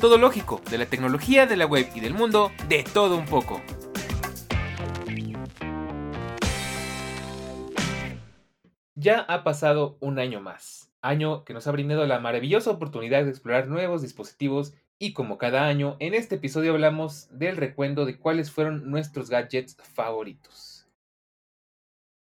Todo lógico, de la tecnología, de la web y del mundo, de todo un poco. Ya ha pasado un año más, año que nos ha brindado la maravillosa oportunidad de explorar nuevos dispositivos y como cada año, en este episodio hablamos del recuento de cuáles fueron nuestros gadgets favoritos.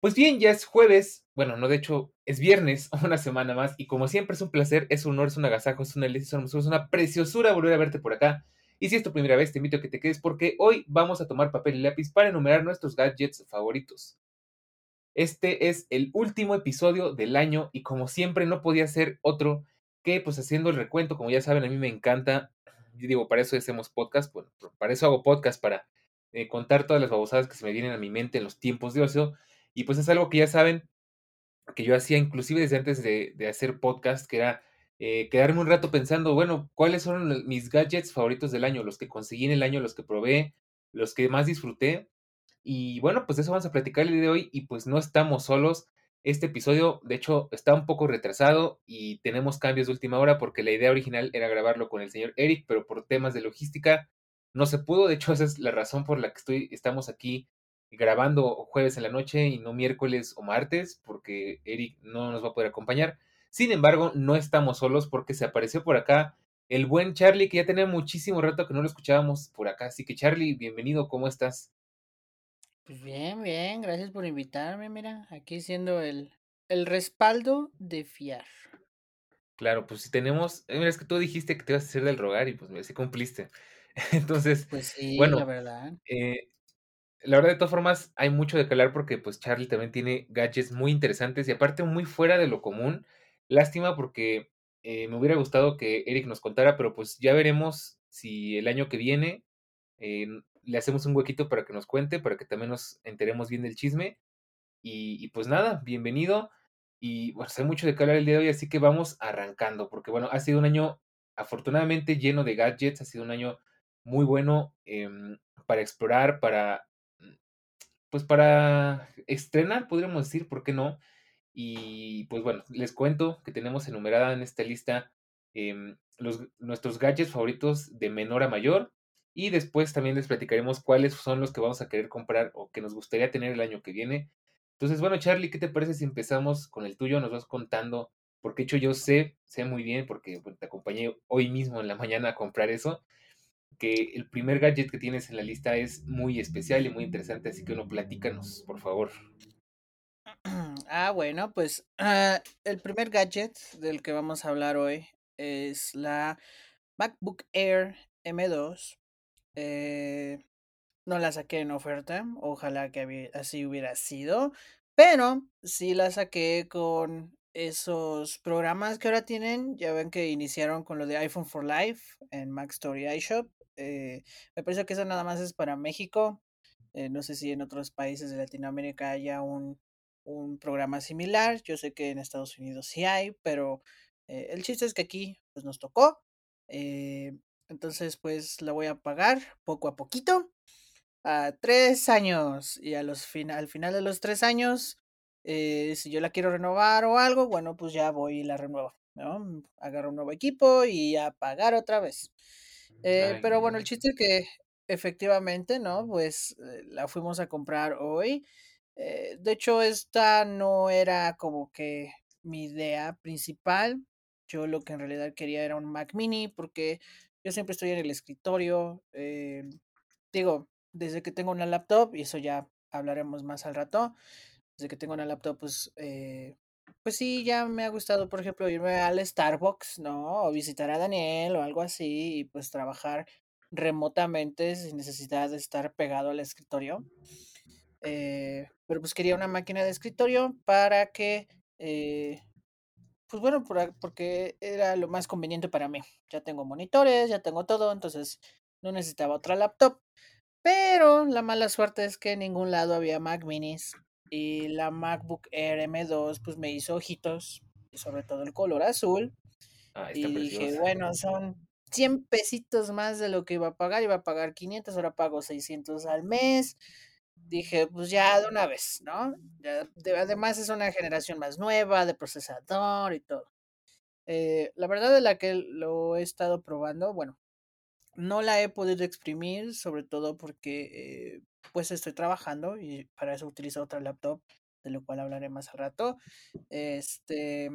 Pues bien, ya es jueves, bueno, no de hecho, es viernes, una semana más, y como siempre es un placer, es un honor, es un agasajo, es una delicia, es una preciosura volver a verte por acá. Y si es tu primera vez, te invito a que te quedes porque hoy vamos a tomar papel y lápiz para enumerar nuestros gadgets favoritos. Este es el último episodio del año y como siempre no podía ser otro que pues haciendo el recuento, como ya saben, a mí me encanta, yo digo, para eso hacemos podcast, bueno, para eso hago podcast, para eh, contar todas las babosadas que se me vienen a mi mente en los tiempos de ocio, y pues es algo que ya saben que yo hacía inclusive desde antes de, hacer podcast, que era eh, quedarme un rato pensando, bueno, ¿cuáles son mis gadgets favoritos del año? Los que conseguí en el año, los que probé, los que más disfruté, y bueno, pues de eso vamos a platicar el día de hoy y pues no estamos solos. Este episodio, de hecho, está un poco retrasado y tenemos cambios de última hora porque la idea original era grabarlo con el señor Eric, pero por temas de logística no se pudo. De hecho, esa es la razón por la que estoy, estamos aquí grabando jueves en la noche y no miércoles o martes, porque Eric no nos va a poder acompañar. Sin embargo, no estamos solos porque se apareció por acá el buen Charlie, que ya tenía muchísimo rato que no lo escuchábamos por acá. Así que Charlie, bienvenido, ¿cómo estás? Pues bien, bien, gracias por invitarme, mira, aquí siendo el, el respaldo de fiar. Claro, pues si tenemos, eh, mira, es que tú dijiste que te ibas a hacer del rogar y pues sí cumpliste. Entonces, Pues sí, bueno, la verdad. eh, la verdad de todas formas hay mucho de calar porque pues Charlie también tiene gadgets muy interesantes y aparte muy fuera de lo común. Lástima porque eh, me hubiera gustado que Eric nos contara, pero pues ya veremos si el año que viene eh, le hacemos un huequito para que nos cuente, para que también nos enteremos bien del chisme. Y, pues nada, bienvenido. Y bueno, hay mucho de qué hablar el día de hoy, así que vamos arrancando, porque bueno, ha sido un año afortunadamente lleno de gadgets, ha sido un año muy bueno em, para explorar, para, pues para estrenar, podríamos decir, ¿por qué no? Y pues bueno, les cuento que tenemos enumerada en esta lista em, los, nuestros gadgets favoritos de menor a mayor. Y después también les platicaremos cuáles son los que vamos a querer comprar o que nos gustaría tener el año que viene. Entonces, bueno, Charlie, ¿qué te parece si empezamos con el tuyo? Nos vas contando, porque hecho yo sé, sé muy bien, porque te acompañé hoy mismo en la mañana a comprar eso, que el primer gadget que tienes en la lista es muy especial y muy interesante, así que uno platícanos, por favor. Ah, bueno, pues ah, el primer gadget del que vamos a hablar hoy es la MacBook Air M2 eh, no la saqué en oferta, ojalá que así hubiera sido, pero sí la saqué con esos programas que ahora tienen. Ya ven que iniciaron con lo de iPhone for Life en Mac Story iShop. Eh, me parece que eso nada más es para México. Eh, no sé si en otros países de Latinoamérica haya un, un programa similar. Yo sé que en Estados Unidos sí hay, pero el chiste es que aquí pues, nos tocó. Entonces, pues la voy a pagar poco a poquito. A tres años. Y a los al final de los tres años, eh, si yo la quiero renovar o algo, bueno, pues ya voy y la renuevo. ¿no? Agarro un nuevo equipo y a pagar otra vez. Eh, pero bueno, el chiste es que efectivamente, ¿no? Pues eh, la fuimos a comprar hoy. de hecho, esta no era como que mi idea principal. Yo lo que en realidad quería era un Mac mini porque yo siempre estoy en el escritorio. Eh, digo, desde que tengo una laptop, y eso ya hablaremos más al rato, desde que tengo una laptop, pues, eh, pues sí, ya me ha gustado, por ejemplo, irme al Starbucks, ¿no? O visitar a Daniel o algo así, y pues trabajar remotamente sin necesidad de estar pegado al escritorio. Eh, pero pues quería una máquina de escritorio para que pues bueno, porque era lo más conveniente para mí. Ya tengo monitores, ya tengo todo, entonces no necesitaba otra laptop. Pero la mala suerte es que en ningún lado había Mac Minis. Y la MacBook Air M2 pues me hizo ojitos, sobre todo el color azul. Ah, Y dije, preciosa. bueno, son 100 pesitos más de lo que iba a pagar. Iba a pagar 500, ahora pago 600 al mes. Dije, pues ya de una vez, ¿no? Ya, de- además es una generación más nueva de procesador y todo. Eh, la verdad de la que lo he estado probando, bueno, no la he podido exprimir, sobre todo porque eh, pues estoy trabajando y para eso utilizo otra laptop, de lo cual hablaré más al rato. Este,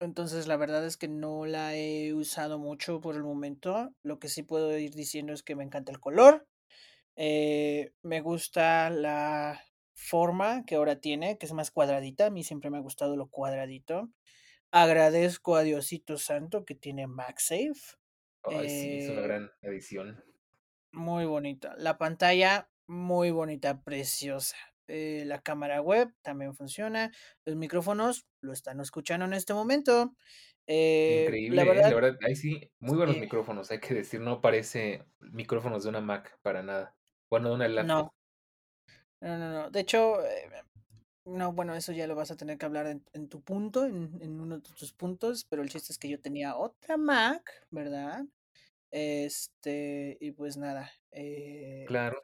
entonces la verdad es que no la he usado mucho por el momento. Lo que sí puedo ir diciendo es que me encanta el color. eh, me gusta la forma que ahora tiene, que es más cuadradita. A mí siempre me ha gustado lo cuadradito. Agradezco a Diosito Santo que tiene MagSafe. Ay, sí, es una Eh, gran adición. muy bonita. La pantalla, muy bonita, preciosa. Eh, la cámara web también funciona. Los micrófonos lo están escuchando en este momento. Eh, Increíble, ¿eh? verdad, La verdad, ahí sí, muy buenos micrófonos, hay que decir, no parece micrófonos de una Mac para nada. Bueno, de una laptop. no, no, no, no. De hecho, no, bueno, eso ya lo vas a tener que hablar en, en tu punto, en, en uno de tus puntos, pero el chiste es que yo tenía otra Mac, ¿verdad? Este, y pues nada. Claro.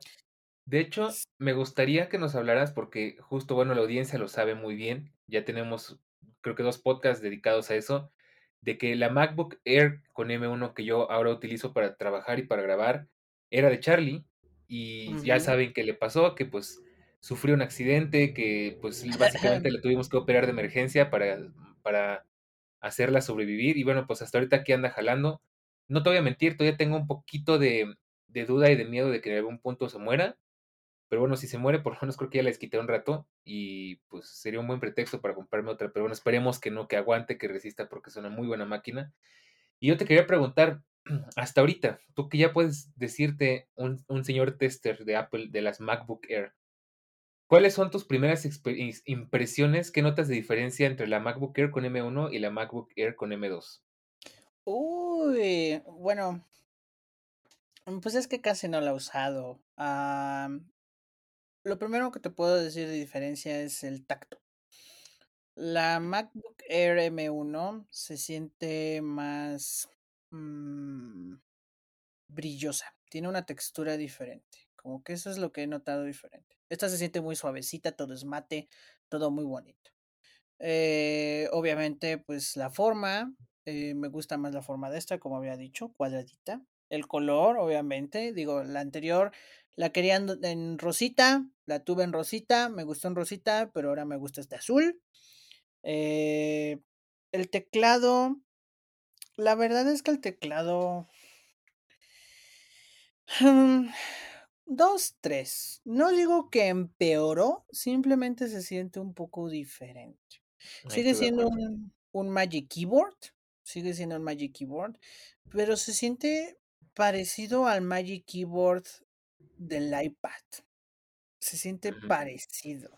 De hecho, me gustaría que nos hablaras porque justo, bueno, la audiencia lo sabe muy bien. Ya tenemos, creo que dos podcasts dedicados a eso, de que la MacBook Air con M1 que yo ahora utilizo para trabajar y para grabar era de Charlie y ya saben qué le pasó, que pues sufrió un accidente, que pues básicamente le tuvimos que operar de emergencia para, para hacerla sobrevivir y bueno, pues hasta ahorita aquí anda jalando. No te voy a mentir, todavía tengo un poquito de, de duda y de miedo de que en algún punto se muera pero bueno, si se muere, por lo menos creo que ya la desquité un rato y pues sería un buen pretexto para comprarme otra. Pero bueno, esperemos que no, que aguante, que resista porque es una muy buena máquina. Y yo te quería preguntar, hasta ahorita, tú que ya puedes decirte un, un señor tester de Apple, de las MacBook Air, ¿cuáles son tus primeras impresiones? ¿Qué notas de diferencia entre la MacBook Air con M1 y la MacBook Air con M2? Uy, bueno, pues es que casi no la he usado. Lo primero que te puedo decir de diferencia es el tacto. La MacBook Air M1 se siente más mm, brillosa, tiene una textura diferente, como que eso es lo que he notado diferente. Esta se siente muy suavecita, todo es mate, todo muy bonito. Eh, obviamente, pues la forma, eh, me gusta más la forma de esta, como había dicho, cuadradita. El color, obviamente, digo, la anterior la quería en, rosita, la tuve en rosita, me gustó en rosita, pero ahora me gusta este azul. Eh, el teclado, la verdad es que el teclado... mm, Dos, tres. No digo que empeoró, simplemente se siente un poco diferente. Sigue siendo un, un Magic Keyboard, sigue siendo un Magic Keyboard, pero se siente parecido al Magic Keyboard del iPad. Se siente parecido,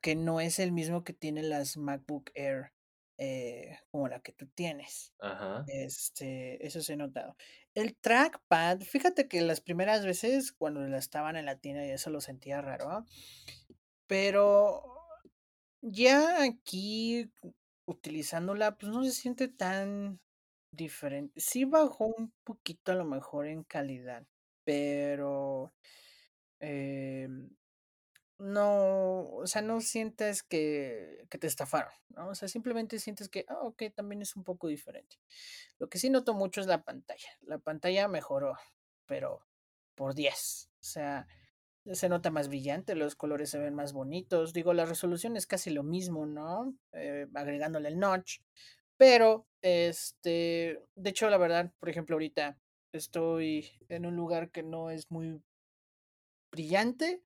que no es el mismo que tienen las MacBook Air, eh, como la que tú tienes. Ajá. Este, eso se ha notado. El trackpad, fíjate que las primeras veces cuando la estaban en la tienda y eso lo sentía raro, pero ya aquí utilizándola, pues no se siente tan diferente. Sí bajó un poquito a lo mejor en calidad, pero em, no, o sea, no sientes que, que te estafaron, ¿no? O sea, simplemente sientes que, ah, ok, también es un poco diferente. Lo que sí noto mucho es la pantalla. La pantalla mejoró, pero por 10. O sea, se nota más brillante, los colores se ven más bonitos. Digo, la resolución es casi lo mismo, ¿no? Eh, agregándole el notch. Pero, este, de hecho, la verdad, por ejemplo, ahorita estoy en un lugar que no es muy brillante,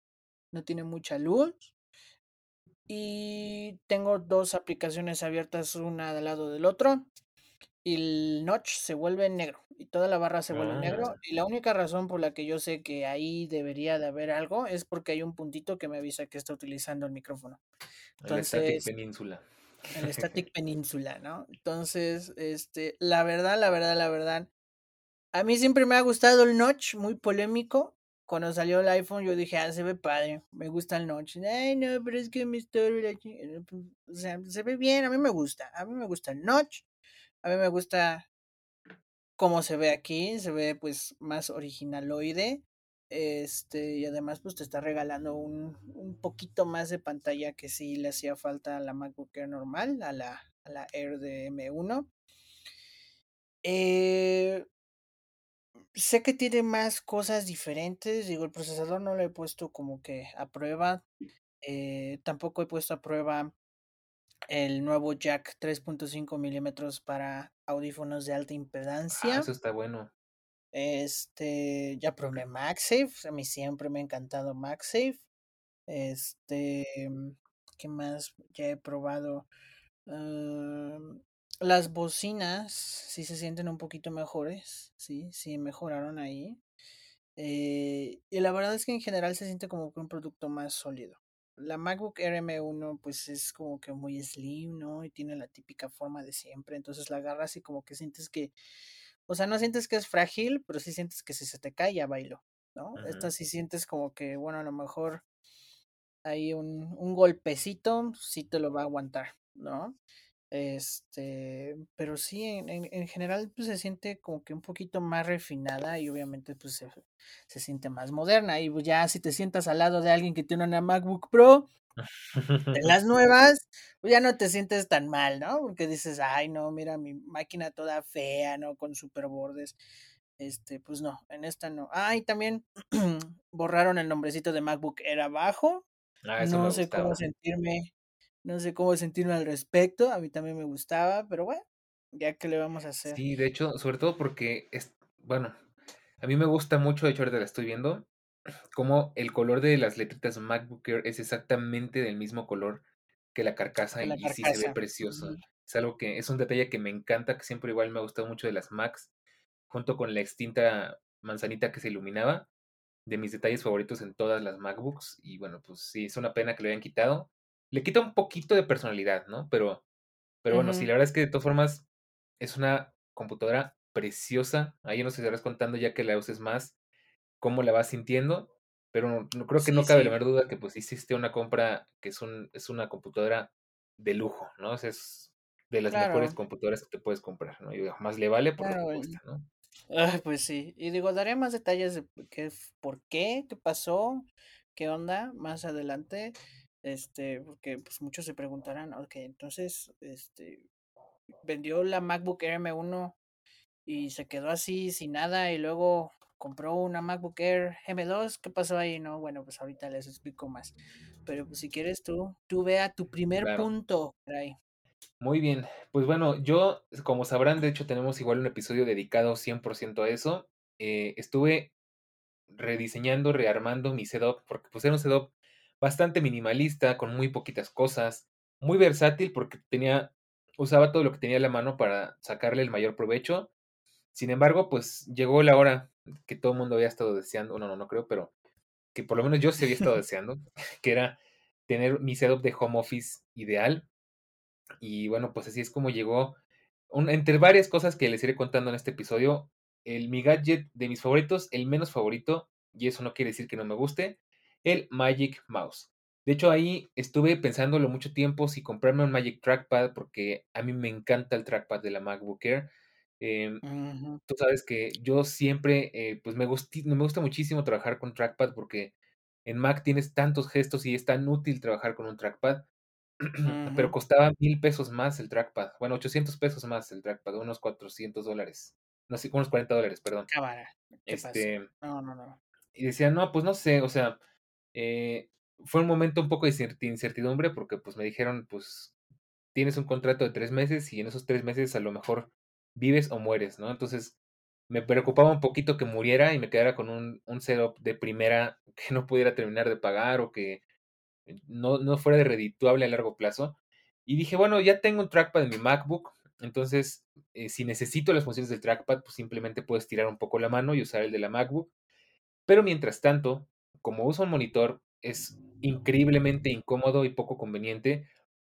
no tiene mucha luz. Y tengo dos aplicaciones abiertas una al lado del otro. Y el notch se vuelve negro y toda la barra se vuelve negro. Ah, Y la única razón por la que yo sé que ahí debería de haber algo es porque hay un puntito que me avisa que está utilizando el micrófono. el Static Entonces, Peninsula. el Static Peninsula, ¿no? Entonces, este, la verdad, la verdad, la verdad, a mí siempre me ha gustado el notch, muy polémico. cuando salió el iPhone, yo dije, ah, se ve padre, me gusta el notch. Ay, no, pero es que estoy... Pues, o sea, se ve bien, a mí me gusta. A mí me gusta el notch. A mí me gusta cómo se ve aquí, se ve pues más originaloide. Este, y además, pues te está regalando un, un poquito más de pantalla que sí le hacía falta a la MacBook Air normal, a la, a la Air de M1. Eh, sé que tiene más cosas diferentes. Digo, el procesador no lo he puesto como que a prueba. Eh, tampoco he puesto a prueba el nuevo jack 3.5 milímetros para audífonos de alta Ah, impedancia. eso está bueno. Este, ya probé MagSafe. A mí siempre me ha encantado MagSafe. Este, ¿qué más? Ya he probado. am, las bocinas sí se sienten un poquito mejores. Sí, sí mejoraron ahí. Eh, y la verdad es que en general se siente como que un producto más sólido. La MacBook Air M1 pues es como que muy slim, ¿no? Y tiene la típica forma de siempre. Entonces la agarras y como que sientes que, o sea, no sientes que es frágil, pero sí sientes que si se te cae ya bailo, ¿no? Esta sí sientes como que, bueno, a lo mejor hay un, un golpecito, sí te lo va a aguantar, ¿no? Este, pero sí, en, en- en general pues se siente como que un poquito más refinada y obviamente pues se, se siente más moderna. Y pues, ya si te sientas al lado de alguien que tiene una MacBook Pro, de las nuevas, pues ya no te sientes tan mal, ¿no? Porque dices, ay, no, mira mi máquina toda fea, ¿no? Con super bordes. Este, pues no, en esta no. Ah, y también borraron el nombrecito de MacBook Air abajo. Ah, No sé cómo sentirme, no sé cómo sentirme al respecto. A mí también me gustaba, pero bueno, ya qué le vamos a hacer. Sí, de hecho, sobre todo porque es, bueno, a mí me gusta mucho, de hecho ahorita la estoy viendo, como el color de las letritas MacBook Air es exactamente del mismo color que la carcasa Que y, sí se ve precioso. Es algo que es un detalle que me encanta, que siempre igual me ha gustado mucho de las Macs, junto con la extinta manzanita que se iluminaba, de mis detalles favoritos en todas las MacBooks. Y bueno, pues sí, es una pena que lo hayan quitado. Le quita un poquito de personalidad, ¿no? Pero pero bueno, sí, la verdad es que de todas formas es una computadora preciosa. Ahí nos estarás contando ya que la uses más, cómo la vas sintiendo. Pero no, no- creo que Sí, no cabe la menor duda que pues hiciste una compra que es, un, es una computadora de lujo, ¿no? O sea, es de las mejores claro, computadoras que te puedes comprar, ¿no? Y más le vale por lo que claro. cuesta, ¿no? Ay, pues sí. Y digo, daré más detalles de qué, por qué, qué pasó, qué onda más adelante. Este, porque pues muchos se preguntarán, ok, entonces, este, vendió la MacBook Air M1 y se quedó así sin nada y luego compró una MacBook Air M2, ¿qué pasó ahí? No, bueno, pues ahorita les explico más. Pero pues si quieres tú, tú vea tu primer Claro. punto, Ray. Muy bien. Pues bueno, yo, como sabrán, de hecho tenemos igual un episodio dedicado 100% a eso. Eh, estuve rediseñando, rearmando mi setup, porque pues era un setup bastante minimalista, con muy poquitas cosas, muy versátil porque tenía, usaba todo lo que tenía a la mano para sacarle el mayor provecho. Sin embargo, pues llegó la hora que todo el mundo había estado deseando, no, no, no creo, pero que por lo menos yo sí había estado deseando, que era tener mi setup de home office ideal. Y bueno, pues así es como llegó, un- entre varias cosas que les iré contando en este episodio, el, mi gadget de mis favoritos, el menos favorito, y eso no quiere decir que no me guste, el Magic Mouse. De hecho, ahí estuve pensándolo mucho tiempo si comprarme un Magic Trackpad, porque a mí me encanta el trackpad de la MacBook Air. Em, tú sabes que yo siempre, eh, pues me, gusti- me gusta muchísimo trabajar con trackpad porque en Mac tienes tantos gestos y es tan útil trabajar con un trackpad. Pero costaba mil pesos más el trackpad. Bueno, 800 pesos más el trackpad, unos 400 dólares. No sé, unos 40 dólares, perdón. Cámara. Este, No, no, no. y decía, no, pues no sé, o sea, eh, fue un momento un poco de incerti- incertidumbre porque pues me dijeron, pues tienes un contrato de tres meses y en esos tres meses a lo mejor vives o mueres, ¿no? Entonces me preocupaba un poquito que muriera y me quedara con un, un setup de primera que no pudiera terminar de pagar o que no, no fuera de redituable a largo plazo. Y dije, bueno, ya tengo un trackpad en mi MacBook, entonces eh, si necesito las funciones del trackpad, pues simplemente puedo estirar un poco la mano y usar el de la MacBook. Pero mientras tanto, como uso un monitor, es increíblemente incómodo y poco conveniente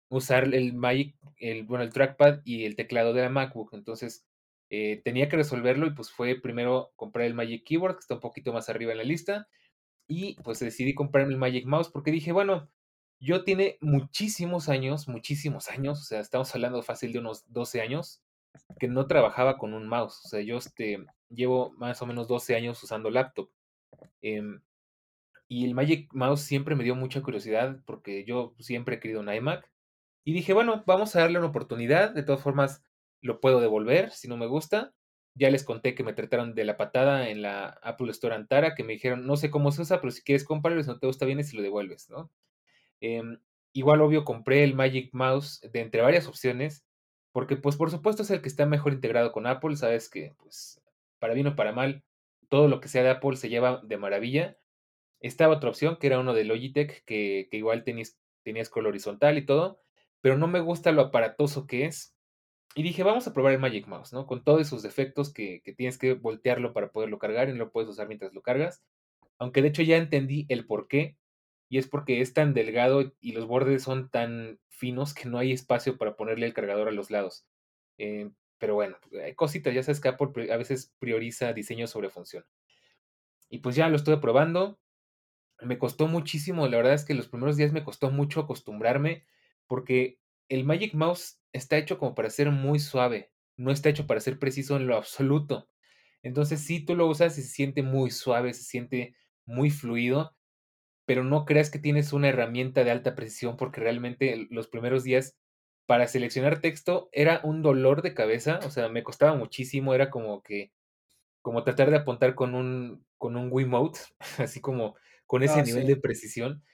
usar el Magic, el, bueno, el trackpad y el teclado de la MacBook. Entonces, eh, tenía que resolverlo y pues fue primero comprar el Magic Keyboard, que está un poquito más arriba en la lista, Y pues decidí comprarme el Magic Mouse porque dije, bueno, yo tiene muchísimos años, muchísimos años, o sea, estamos hablando fácil de unos 12 años, que no trabajaba con un mouse. O sea, yo este, llevo más o menos 12 años usando laptop. Em, y el Magic Mouse siempre me dio mucha curiosidad porque yo siempre he querido un iMac. Y dije, bueno, vamos a darle una oportunidad. De todas formas, lo puedo devolver si no me gusta. Ya les conté que me trataron de la patada en la Apple Store Antara, que me dijeron, no sé cómo se usa, pero si quieres comprarlo, si no te gusta bien, si lo devuelves, ¿no? Em, igual, obvio, compré el Magic Mouse de entre varias opciones, porque pues por supuesto es el que está mejor integrado con Apple, sabes que pues para bien o para mal, todo lo que sea de Apple se lleva de maravilla. Estaba otra opción, que era uno de Logitech, que, que igual tenías, tenías color horizontal y todo, pero no me gusta lo aparatoso que es. Y dije, vamos a probar el Magic Mouse, ¿no? Con todos sus defectos que, que tienes que voltearlo para poderlo cargar y no lo puedes usar mientras lo cargas. Aunque de hecho ya entendí el por qué y es porque es tan delgado y los bordes son tan finos que no hay espacio para ponerle el cargador a los lados. Eh, pero bueno, hay cositas, ya sabes que Apple a veces prioriza diseño sobre función. Y pues ya lo estuve probando. Me costó muchísimo, la verdad es que los primeros días me costó mucho acostumbrarme porque el Magic Mouse está hecho como para ser muy suave, no está hecho para ser preciso en lo absoluto. Entonces, si tú lo usas, se siente muy suave, se siente muy fluido, pero no creas que tienes una herramienta de alta precisión porque realmente los primeros días para seleccionar texto era un dolor de cabeza, o sea, me costaba muchísimo, era como que como tratar de apuntar con un con un Wiimote, así como con ese Ah, nivel sí. de precisión.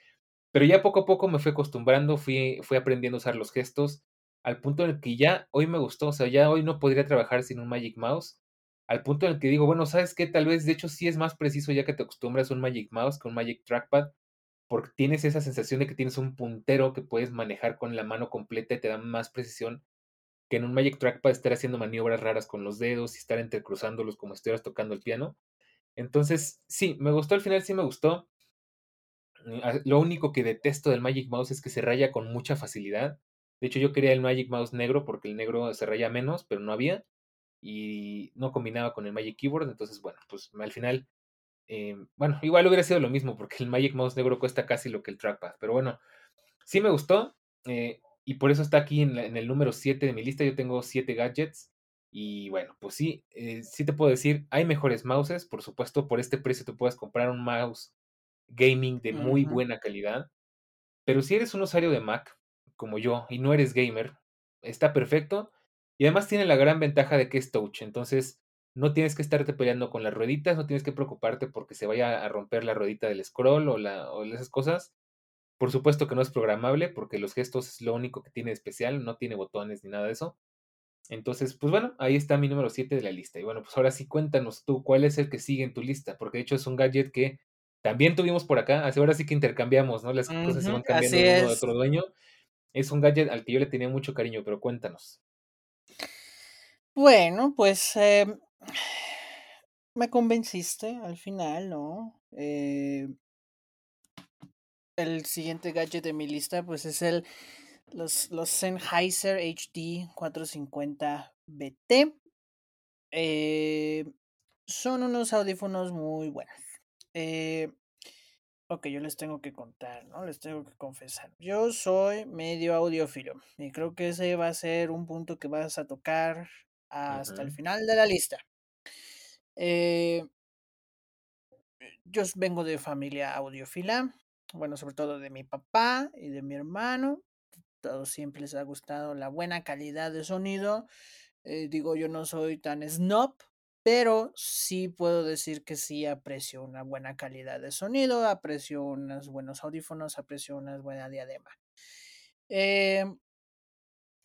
Pero ya poco a poco me fui acostumbrando, fui fui aprendiendo a usar los gestos, al punto en el que ya hoy me gustó, o sea, ya hoy no podría trabajar sin un Magic Mouse, al punto en el que digo, bueno, ¿sabes qué? Tal vez, de hecho, sí es más preciso ya que te acostumbras a un Magic Mouse que un Magic Trackpad, porque tienes esa sensación de que tienes un puntero que puedes manejar con la mano completa y te da más precisión que en un Magic Trackpad estar haciendo maniobras raras con los dedos y estar entrecruzándolos como si estuvieras tocando el piano. Entonces, sí, me gustó al final, sí me gustó. Lo único que detesto del Magic Mouse es que se raya con mucha facilidad. De hecho, yo quería el Magic Mouse negro porque el negro se raya menos, pero no había. Y no combinaba con el Magic Keyboard. Entonces, bueno, pues al final Em, bueno, igual hubiera sido lo mismo, porque el Magic Mouse negro cuesta casi lo que el trackpad. Pero bueno, sí me gustó. eh, y por eso está aquí en el número 7 de mi lista. Yo tengo 7 gadgets. Y bueno, pues sí, eh, sí te puedo decir, hay mejores mouses. Por supuesto, por este precio te puedes comprar un mouse gaming de muy buena calidad. Pero si eres un usuario de Mac, como yo, y no eres gamer, está perfecto. Y además tiene la gran ventaja de que es touch. Entonces, no tienes que estarte peleando con las rueditas, no tienes que preocuparte porque se vaya a romper la ruedita del scroll o, la, o esas cosas. Por supuesto que no es programable porque los gestos es lo único que tiene de especial, no tiene botones ni nada de eso. Entonces, pues bueno, ahí está mi número 7 de la lista. Y bueno, pues ahora sí cuéntanos tú cuál es el que sigue en tu lista, porque de hecho es un gadget que también tuvimos por acá, ahora sí que intercambiamos, ¿no? Las cosas se van cambiando de uno a es. otro dueño. Es un gadget al que yo le tenía mucho cariño, pero cuéntanos. Bueno, pues em, me convenciste al final, ¿no? Eh, el siguiente gadget de mi lista, pues es el los, los Sennheiser HD 450 BT. Eh, son unos audífonos muy buenos. Eh, ok, yo les tengo que contar, ¿no? Les tengo que confesar. Yo soy medio audiófilo y creo que ese va a ser un punto que vas a tocar hasta el final de la lista. Eh, yo vengo de familia audiófila, bueno, sobre todo de mi papá y de mi hermano. Todos siempre les ha gustado la buena calidad de sonido. Eh, digo, yo no soy tan snob, pero sí puedo decir que sí aprecio una buena calidad de sonido, aprecio unos buenos audífonos, aprecio una buena diadema. Em,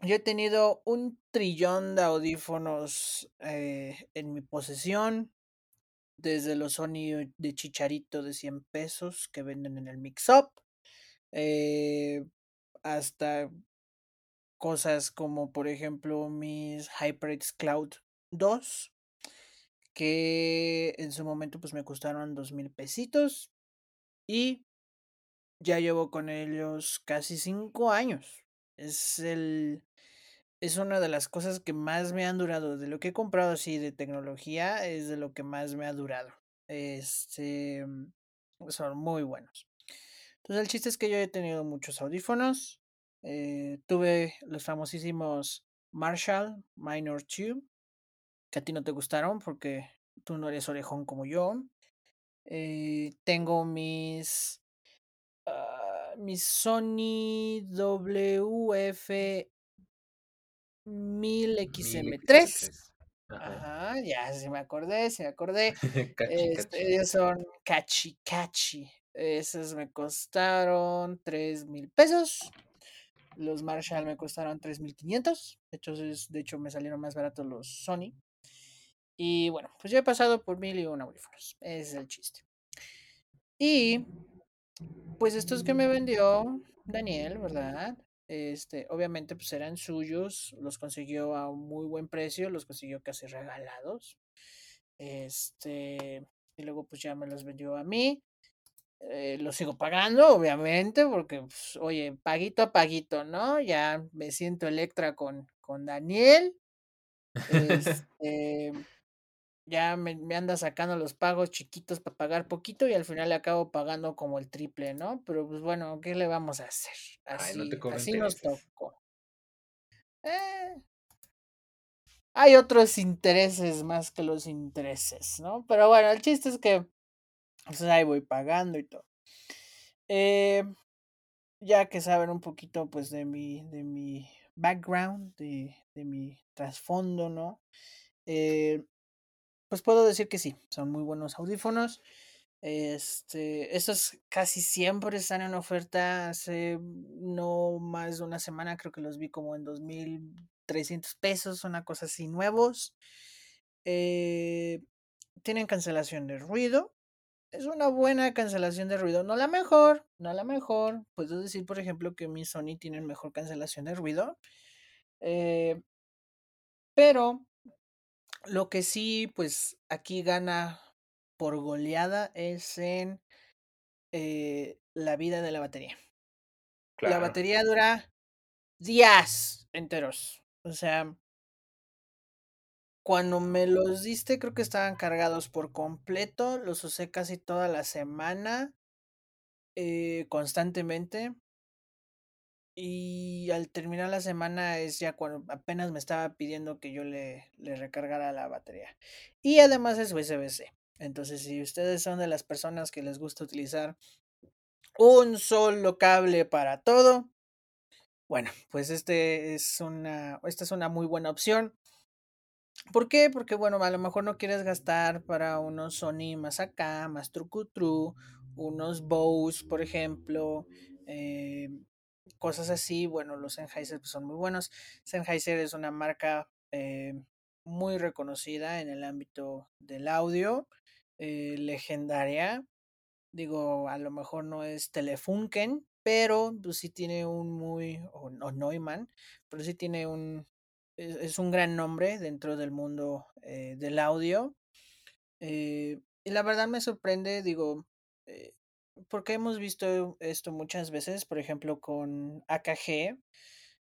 yo he tenido un trillón de audífonos eh, en mi posesión, desde los Sony de chicharito de 100 pesos que venden en el Mix Up, eh, hasta cosas como, por ejemplo, mis HyperX Cloud 2 que en su momento pues me costaron dos mil pesitos y ya llevo con ellos casi cinco años. Es el es una de las cosas que más me han durado. De lo que he comprado así de tecnología, es de lo que más me ha durado. Este son muy buenos. Entonces el chiste es que yo he tenido muchos audífonos. Eh, tuve los famosísimos Marshall Minor 2, que a ti no te gustaron porque tú no eres orejón como yo. Eh, tengo mis, uh, mis Sony WF 1000XM3. Ajá. Ajá, ya se me acordé, se me acordé. cachi, este, cachi. ellos son cachi cachi. Esos me costaron 3 mil pesos. Los Marshall me costaron 3.500. De hecho, es, de hecho, me salieron más baratos los Sony. Y bueno, pues yo he pasado por mil y un audífonos. Ese es el chiste. Y pues estos que me vendió Daniel, ¿verdad? Este, obviamente, pues eran suyos. Los consiguió a un muy buen precio. Los consiguió casi regalados. Este, y luego pues ya me los vendió a mí. Eh, lo sigo pagando, obviamente, porque, pues, oye, paguito a paguito, ¿no? Ya me siento Electra con, con Daniel. Este, ya me, me, anda sacando los pagos chiquitos para pagar poquito y al final le acabo pagando como el triple, ¿no? Pero pues bueno, ¿qué le vamos a hacer? Así, Ay, no así nos tocó. Eh, hay otros intereses más que los intereses, ¿no? Pero bueno, el chiste es que pues ahí voy pagando y todo. Eh, ya que saben un poquito pues de mi, de mi background, de, de mi trasfondo, ¿no? Eh, pues puedo decir que sí, son muy buenos audífonos. Este, estos casi siempre están en oferta. Hace no más de una semana, creo que los vi como en 2.300 pesos, una cosa así nuevos. Eh, tienen cancelación de ruido. Es una buena cancelación de ruido, no la mejor, no la mejor. Puedo decir, por ejemplo, que mis Sony tienen mejor cancelación de ruido. Eh, pero lo que sí, pues aquí gana por goleada es en eh, la vida de la batería. Claro. La batería dura días enteros. O sea, cuando me los diste, creo que estaban cargados por completo. Los usé casi toda la semana. Eh, constantemente. Y al terminar la semana es ya cuando apenas me estaba pidiendo que yo le, le recargara la batería. Y además es USB-C. Entonces, si ustedes son de las personas que les gusta utilizar un solo cable para todo, bueno, pues este es una, esta es una muy buena opción. ¿Por qué? Porque, bueno, a lo mejor no quieres gastar para unos Sony más acá, más trucutru, unos Bose, por ejemplo, eh, cosas así. Bueno, los Sennheiser pues, son muy buenos. Sennheiser es una marca eh, muy reconocida en el ámbito del audio, eh, legendaria. Digo, a lo mejor no es Telefunken, pero pues, sí tiene un muy, o, Neumann, pero sí tiene un, es, un gran nombre dentro del mundo eh, del audio. Y la verdad me sorprende, digo, porque hemos visto esto muchas veces, por ejemplo, con AKG,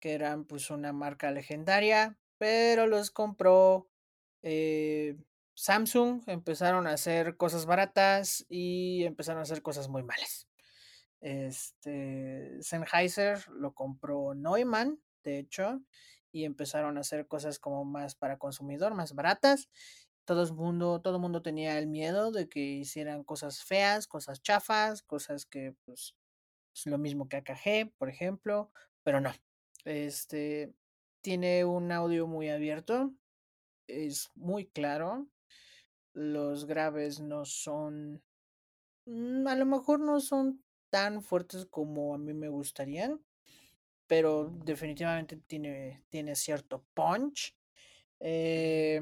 que eran pues una marca legendaria, pero los compró eh, Samsung, empezaron a hacer cosas baratas y empezaron a hacer cosas muy malas. Este Sennheiser lo compró Neumann, de hecho, y empezaron a hacer cosas como más para consumidor, más baratas. Todo el mundo, todo el mundo tenía el miedo de que hicieran cosas feas, cosas chafas, cosas que pues es lo mismo que AKG, por ejemplo, pero no. Este tiene un audio muy abierto, es muy claro. Los graves no son a lo mejor no son tan fuertes como a mí me gustarían, pero definitivamente tiene, tiene cierto punch. Eh,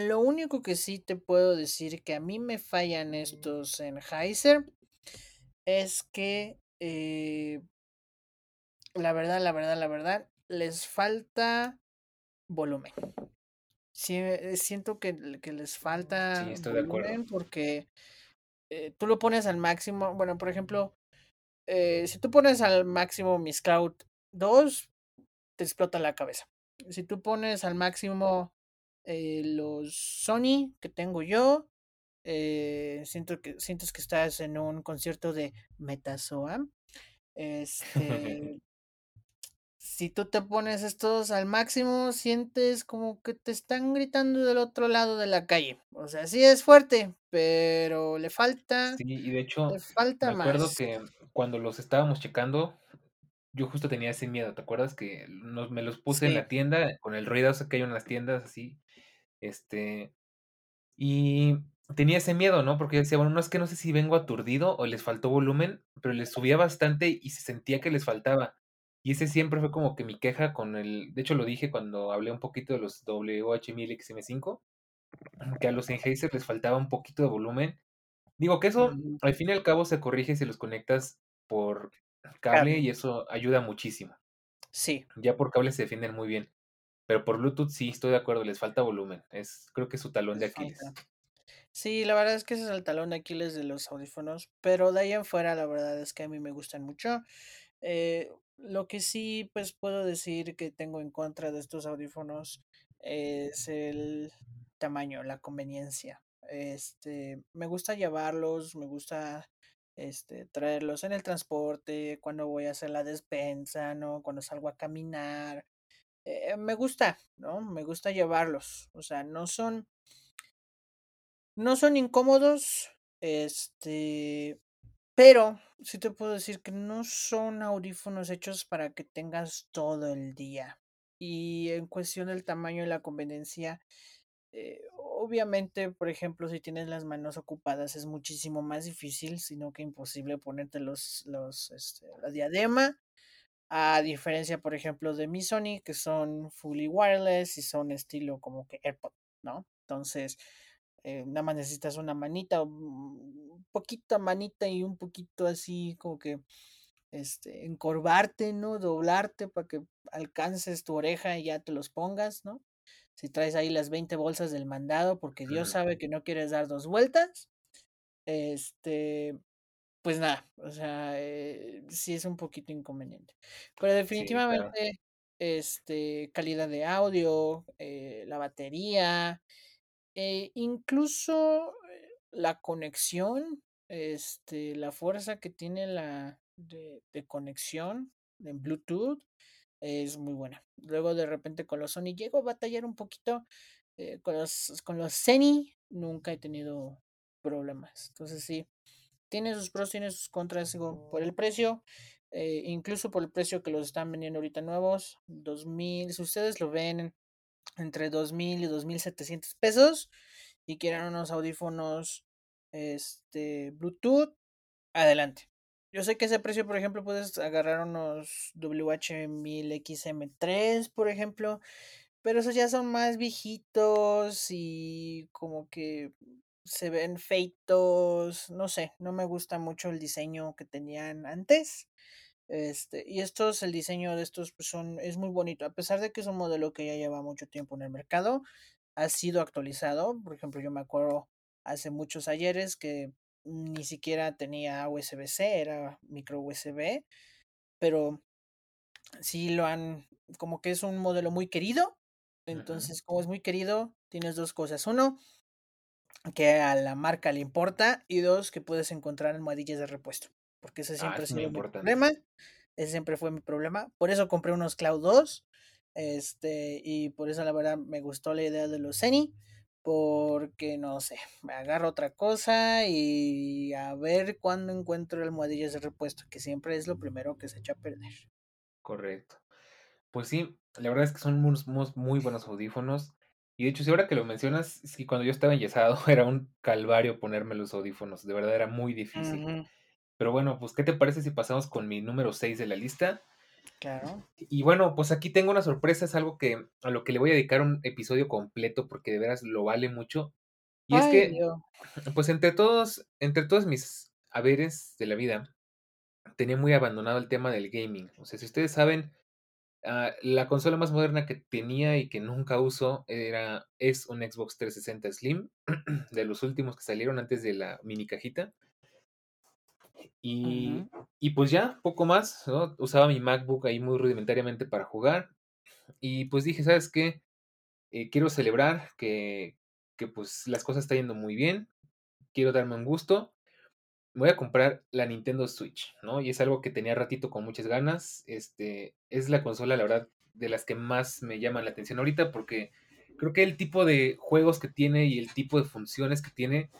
lo único que sí te puedo decir que a mí me fallan estos Sennheiser es que eh, la verdad, la verdad, la verdad, les falta volumen. Sí, siento que, que les falta sí, estoy volumen de acuerdo. porque eh, tú lo pones al máximo. Bueno, por ejemplo, eh, si tú pones al máximo mi Scout 2, te explota la cabeza. Si tú pones al máximo eh, los Sony que tengo yo, Eh, siento que, sientes que estás en un concierto de Metazoa. Este, si tú te pones estos al máximo, sientes como que te están gritando del otro lado de la calle. O sea, sí es fuerte, pero le falta, Sí, y de hecho, le falta me acuerdo más. que cuando los estábamos checando, yo justo tenía ese miedo, ¿te acuerdas? Que nos me los puse en la tienda con el ruidazo que hay en las tiendas así, este, y tenía ese miedo, ¿no? Porque yo decía: "Bueno, no es que no sé si vengo aturdido o les faltó volumen", pero les subía bastante y se sentía que les faltaba. Y ese siempre fue como que mi queja con el de hecho, lo dije cuando hablé un poquito de los WH-1000 XM5, que a los Sennheiser les faltaba un poquito de volumen. Digo que eso, al fin y al cabo, se corrige si los conectas por cable Cable. y eso ayuda muchísimo. Sí. Ya por cable se defienden muy bien, pero por Bluetooth sí, estoy de acuerdo, les falta volumen. Es creo que es su talón de Les Aquiles. falta. Sí, la verdad es que ese es el talón de Aquiles de los audífonos, pero de ahí en fuera, la verdad es que a mí me gustan mucho. Eh, lo que sí, pues, puedo decir que tengo en contra de estos audífonos es el tamaño, la conveniencia. Este, me gusta llevarlos, me gusta, este, traerlos en el transporte, cuando voy a hacer la despensa, ¿no? Cuando salgo a caminar, eh, me gusta, ¿no? Me gusta llevarlos, o sea, no son no son incómodos, este, pero sí te puedo decir que no son audífonos hechos para que tengas todo el día. Y en cuestión del tamaño y la conveniencia, eh, obviamente, por ejemplo, si tienes las manos ocupadas es muchísimo más difícil, sino que imposible ponerte los los, este, la diadema, a diferencia, por ejemplo, de mi Sony, que son fully wireless y son estilo como que AirPod, ¿no? Entonces, eh, nada más necesitas una manita, un poquito manita y un poquito así como que, este, encorvarte, ¿no? Doblarte para que alcances tu oreja y ya te los pongas, ¿no? Si traes ahí las 20 bolsas del mandado, porque Dios sabe que no quieres dar 2 vueltas, este, pues nada, o sea, eh, sí es un poquito inconveniente. Pero Sí, claro. definitivamente, este, calidad de audio, eh, la batería, eh, incluso, eh, la conexión, este, la fuerza que tiene la de de conexión en Bluetooth es muy buena. Luego, de repente, con los Sony llego a batallar un poquito, con los con los Zenny nunca he tenido problemas. Entonces sí, tiene sus pros, tiene sus contras, por el precio, eh, incluso por el precio que los están vendiendo ahorita nuevos, 2000, si ustedes lo ven entre 2000 y 2700 pesos y quieren unos audífonos, este, Bluetooth, adelante. Yo sé que ese precio, por ejemplo, puedes agarrar unos WH-1000 XM3, por ejemplo, pero esos ya son más viejitos y como que se ven feitos, no sé, no me gusta mucho el diseño que tenían antes. Este, y estos, el diseño de estos, pues son, es muy bonito, a pesar de que es un modelo que ya lleva mucho tiempo en el mercado, ha sido actualizado. Por ejemplo, yo me acuerdo hace muchos ayeres que ni siquiera tenía USB-C, era micro USB, pero sí lo han, como que es un modelo muy querido. Entonces, como es muy querido, tienes 2 cosas. Uno, que a la marca le importa, y 2, que puedes encontrar almohadillas de repuesto, porque ese Ah, siempre ha es muy sido mi problema, ese siempre fue mi problema. Por eso compré unos Cloud 2, este, y por eso la verdad me gustó la idea de los Zenny, porque no sé, me agarro otra cosa y a ver cuándo encuentro almohadillas de repuesto, que siempre es lo primero que se echa a perder. Correcto. Pues sí, la verdad es que son unos muy buenos audífonos. Y de hecho, sí, ahora que lo mencionas, sí, cuando yo estaba enyesado era un calvario ponerme los audífonos, de verdad era muy difícil. Pero bueno, pues, ¿qué te parece si pasamos con mi número 6 de la lista? claro. Y bueno, pues aquí tengo una sorpresa, es algo que a lo que le voy a dedicar un episodio completo porque de veras lo vale mucho. Y es que, Dios. pues entre todos, entre todos mis haberes de la vida, tenía muy abandonado el tema del gaming. O sea, si ustedes saben, ah, la consola más moderna que tenía y que nunca uso era, es un Xbox 360 Slim, de los últimos que salieron antes de la mini cajita. Y, y pues ya, poco más, ¿no? Usaba mi MacBook ahí muy rudimentariamente para jugar. Y pues dije, ¿sabes qué? Eh, quiero celebrar que, que pues las cosas están yendo muy bien. quiero darme un gusto, voy a comprar la Nintendo Switch, ¿no? Y es algo que tenía ratito con muchas ganas. Este, es la consola, la verdad, de las que más me llaman la atención ahorita porque creo que el tipo de juegos que tiene y el tipo de funciones que tiene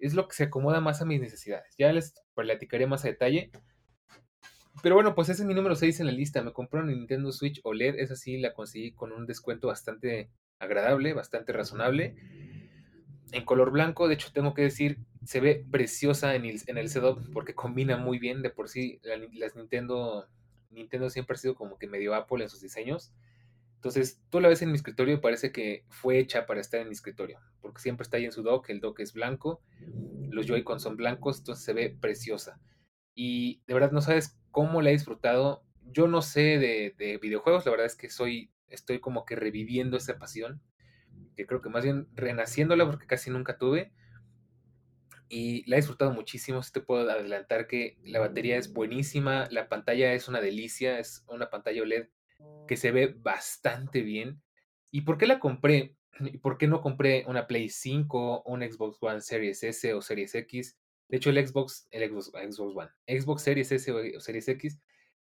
es lo que se acomoda más a mis necesidades. Ya les platicaré más a detalle. Pero bueno, pues ese es mi número 6 en la lista. Me compré una Nintendo Switch OLED. Esa sí la conseguí con un descuento bastante agradable, bastante razonable. En color blanco, de hecho tengo que decir, se ve preciosa en el, en el setup porque combina muy bien. De por sí, la- las Nintendo, Nintendo siempre ha sido como que medio Apple en sus diseños. Entonces, tú la ves en mi escritorio y parece que fue hecha para estar en mi escritorio, porque siempre está ahí en su dock, el dock es blanco, los Joy-Con son blancos, entonces se ve preciosa. Y de verdad no sabes cómo la he disfrutado. Yo no sé de, de videojuegos, la verdad es que soy, estoy como que reviviendo esa pasión, que creo que más bien renaciéndola porque casi nunca tuve. Y la he disfrutado muchísimo, sí te puedo adelantar que la batería es buenísima, la pantalla es una delicia, es una pantalla OLED que se ve bastante bien. ¿Y por qué la compré? ¿Y por qué no compré una Play 5, un Xbox One Series S o Series X? De hecho, el Xbox, el Xbox, Xbox One, Xbox Series S o Series X,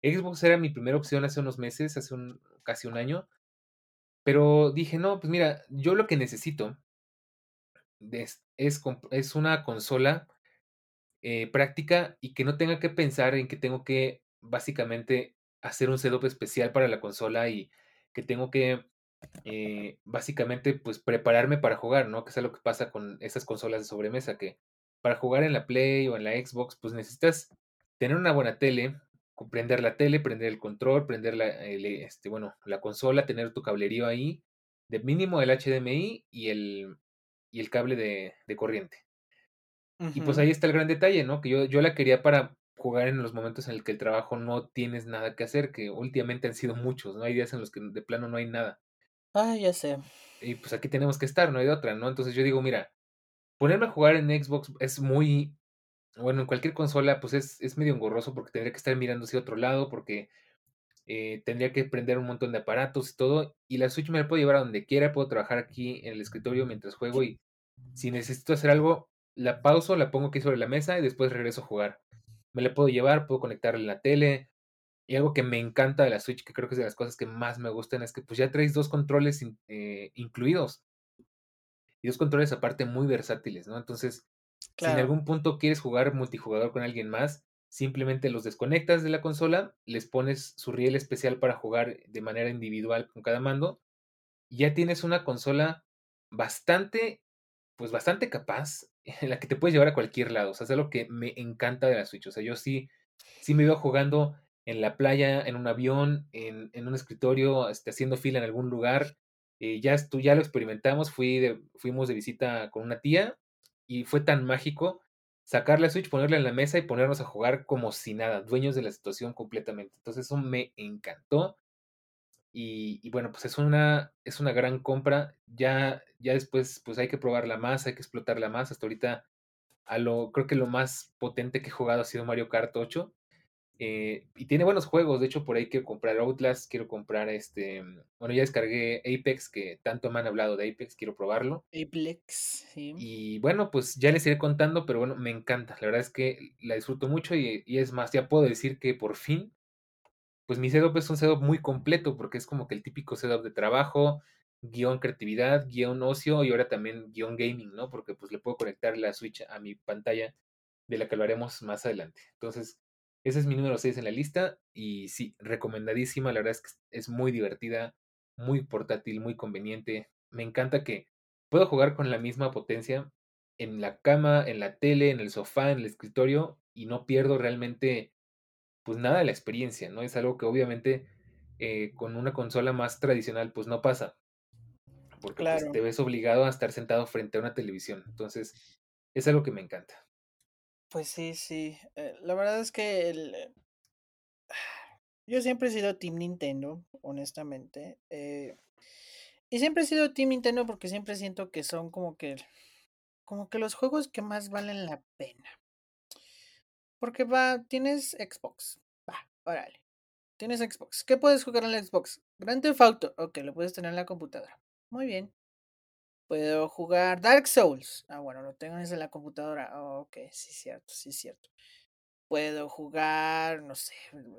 Xbox era mi primera opción hace unos meses, hace un, casi un año, pero dije, no, pues mira, yo lo que necesito es, es, una consola eh, práctica y que no tenga que pensar en que tengo que básicamente hacer un setup especial para la consola y que tengo que eh, básicamente pues prepararme para jugar, ¿no? Que es lo que pasa con esas consolas de sobremesa, que para jugar en la Play o en la Xbox pues necesitas tener una buena tele, prender la tele, prender el control, prender la, el, este, bueno, la consola, tener tu cablerío ahí, de mínimo el HDMI y el, y el cable de, de corriente. Y pues ahí está el gran detalle, ¿no? Que yo, yo la quería para jugar en los momentos en el que el trabajo no tienes nada que hacer, que últimamente han sido muchos, ¿no? Hay días en los que de plano no hay nada. Ah, ya sé. Y pues aquí tenemos que estar, no hay de otra, ¿no? Entonces yo digo, mira, ponerme a jugar en Xbox es muy, bueno, en cualquier consola, pues es, es medio engorroso porque tendría que estar mirando hacia otro lado, porque eh, tendría que prender un montón de aparatos y todo. Y la Switch me la puedo llevar a donde quiera, puedo trabajar aquí en el escritorio mientras juego y si necesito hacer algo, la pauso, la pongo aquí sobre la mesa y después regreso a jugar. Me la puedo llevar, puedo conectarla en la tele. Y algo que me encanta de la Switch, que creo que es de las cosas que más me gustan, es que pues ya traes dos controles eh, incluidos y dos controles aparte muy versátiles, ¿no? Entonces, si en algún punto quieres jugar multijugador con alguien más, simplemente los desconectas de la consola, les pones su riel especial para jugar de manera individual con cada mando, y ya tienes una consola bastante pues bastante capaz, en la que te puedes llevar a cualquier lado. O sea, es algo que me encanta de la Switch. O sea, yo sí, sí me veo jugando en la playa, en un avión, en, en un escritorio, este, haciendo fila en algún lugar. Eh, ya, estu- ya lo experimentamos, fui de- fuimos de visita con una tía y fue tan mágico sacar la Switch, ponerla en la mesa y ponernos a jugar como si nada, dueños de la situación completamente. Entonces eso me encantó. Y, bueno, pues es una, es una gran compra. Ya, ya después, pues hay que probarla más, hay que explotarla más. Hasta ahorita, a lo, creo que lo más potente que he jugado ha sido Mario Kart 8. Eh, y tiene buenos juegos. De hecho, por ahí quiero comprar Outlast, quiero comprar este. Bueno, ya descargué Apex, que tanto me han hablado de Apex, quiero probarlo. Aplex, sí. Y bueno, pues ya les iré contando, pero bueno, me encanta. La verdad es que la disfruto mucho y, y es más, ya puedo decir que por fin pues mi setup es un setup muy completo porque es como que el típico setup de trabajo, guion creatividad, guion ocio y ahora también guion gaming, ¿no? Porque pues le puedo conectar la Switch a mi pantalla de la que hablaremos más adelante. Entonces, ese es mi número 6 en la lista y sí, recomendadísima, la verdad es que es muy divertida, muy portátil, muy conveniente. Me encanta que puedo jugar con la misma potencia en la cama, en la tele, en el sofá, en el escritorio y no pierdo realmente pues nada de la experiencia, ¿no? Es algo que obviamente eh, con una consola más tradicional pues no pasa, porque pues te ves obligado a estar sentado frente a una televisión. Entonces, es algo que me encanta. Pues sí, sí. Eh, la verdad es que el, eh, yo siempre he sido Team Nintendo, honestamente. eh, y siempre he sido Team Nintendo porque siempre siento que son como que, como que los juegos que más valen la pena. Porque va, tienes Xbox. Va, órale. Tienes Xbox. ¿Qué puedes jugar en la Xbox? Grand Theft Auto. Ok, lo puedes tener en la computadora. Muy bien. Puedo jugar Dark Souls. Ah, bueno, lo tengo desde la computadora. Oh, ok, sí, cierto, sí, cierto. Puedo jugar, no sé,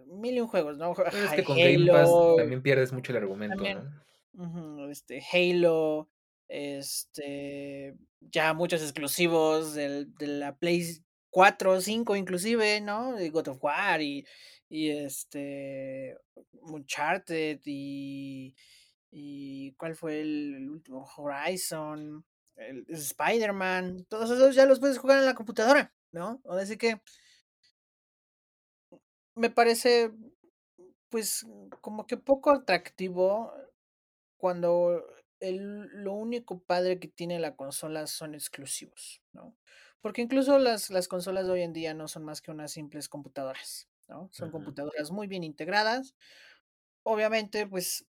mil y un juegos, ¿no? Pero es que con Game Pass Halo. también pierdes mucho el argumento, También. ¿no? este, Halo. Este. Ya muchos exclusivos del, de la Play 4 5 inclusive, ¿no? Y God of War y, y este. Uncharted y. y ¿Cuál fue el, el último? Horizon. El, Spider-Man. Todos esos ya los puedes jugar en la computadora, ¿no? Así que. Me parece. Pues como que poco atractivo cuando el, lo único padre que tiene la consola son exclusivos, ¿no? Porque incluso las, las consolas de hoy en día no son más que unas simples computadoras, ¿no? Son computadoras muy bien integradas. Obviamente, pues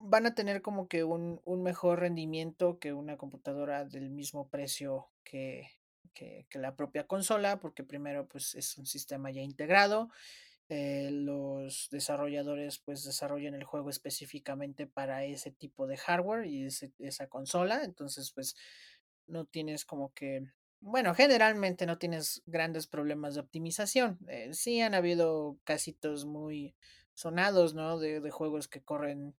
van a tener como que un, un mejor rendimiento que una computadora del mismo precio que, que, la propia consola, porque primero, pues es un sistema ya integrado eh, los desarrolladores pues desarrollan el juego específicamente para ese tipo de hardware y ese- esa consola, entonces pues no tienes como que, bueno, generalmente no tienes grandes problemas de optimización. Eh, sí han habido casitos muy sonados, ¿no? De, de juegos que corren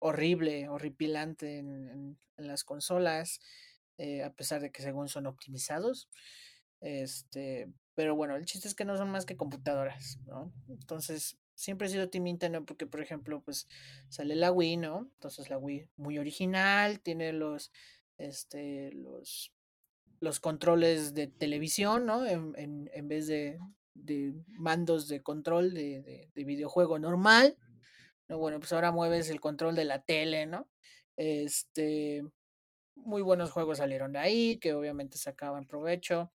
horrible, horripilante en, en- en las consolas, eh, a pesar de que según son optimizados. Este, pero bueno, el chiste es que no son más que computadoras, ¿no? Entonces, siempre he sido Team Nintendo porque, por ejemplo, pues sale la Wii, ¿no? Entonces la Wii muy original, tiene los, este, los, los controles de televisión, ¿no? En, en, en vez de, de mandos de control de, de, de videojuego normal. No, bueno, pues ahora mueves el control de la tele, ¿no? Este, muy buenos juegos salieron de ahí, que obviamente sacaban provecho.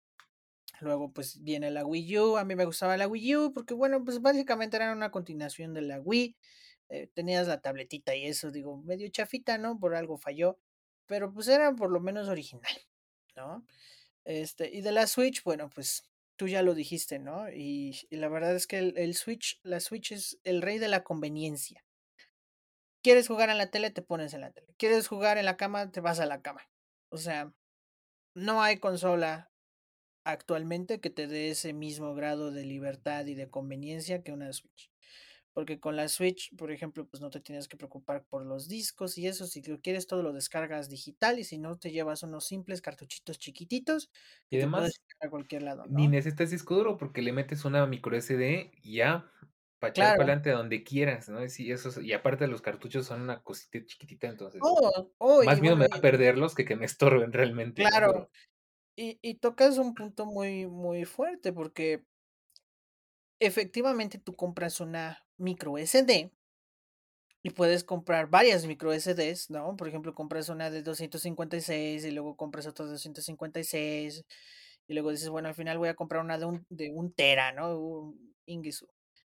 Luego, pues viene la Wii U. A mí me gustaba la Wii U porque, bueno, pues básicamente era una continuación de la Wii. Eh, tenías la tabletita y eso, digo, medio chafita, ¿no? Por algo falló. Pero pues era por lo menos original, ¿no? Este, y de la Switch, bueno, pues tú ya lo dijiste, ¿no? Y, y la verdad es que el, el Switch, la Switch es el rey de la conveniencia. ¿Quieres jugar en la tele? Te pones en la tele. ¿Quieres jugar en la cama? Te vas a la cama. O sea, no hay consola actualmente que te dé ese mismo grado de libertad y de conveniencia que una Switch. Porque con la Switch, por ejemplo, pues no te tienes que preocupar por los discos y eso. Si lo quieres, todo lo descargas digital y si no, te llevas unos simples cartuchitos chiquititos Y te puedes además, llevar a cualquier lado, ni necesitas disco duro porque le metes una micro SD y ya, para echar para Claro. adelante donde quieras, ¿no? Y eso es- y aparte los cartuchos son una cosita chiquitita, entonces, Oh, oh, más miedo bueno, me da perderlos que que me estorben realmente, claro. Pero Y, y tocas un punto muy, muy fuerte porque efectivamente tú compras una micro SD y puedes comprar varias micro SDs, ¿no? Por ejemplo, compras una de 256 y luego compras otra de 256 y luego dices, bueno, al final voy a comprar una de un, de un tera, ¿no? Un Ingisu.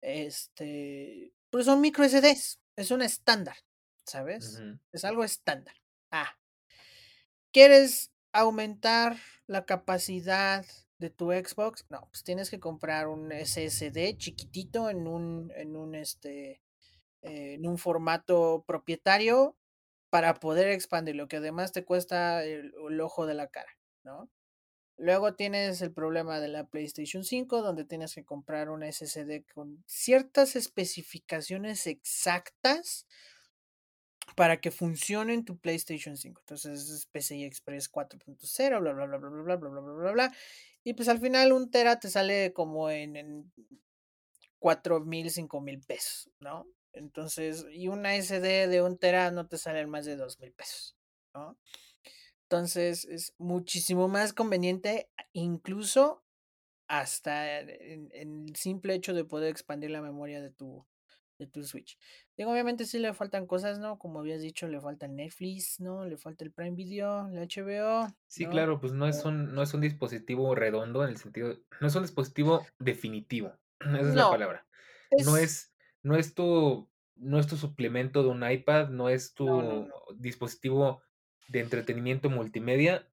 Este, pero son micro SDs, es un estándar, ¿sabes? Es algo estándar. Ah, ¿quieres aumentar la capacidad de tu Xbox? No, pues tienes que comprar un SSD chiquitito en un, en un este, eh, en un formato propietario para poder expandir, lo que además te cuesta el, el ojo de la cara, ¿no? Luego tienes el problema de la PlayStation 5, donde tienes que comprar un SSD con ciertas especificaciones exactas para que funcione en tu PlayStation 5. Entonces es PCI Express 4.0, bla, bla, bla, bla, bla, bla, bla, bla, bla, bla, bla. Y pues al final un tera te sale como en, en 4 mil, 5 mil pesos, ¿no? Entonces, y una SD de un tera no te sale en más de 2 mil pesos, ¿no? Entonces es muchísimo más conveniente, incluso hasta en, en el simple hecho de poder expandir la memoria de tu, de tu Switch. Digo, obviamente sí le faltan cosas, ¿no? Como habías dicho, le falta el Netflix, ¿no? Le falta el Prime Video, el HBO, Sí, ¿no? claro, pues no es un no es un dispositivo redondo en el sentido no es un dispositivo definitivo, esa es la palabra. No es... no es tu no es tu suplemento de un iPad, no es tu no. dispositivo de entretenimiento multimedia.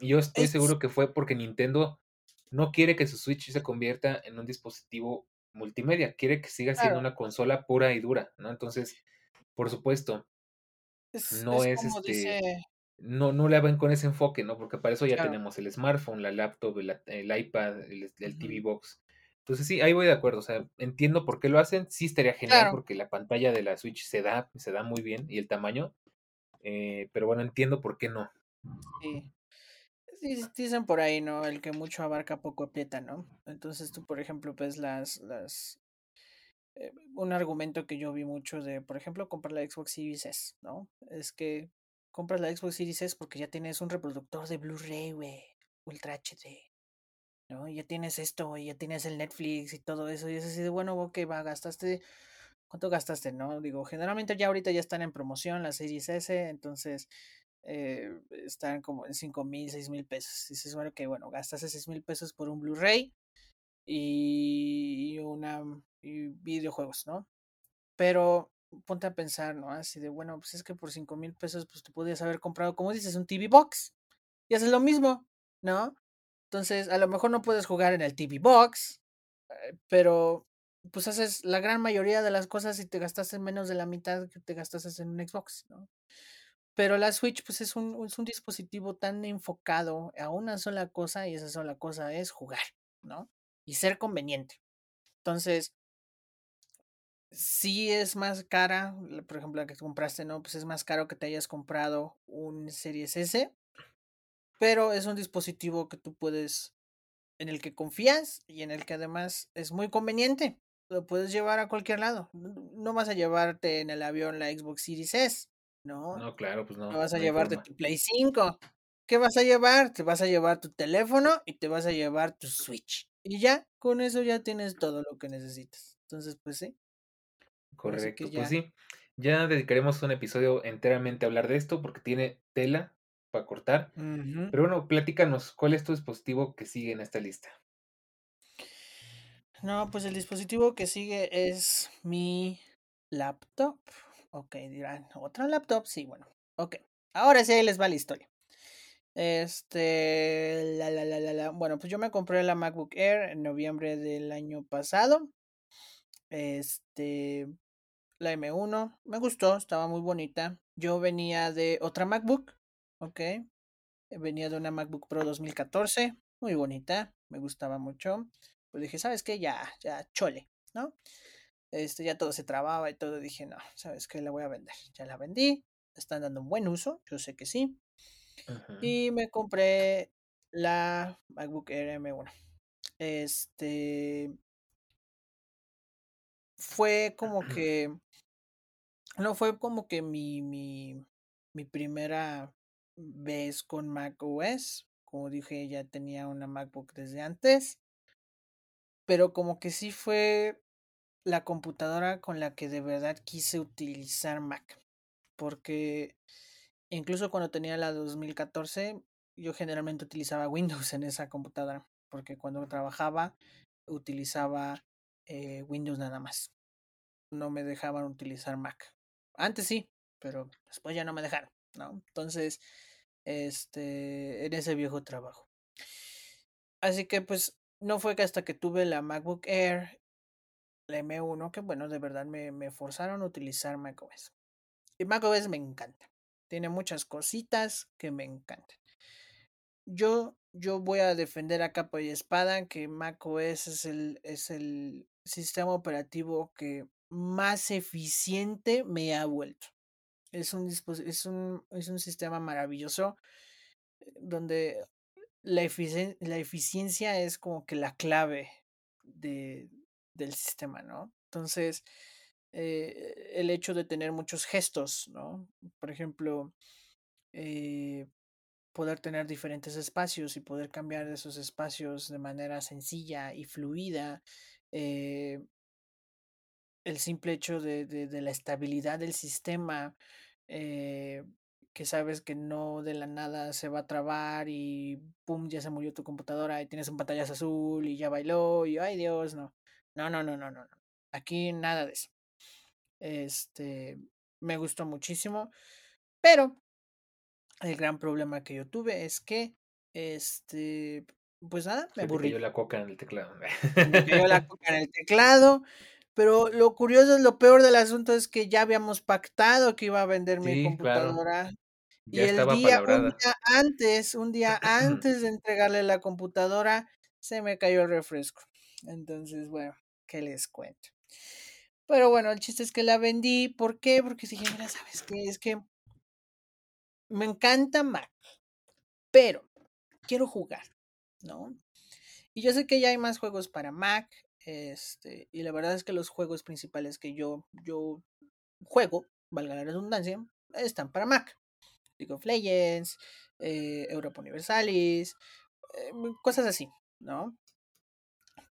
Yo estoy Es... seguro que fue porque Nintendo no quiere que su Switch se convierta en un dispositivo multimedia, quiere que siga siendo Claro, una consola pura y dura, ¿no? Entonces, por supuesto, es, no es es, como dice este no, no la ven con ese enfoque, ¿no? Porque para eso ya Claro. tenemos el smartphone, la laptop, el, el iPad, el, el TV. Box. Entonces sí, ahí voy de acuerdo. O sea, entiendo por qué lo hacen. Sí estaría genial Claro. porque la pantalla de la Switch se da, se da muy bien y el tamaño. Eh, pero bueno, entiendo por qué no. Sí. Dicen por ahí, ¿no? El que mucho abarca poco aprieta, ¿no? Entonces tú, por ejemplo, ves las, las, eh, un argumento que yo vi mucho de, por ejemplo, comprar la Xbox Series S, ¿no? Es que compras la Xbox Series S porque ya tienes un reproductor de Blu-ray, güey, Ultra HD, ¿no? Ya tienes esto, ya tienes el Netflix y todo eso, y es así de, bueno, ok, va, gastaste, ¿cuánto gastaste, no? Digo, generalmente ya ahorita ya están en promoción las Series S, entonces eh, están como en 5 mil, 6 mil pesos. Dices, bueno, que bueno, gastaste 6 mil pesos por un Blu-ray y una y videojuegos, ¿no? Pero ponte a pensar, ¿no? Así de, bueno, pues es que por 5 mil pesos, pues tú podías haber comprado, como dices, un TV Box y haces lo mismo, ¿no? Entonces, a lo mejor no puedes jugar en el TV Box, eh, pero pues haces la gran mayoría de las cosas y te gastaste menos de la mitad que te gastaste en un Xbox, ¿no? Pero la Switch, pues es un, es un dispositivo tan enfocado a una sola cosa y esa sola cosa es jugar, ¿no? Y ser conveniente. Entonces, sí es más cara, por ejemplo, la que compraste, ¿no? Pues es más caro que te hayas comprado un Series S, pero es un dispositivo que tú puedes, en el que confías y en el que además es muy conveniente. Lo puedes llevar a cualquier lado. No vas a llevarte en el avión la Xbox Series S, ¿no? No, claro, pues no. No vas a no llevarte tu Play 5. ¿Qué vas a llevar? Te vas a llevar tu teléfono y te vas a llevar tu Switch. Y ya, con eso ya tienes todo lo que necesitas. Entonces, pues sí. Correcto, pues sí. Ya dedicaremos un episodio enteramente a hablar de esto porque tiene tela para cortar. Uh -huh. Pero bueno, platícanos, ¿cuál es tu dispositivo que sigue en esta lista? No, pues el dispositivo que sigue es mi laptop. Ok, dirán, ¿otra laptop? Sí, bueno. Ok, ahora sí ahí les va la historia. Este, la, la, la, la. Bueno, pues yo me compré la MacBook Air en noviembre del año pasado. Este, la M1, me gustó, estaba muy bonita. Yo venía de otra MacBook, ok. Venía de una MacBook Pro 2014, muy bonita, me gustaba mucho. Pues dije, ¿sabes qué? Ya, ya, chole, ¿no? Este, ya todo se trababa y todo. Dije, no, ¿sabes qué? La voy a vender. Ya la vendí, están dando un buen uso, yo sé que sí. Uh -huh. Y me compré la MacBook Air M1. Este. Fue como que. No, fue como que mi, mi, mi primera vez con Mac OS. Como dije, ya tenía una MacBook desde antes. Pero como que sí fue la computadora con la que de verdad quise utilizar Mac. Porque incluso cuando tenía la 2014, yo generalmente utilizaba Windows en esa computadora. Porque cuando trabajaba, utilizaba eh, Windows nada más. No me dejaban utilizar Mac. Antes sí, pero después ya no me dejaron, ¿no? Entonces, este, en ese viejo trabajo. Así que pues no fue que hasta que tuve la MacBook Air, la M1, que bueno, de verdad me, me forzaron a utilizar macOS. Y macOS me encanta. Tiene muchas cositas que me encantan. Yo, yo voy a defender a capa y espada que macOS es el, es el sistema operativo que más eficiente me ha vuelto. Es un, es un, es un sistema maravilloso donde la, eficien la eficiencia es como que la clave de, del sistema, ¿no? Entonces, eh, el hecho de tener muchos gestos, ¿no? Por ejemplo, eh, poder tener diferentes espacios y poder cambiar esos espacios de manera sencilla y fluida. Eh, el simple hecho de, de, de, la estabilidad del sistema, eh, que sabes que no de la nada se va a trabar y pum, ya se murió tu computadora y tienes un pantallazo azul y ya bailó y ay Dios, no. No, no, no, no, no. Aquí nada de eso. Este, me gustó muchísimo, pero el gran problema que yo tuve es que, este, pues nada, me aburrí. te cayó la coca en el teclado. Me cayó la coca en el teclado. Pero lo curioso, lo peor del asunto es que ya habíamos pactado que iba a vender mi claro. Y el día, un día antes, un día antes de entregarle la computadora, se me cayó el refresco. Entonces, bueno, ¿qué les cuento? Pero bueno, el chiste es que la vendí. ¿Por qué? Porque dije, mira, ¿sabes qué? Es que me encanta Mac, pero quiero jugar, ¿no? Y yo sé que ya hay más juegos para Mac, este, y la verdad es que los juegos principales que yo, yo juego, valga la redundancia, están para Mac. League of Legends, Europa Universalis, eh, cosas así, ¿no?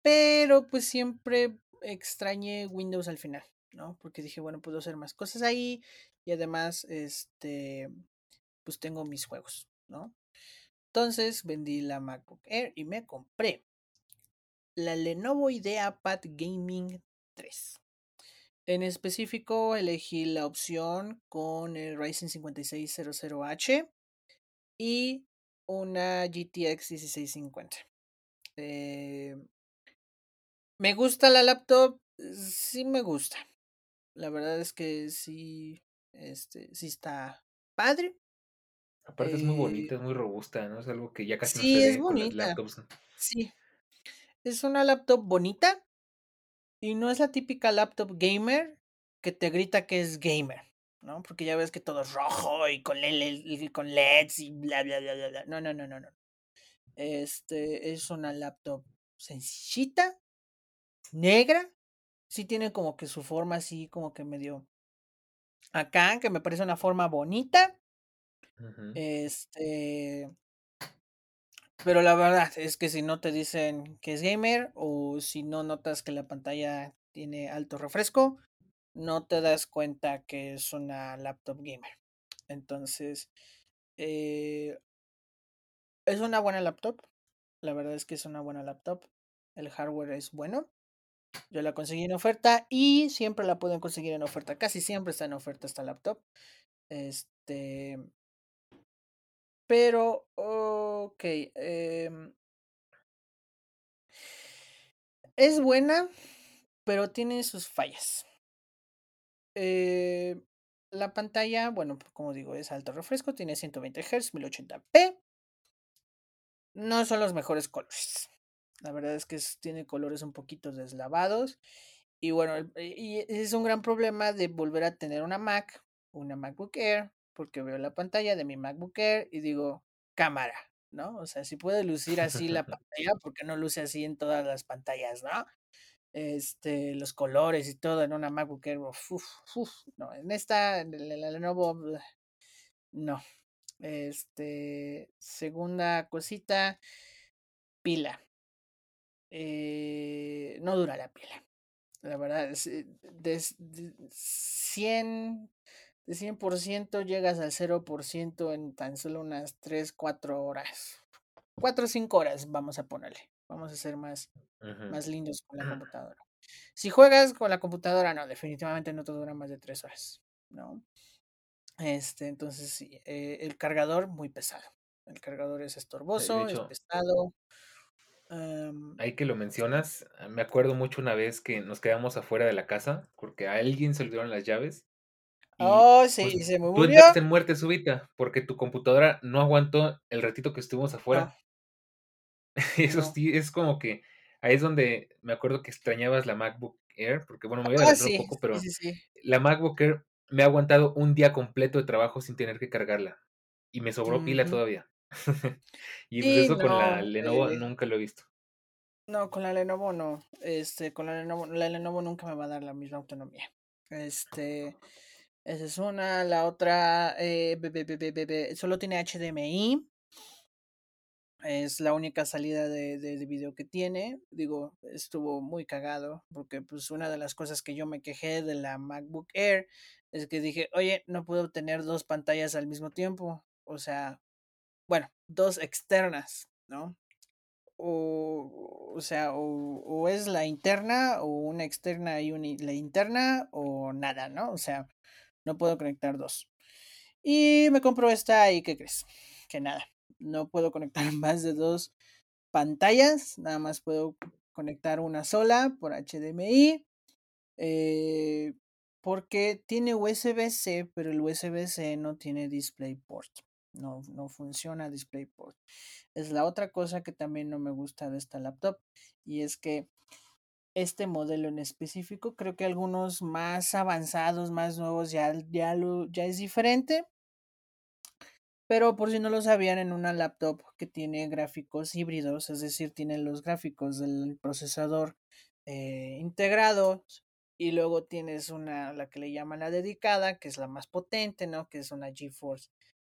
Pero pues siempre extrañé Windows al final, ¿no? Porque dije, bueno, puedo hacer más cosas ahí y además, este, pues tengo mis juegos, ¿no? Entonces vendí la MacBook Air y me compré la Lenovo IdeaPad Gaming 3. En específico elegí la opción con el Ryzen 5600H y una GTX 1650. Eh, ¿Me gusta la laptop? Sí me gusta. La verdad es que sí, este, sí está padre. Aparte es muy bonita, es eh muy robusta, ¿no? Es algo que ya casi no se ve con las laptops. Sí. Es una laptop bonita y no es la típica laptop gamer que te grita que es gamer, ¿no? Porque ya ves que todo es rojo y con, con LEDs y bla, bla, bla, bla. No, no, no, no, no. Este es una laptop sencillita, negra. Sí tiene como que su forma así, como que medio acá, que me parece una forma bonita. Este. Pero la verdad es que si no te dicen que es gamer o si no notas que la pantalla tiene alto refresco, no te das cuenta que es una laptop gamer. Entonces, eh, es una buena laptop. La verdad es que es una buena laptop. El hardware es bueno. Yo la conseguí en oferta y siempre la pueden conseguir en oferta. Casi siempre está en oferta esta laptop. Este. Pero, ok. Em es buena, pero tiene sus fallas. Eh, la pantalla, bueno, como digo, es alto refresco, tiene 120 Hz, 1080p. No son los mejores colores. La verdad es que tiene colores un poquito deslavados. Y bueno, y es un gran problema de volver a tener una Mac, una MacBook Air, porque veo la pantalla de mi MacBook Air y digo, cámara, ¿no? O sea, si puede lucir así la pantalla, ¿por qué no luce así en todas las pantallas, no? Este, los colores y todo en una MacBook Air, no, en esta, en la Lenovo, no. Este, segunda cosita, pila. Eh, no dura la pila. La verdad, es, eh, de, 100, de 100% llegas al 0% en tan solo unas 3, 4 horas. 4 o 5 horas, vamos a ponerle. Vamos a ser más, más lindos con la computadora. Si juegas con la computadora, no, definitivamente no te dura más de 3 horas, ¿no? Este, entonces, sí, eh, el cargador muy pesado. El cargador es estorboso, es pesado. Ahí que lo mencionas, me acuerdo mucho una vez que nos quedamos afuera de la casa porque a alguien se dieron las llaves. Oh, sí, pues, se me murió. Tú entraste en muerte súbita porque tu computadora no aguantó el ratito que estuvimos afuera. Eso sí, es como que ahí es donde me acuerdo que extrañabas la MacBook Air, porque bueno, me voy a ah, un poco, pero la MacBook Air me ha aguantado un día completo de trabajo sin tener que cargarla. Y me sobró pila todavía. y pues eso con la Lenovo eh nunca lo he visto. No, con la Lenovo no. Este, con la Lenovo, la Lenovo nunca me va a dar la misma autonomía. Este, esa es una. La otra, eh, solo tiene HDMI. Es la única salida de, de, video que tiene. Digo, estuvo muy cagado porque pues una de las cosas que yo me quejé de la MacBook Air es que dije, oye, no puedo tener dos pantallas al mismo tiempo. O sea, bueno, dos externas, ¿no? O, o sea, o, es la interna o una externa y una, la interna o nada, ¿no? O sea, no puedo conectar dos. Y me compro esta y ¿qué crees? Que nada no puedo conectar más de dos pantallas, nada más puedo conectar una sola por HDMI. Eh, porque tiene USB-C, pero el USB-C no tiene DisplayPort. No, no funciona DisplayPort. Es la otra cosa que también no me gusta de esta laptop. Y es que este modelo en específico, creo que algunos más avanzados, más nuevos, ya, ya, ya es diferente. Pero por si no lo sabían, en una laptop que tiene gráficos híbridos, es decir, tiene los gráficos del procesador eh, integrados y luego tienes una, la que le llaman la dedicada, que es la más potente, ¿no? Que es una GeForce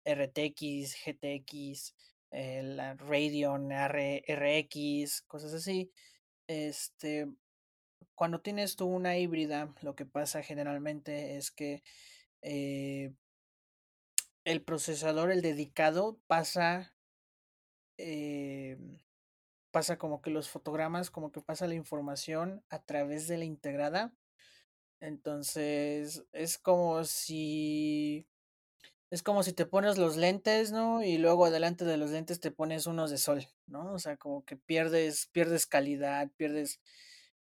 RTX, GTX, eh, la Radeon RX, cosas así. Este, cuando tienes tú una híbrida, lo que pasa generalmente es que eh, el procesador, el dedicado, pasa, eh, pasa como que los fotogramas, como que pasa la información a través de la integrada. Entonces, es como si es como si te pones los lentes, ¿no? Y luego adelante de los lentes te pones unos de sol, ¿no? O sea, como que pierdes, pierdes calidad, pierdes,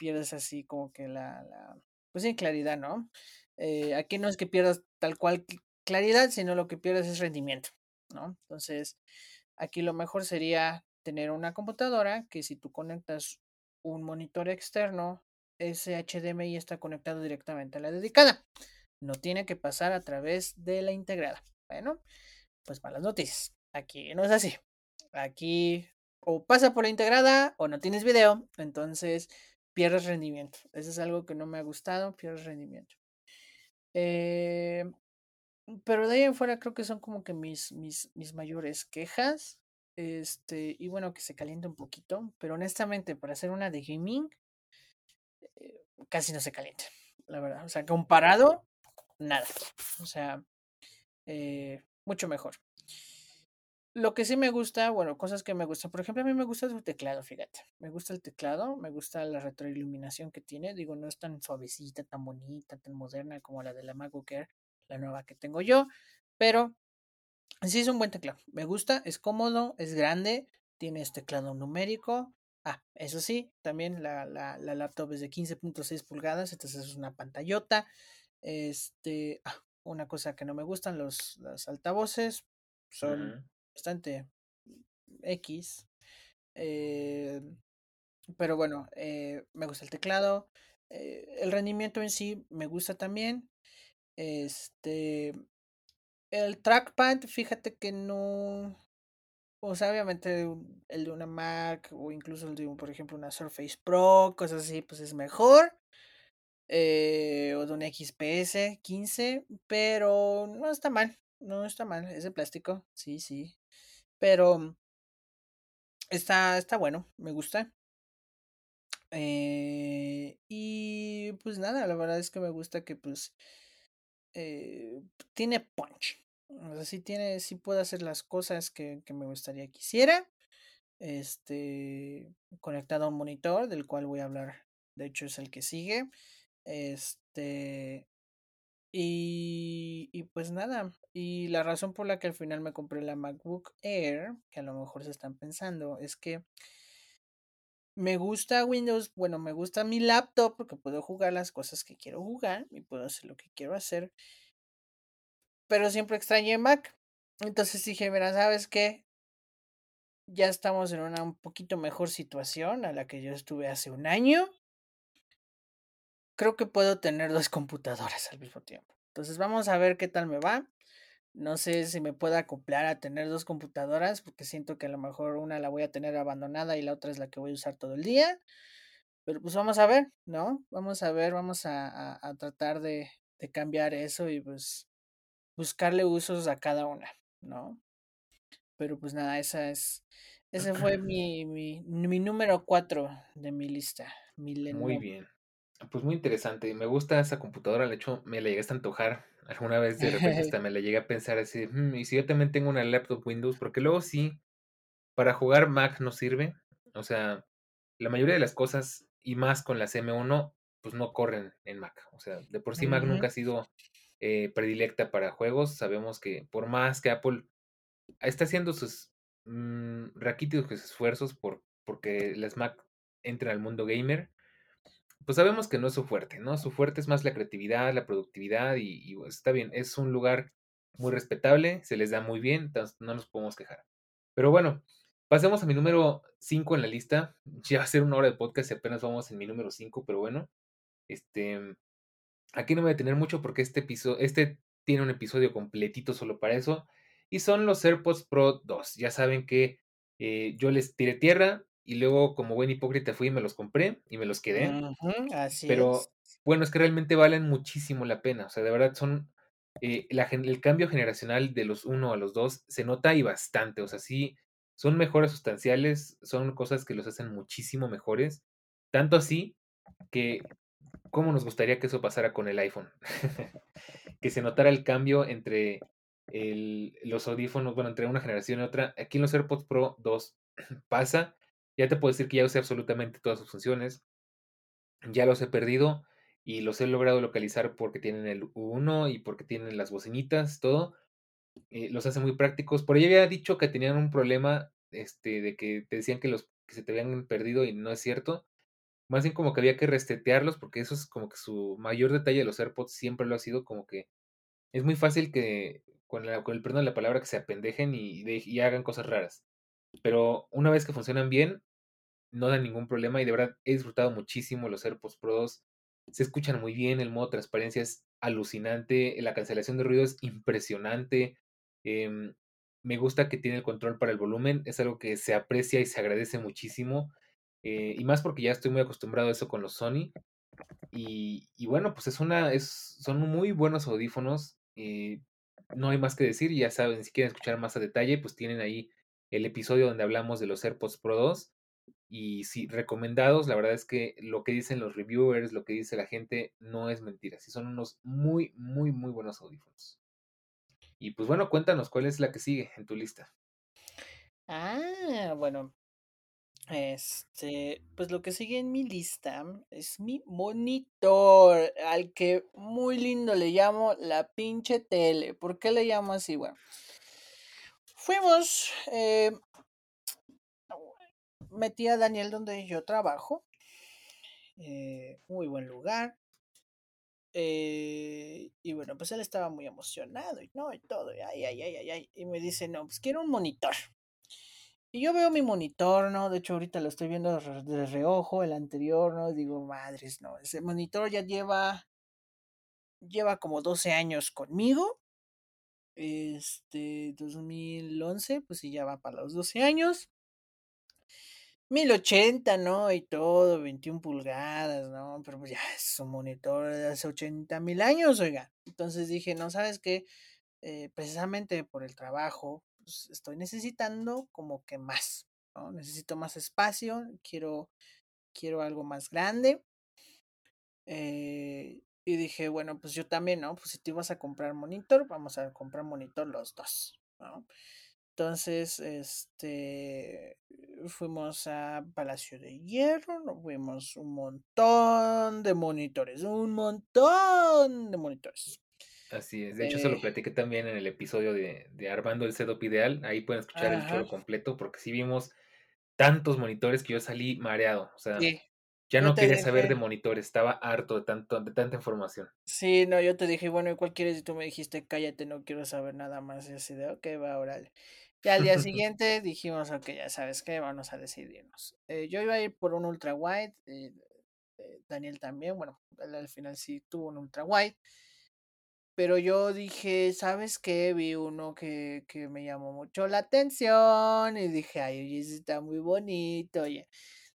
pierdes así como que la, pues sí, claridad, ¿no? Eh, aquí no es que pierdas tal cual claridad, sino lo que pierdes es rendimiento, ¿no? Entonces, aquí lo mejor sería tener una computadora que si tú conectas un monitor externo, ese HDMI está conectado directamente a la dedicada. No tiene que pasar a través de la integrada. Bueno, pues malas noticias. Aquí no es así. Aquí o pasa por la integrada o no tienes video. Entonces pierdes rendimiento. Eso es algo que no me ha gustado. Pierdes rendimiento. Eh, pero de ahí en fuera creo que son como que mis, mis, mis mayores quejas. Este, y bueno, que se caliente un poquito. Pero honestamente, para hacer una de gaming, eh, casi no se calienta. La verdad. O sea, comparado, nada. O sea, eh, mucho mejor. Lo que sí me gusta, bueno, cosas que me gustan, por ejemplo, a mí me gusta su teclado, fíjate. Me gusta el teclado, me gusta la retroiluminación que tiene. Digo, no es tan suavecita, tan bonita, tan moderna como la de la MacBook Air, la nueva que tengo yo, pero sí es un buen teclado. Me gusta, es cómodo, es grande, tiene este teclado numérico. Ah, eso sí, también la, la, la laptop es de 15.6 pulgadas, entonces es una pantallota. Este, ah, una cosa que no me gustan, los, los altavoces son bastante X. Eh, pero bueno, eh, me gusta el teclado. Eh, el rendimiento en sí me gusta también. Este. El trackpad, fíjate que no. O sea, obviamente el de una Mac o incluso el de, por ejemplo, una Surface Pro, cosas así, pues es mejor o de un XPS 15, pero no está mal, no está mal, es de plástico, sí, sí, pero está, está bueno, me gusta. Eh, y pues nada, la verdad es que me gusta que pues eh, tiene punch. O sea, sí tiene, sí puede hacer las cosas que, que me gustaría que hiciera. Este, conectado a un monitor, del cual voy a hablar. De hecho, es el que sigue. Este. Y, y pues nada, y la razón por la que al final me compré la MacBook Air, que a lo mejor se están pensando, es que me gusta Windows, bueno, me gusta mi laptop porque puedo jugar las cosas que quiero jugar y puedo hacer lo que quiero hacer, pero siempre extrañé Mac. Entonces dije, mira, ¿sabes qué? Ya estamos en una un poquito mejor situación a la que yo estuve hace un año creo que puedo tener dos computadoras al mismo tiempo. Entonces vamos a ver qué tal me va. No sé si me puedo acoplar a tener dos computadoras porque siento que a lo mejor una la voy a tener abandonada y la otra es la que voy a usar todo el día. Pero pues vamos a ver, ¿no? Vamos a ver, vamos a, tratar de, cambiar eso y pues buscarle usos a cada una, ¿no? Pero pues nada, esa es, ese fue mi, mi, mi número cuatro de mi lista. Muy bien. Pues muy interesante. Me gusta esa computadora. De hecho, me la llegué a antojar. Alguna vez de repente hasta me la llegué a pensar así. Mm, y si yo también tengo una laptop Windows, porque luego sí, para jugar Mac no sirve. O sea, la mayoría de las cosas, y más con las M1, pues no corren en Mac. O sea, de por sí Mac nunca ha sido eh, predilecta para juegos. Sabemos que por más que Apple está haciendo sus mmm, raquíticos esfuerzos por porque las Mac entren al mundo gamer, pues sabemos que no es su fuerte, ¿no? Su fuerte es más la creatividad, la productividad y, y, pues, está bien, es un lugar muy respetable, se les da muy bien, entonces no nos podemos quejar. Pero bueno, pasemos a mi número 5 en la lista. Ya va a ser una hora de podcast y apenas vamos en mi número 5, pero bueno, este, aquí no me voy a detener mucho porque este episodio, este tiene un episodio completito solo para eso. Y son los AirPods Pro 2. Ya saben que eh, yo les tiré tierra y luego como buen hipócrita fui y me los compré y me los quedé. Así Pero es. bueno, es que realmente valen muchísimo la pena. O sea, de verdad son. eh, la el cambio generacional de los 1 a los 2 se nota y bastante. O sea, sí, son mejoras sustanciales, son cosas que los hacen muchísimo mejores. Tanto así que, ¿cómo nos gustaría que eso pasara con el iPhone? que se notara el cambio entre el- los audífonos, bueno, entre una generación y otra. Aquí en los AirPods Pro 2 pasa. Ya te puedo decir que ya usé absolutamente todas sus funciones ya los he perdido y los he logrado localizar porque tienen el U1 y porque tienen las bocinitas, todo. eh, los hace muy prácticos. Por ahí había dicho que tenían un problema este, de que te decían que los que se te habían perdido y no es cierto. Más bien como que había que resetearlos porque eso es como que su mayor detalle de los AirPods siempre lo ha sido como que es muy fácil que con, el perdón de la palabra que se apendejen y, de- y hagan cosas raras. Pero una vez que funcionan bien, no da ningún problema y de verdad he disfrutado muchísimo los AirPods Pro 2. Se escuchan muy bien, el modo transparencia es alucinante, la cancelación de ruido es impresionante. em, me gusta que tiene el control para el volumen, es algo que se aprecia y se agradece muchísimo. eh, y más porque ya estoy muy acostumbrado a eso con los Sony. Y, y bueno, pues es una, es, son muy buenos audífonos. eh, no hay más que decir, ya saben, si quieren escuchar más a detalle, pues tienen ahí el episodio donde hablamos de los AirPods Pro 2 y sí, recomendados, la verdad es que lo que dicen los reviewers, lo que dice la gente, no es mentira. Sí, son unos muy, muy, muy buenos audífonos. Y pues bueno, cuéntanos cuál es la que sigue en tu lista. Ah, bueno. Este, pues lo que sigue en mi lista es mi monitor, al que muy lindo le llamo la pinche tele. ¿Por qué le llamo así? Bueno, fuimos, eh, metí a Daniel donde yo trabajo, eh, muy buen lugar. eh, y bueno, pues él estaba muy emocionado y no, y todo, y ay, ay, ay, ay, y me dice, no, pues quiero un monitor. Y yo veo mi monitor, ¿no? De hecho, ahorita lo estoy viendo de reojo, el anterior, ¿no? Y digo, madres, no, ese monitor ya lleva, lleva como 12 años conmigo. Este, 2011, pues sí, ya va para los 12 años. 1080, ¿no? Y todo, 21 pulgadas, ¿no? Pero pues ya es un monitor de hace 80 mil años, oiga. Entonces dije, no, ¿sabes qué? Eh, precisamente por el trabajo, pues estoy necesitando como que más, ¿no? Necesito más espacio, quiero, quiero algo más grande. eh, y dije, bueno, pues yo también, ¿no? Pues si te ibas a comprar monitor, vamos a comprar monitor los dos, ¿no? Entonces, este, fuimos a Palacio de Hierro, vimos un montón de monitores, un montón de monitores. Así es. De hecho, Eh, lo platiqué también en el episodio de, de Armando el Setup Ideal. Ahí pueden escuchar el choro completo porque sí vimos tantos monitores que yo salí mareado. O sea, sí, ya no quería saber de monitores, estaba harto de, tanto, de tanta información. sí, no, yo te dije, bueno, ¿y cuál quieres? Y tú me dijiste, cállate, no quiero saber nada más. Y así de, ok, va, órale. Y al día siguiente dijimos, ok, ya sabes qué, vamos a decidirnos. Eh, yo iba a ir por un ultra wide, eh, eh, Daniel también, bueno, él al final sí tuvo un ultra wide. Pero yo dije, ¿sabes qué? Vi uno que, que me llamó mucho la atención y dije, ay, oye, está muy bonito, oye.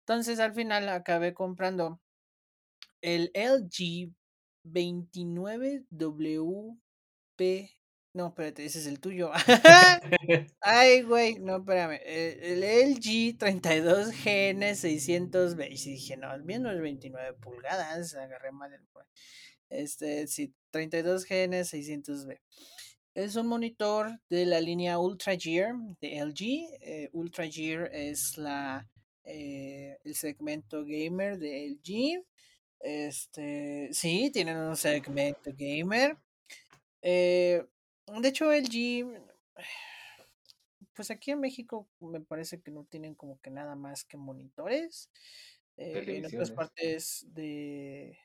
Entonces al final acabé comprando el LG 29WP. No, espérate, ese es el tuyo. Ay, güey, no, espérame. eh, El, LG 32GN600B. Y dije, no, el mío no es 29 pulgadas. Agarré mal el. Este, sí, 32GN600B. Es un monitor de la línea Ultra Gear de LG. eh, Ultra Gear es la, eh, el segmento gamer de LG. Este, sí, tienen un segmento gamer. Eh, de hecho, LG, pues aquí en México me parece que no tienen como que nada más que monitores. Eh, en otras partes de,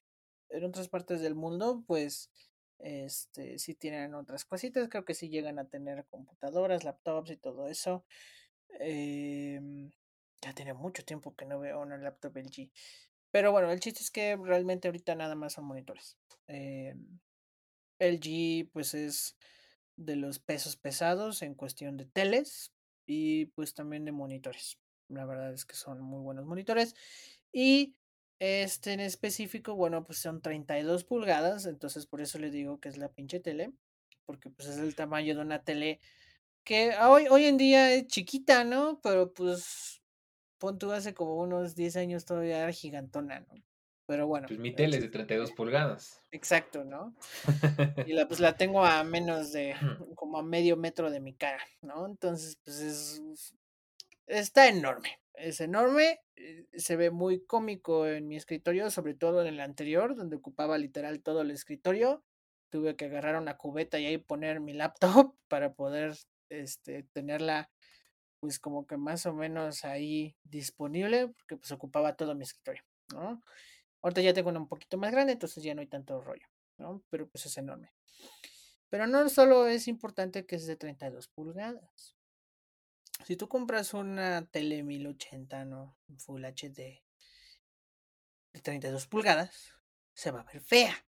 en otras partes del mundo, pues, este, sí tienen otras cositas, creo que sí llegan a tener computadoras, laptops y todo eso. Em, ya tiene mucho tiempo que no veo una laptop LG. Pero bueno, el chiste es que realmente ahorita nada más son monitores. Eh, LG pues es de los pesos pesados en cuestión de teles y pues también de monitores. La verdad es que son muy buenos monitores. Y este en específico, bueno, pues son 32 pulgadas, entonces por eso le digo que es la pinche tele, porque pues es el tamaño de una tele que hoy, hoy en día es chiquita, ¿no? Pero pues pon tú hace como unos 10 años todavía era gigantona, ¿no? Pero bueno. Pues mi tele es de 32 pulgadas. Exacto, ¿no? y la, pues la tengo a menos de como a medio metro de mi cara, ¿no? Entonces, pues es, está enorme, es enorme, eh, se ve muy cómico en mi escritorio, sobre todo en el anterior, donde ocupaba literal todo el escritorio. Tuve que agarrar una cubeta y ahí poner mi laptop para poder este, tenerla pues como que más o menos ahí disponible, porque pues ocupaba todo mi escritorio, ¿no? Ahorita ya tengo una un poquito más grande, entonces ya no hay tanto rollo, ¿no? Pero pues es enorme. Pero no solo es importante que es de 32 pulgadas. Si tú compras una tele 1080, ¿no? Full HD de 32 pulgadas, se va a ver fea.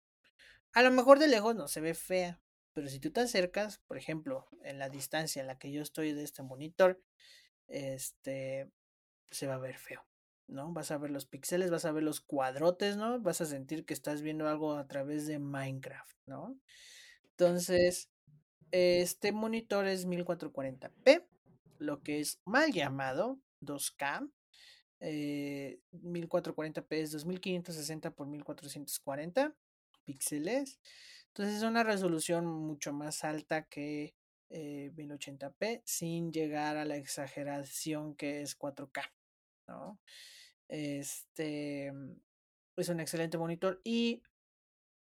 A lo mejor de lejos no se ve fea, pero si tú te acercas, por ejemplo, en la distancia en la que yo estoy de este monitor, este, se va a ver feo, ¿no? Vas a ver los píxeles, vas a ver los cuadrotes, ¿no? Vas a sentir que estás viendo algo a través de Minecraft, ¿no? Entonces, este monitor es 1440p, lo que es mal llamado 2K. 1440p es 2560 por 1440 píxeles. Entonces es una resolución mucho más alta que 1080p eh, sin llegar a la exageración que es 4K, ¿no? Este es un excelente monitor y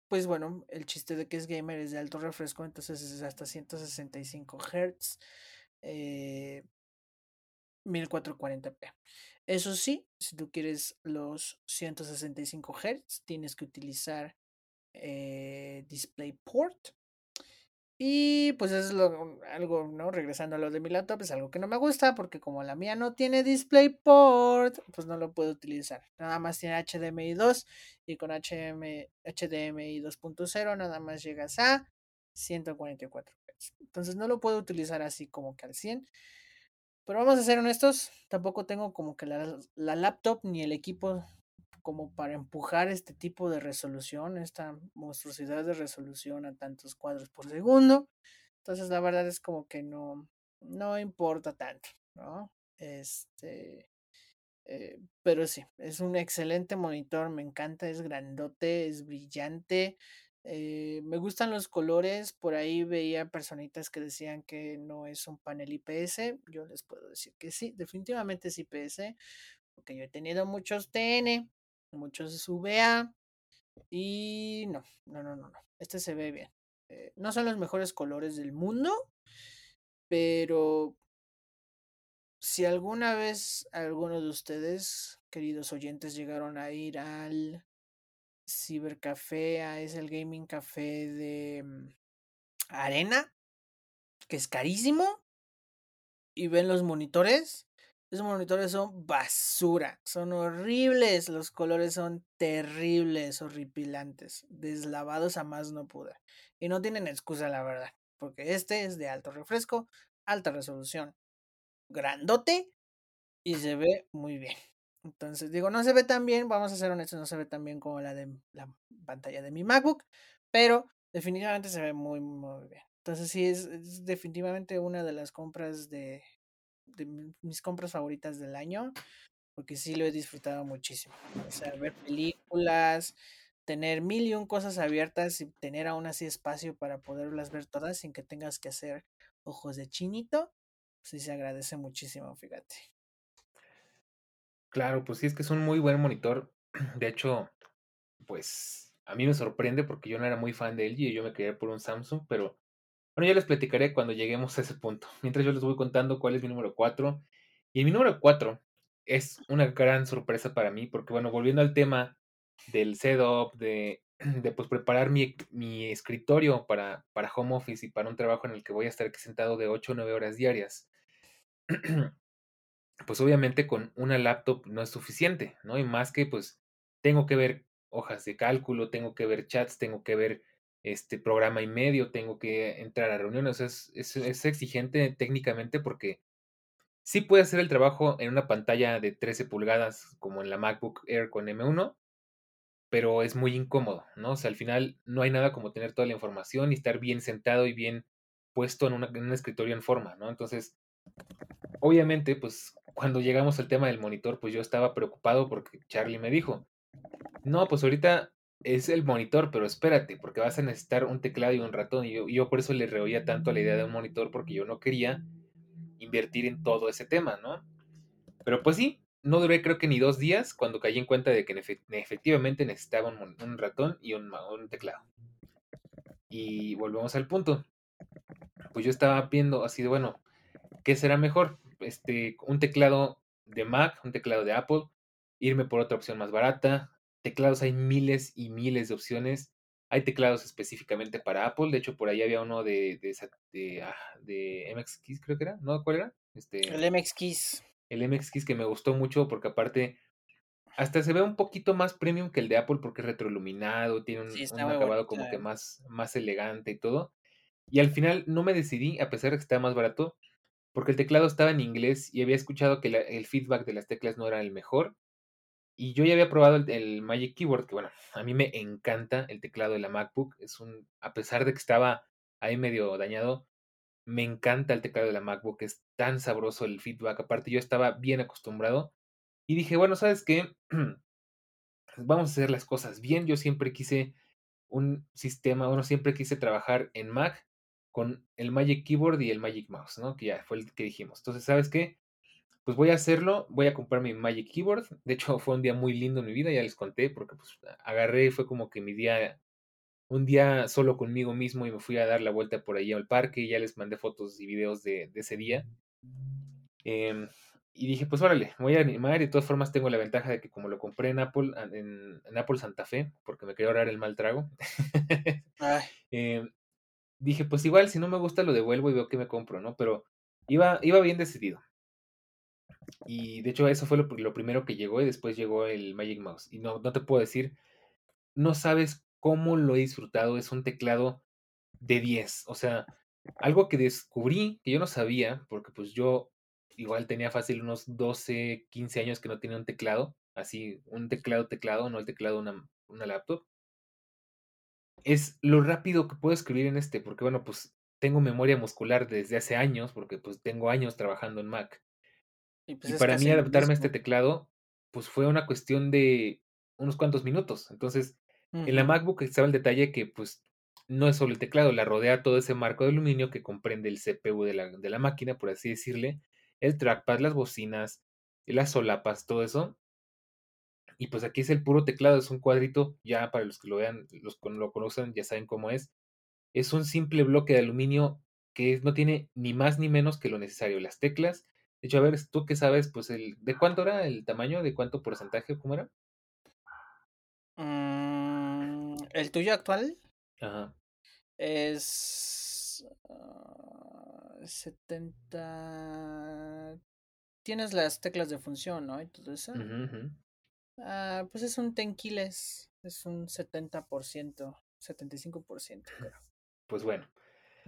pues bueno, el chiste de que es gamer es de alto refresco, entonces es hasta 165 Hz, 1440p. Eso sí, si tú quieres los 165 Hz, tienes que utilizar eh, DisplayPort. Y pues es lo, algo, ¿no? Regresando a lo de mi laptop, es algo que no me gusta porque como la mía no tiene DisplayPort, pues no lo puedo utilizar. Nada más tiene HDMI 2 y con HDMI 2.0 nada más llegas a 144 Hz. Entonces no lo puedo utilizar así como que al 100. Pero vamos a ser honestos, tampoco tengo como que la, la laptop ni el equipo como para empujar este tipo de resolución, esta monstruosidad de resolución a tantos cuadros por segundo. Entonces la verdad es como que no, no importa tanto, ¿no? Este, eh, pero sí, es un excelente monitor, me encanta, es grandote, es brillante. Eh, me gustan los colores, por ahí veía personitas que decían que no es un panel IPS, yo les puedo decir que sí, definitivamente es IPS, porque yo he tenido muchos TN, muchos VA y no, no, no, no, no. Este se ve bien. Eh, no son los mejores colores del mundo, pero si alguna vez alguno de ustedes, queridos oyentes, llegaron a ir al cibercafé, a es el gaming café de mm, Arena, que es carísimo, y ven los monitores, esos monitores son basura, son horribles, los colores son terribles, horripilantes, deslavados a más no pude. Y no tienen excusa, la verdad, porque este es de alto refresco, alta resolución, grandote y se ve muy bien. Entonces, digo, no se ve tan bien, vamos a ser honestos, no se ve tan bien como la de la pantalla de mi MacBook, pero definitivamente se ve muy, muy bien. Entonces, sí, es definitivamente una de las compras de de mis compras favoritas del año, porque sí lo he disfrutado muchísimo. O sea, ver películas, tener mil y un cosas abiertas y tener aún así espacio para poderlas ver todas sin que tengas que hacer ojos de chinito, sí se agradece muchísimo, fíjate. Claro, pues sí, es que es un muy buen monitor. De hecho, pues a mí me sorprende porque yo no era muy fan de LG y yo me quería por un Samsung, pero bueno, ya les platicaré cuando lleguemos a ese punto. Mientras yo les voy contando cuál es mi número 4. Y mi número 4 es una gran sorpresa para mí, porque bueno, volviendo al tema del setup, de, de pues preparar mi, mi escritorio para, para home office y para un trabajo en el que voy a estar aquí sentado de 8 o 9 horas diarias, pues obviamente con una laptop no es suficiente, ¿no? Y más que pues tengo que ver hojas de cálculo, tengo que ver chats, tengo que ver este programa y medio, tengo que entrar a reuniones, es, es, es exigente técnicamente porque sí puede hacer el trabajo en una pantalla de 13 pulgadas como en la MacBook Air con M1, pero es muy incómodo, ¿no? O sea, al final no hay nada como tener toda la información y estar bien sentado y bien puesto en, en un escritorio en forma, ¿no? Entonces, obviamente, pues cuando llegamos al tema del monitor, pues yo estaba preocupado porque Charlie me dijo, no, pues ahorita es el monitor, pero espérate, porque vas a necesitar un teclado y un ratón. Y yo, por eso le reoía tanto a la idea de un monitor, porque yo no quería invertir en todo ese tema, ¿no? Pero pues sí, no duré creo que ni dos días cuando caí en cuenta de que efectivamente necesitaba un, un ratón y un, un, teclado. Y volvemos al punto. Pues yo estaba viendo así de, bueno, ¿qué será mejor? Este, un teclado de Mac, un teclado de Apple, irme por otra opción más barata. Teclados hay miles y miles de opciones. Hay teclados específicamente para Apple. De hecho, por ahí había uno de, de, de, ah, de MX Keys, creo que era. ¿No? ¿Cuál era? Este, el MX Keys. El MX Keys que me gustó mucho porque aparte hasta se ve un poquito más premium que el de Apple porque es retroiluminado, tiene un, un acabado como que más, más elegante y todo. Y al final no me decidí, a pesar de que estaba más barato, porque el teclado estaba en inglés y había escuchado que la, el feedback de las teclas no era el mejor. Y yo ya había probado el, el, Magic Keyboard, que bueno, a mí me encanta el teclado de la MacBook. Es un, a pesar de que estaba ahí medio dañado, me encanta el teclado de la MacBook. Es tan sabroso el feedback. Aparte, yo estaba bien acostumbrado. Y dije, bueno, ¿sabes qué? Vamos a hacer las cosas bien. Yo siempre quise un sistema, bueno, siempre quise trabajar en Mac con el Magic Keyboard y el Magic Mouse, ¿no? Que ya fue el que dijimos. Entonces, ¿sabes qué? Pues voy a hacerlo, voy a comprar mi Magic Keyboard. De hecho, fue un día muy lindo en mi vida, ya les conté, porque pues agarré, fue como que mi día, un día solo conmigo mismo y me fui a dar la vuelta por ahí al parque y ya les mandé fotos y videos de, de ese día. Eh, y dije, pues órale, voy a animar y de todas formas tengo la ventaja de que como lo compré en Apple, en, en Apple Santa Fe, porque me quería ahorrar el mal trago. eh, dije, pues igual, si no me gusta lo devuelvo y veo que me compro, ¿no? Pero iba, iba bien decidido. Y de hecho eso fue lo, primero que llegó y después llegó el Magic Mouse. Y no, no te puedo decir, no sabes cómo lo he disfrutado. Es un teclado de 10. O sea, algo que descubrí que yo no sabía, porque pues yo igual tenía fácil unos 12, 15 años que no tenía un teclado. Así, un teclado, teclado, no el teclado una, una laptop es lo rápido que puedo escribir en este, porque bueno, pues tengo memoria muscular desde hace años, porque pues tengo años trabajando en Mac. Y, pues y para mí adaptarme a este teclado, pues fue una cuestión de unos cuantos minutos. Entonces, uh -huh. en la MacBook estaba el detalle que pues no es solo el teclado, la rodea todo ese marco de aluminio que comprende el CPU de la, de la máquina, por así decirle, el trackpad, las bocinas, las solapas, todo eso. Y pues aquí es el puro teclado, es un cuadrito, ya para los que lo vean, los que lo conocen, ya saben cómo es. Es un simple bloque de aluminio que no tiene ni más ni menos que lo necesario. Las teclas, de hecho, a ver, tú qué sabes, pues el, ¿de cuánto era el tamaño? ¿De cuánto porcentaje? ¿Cómo era? Mm, ¿El tuyo actual? Ajá. Es uh, 70. Tienes las teclas de función, ¿no? Y todo eso. Uh -huh, uh -huh. Ah, pues es un tenquiles, es un 70%, 75%, creo. Pues bueno.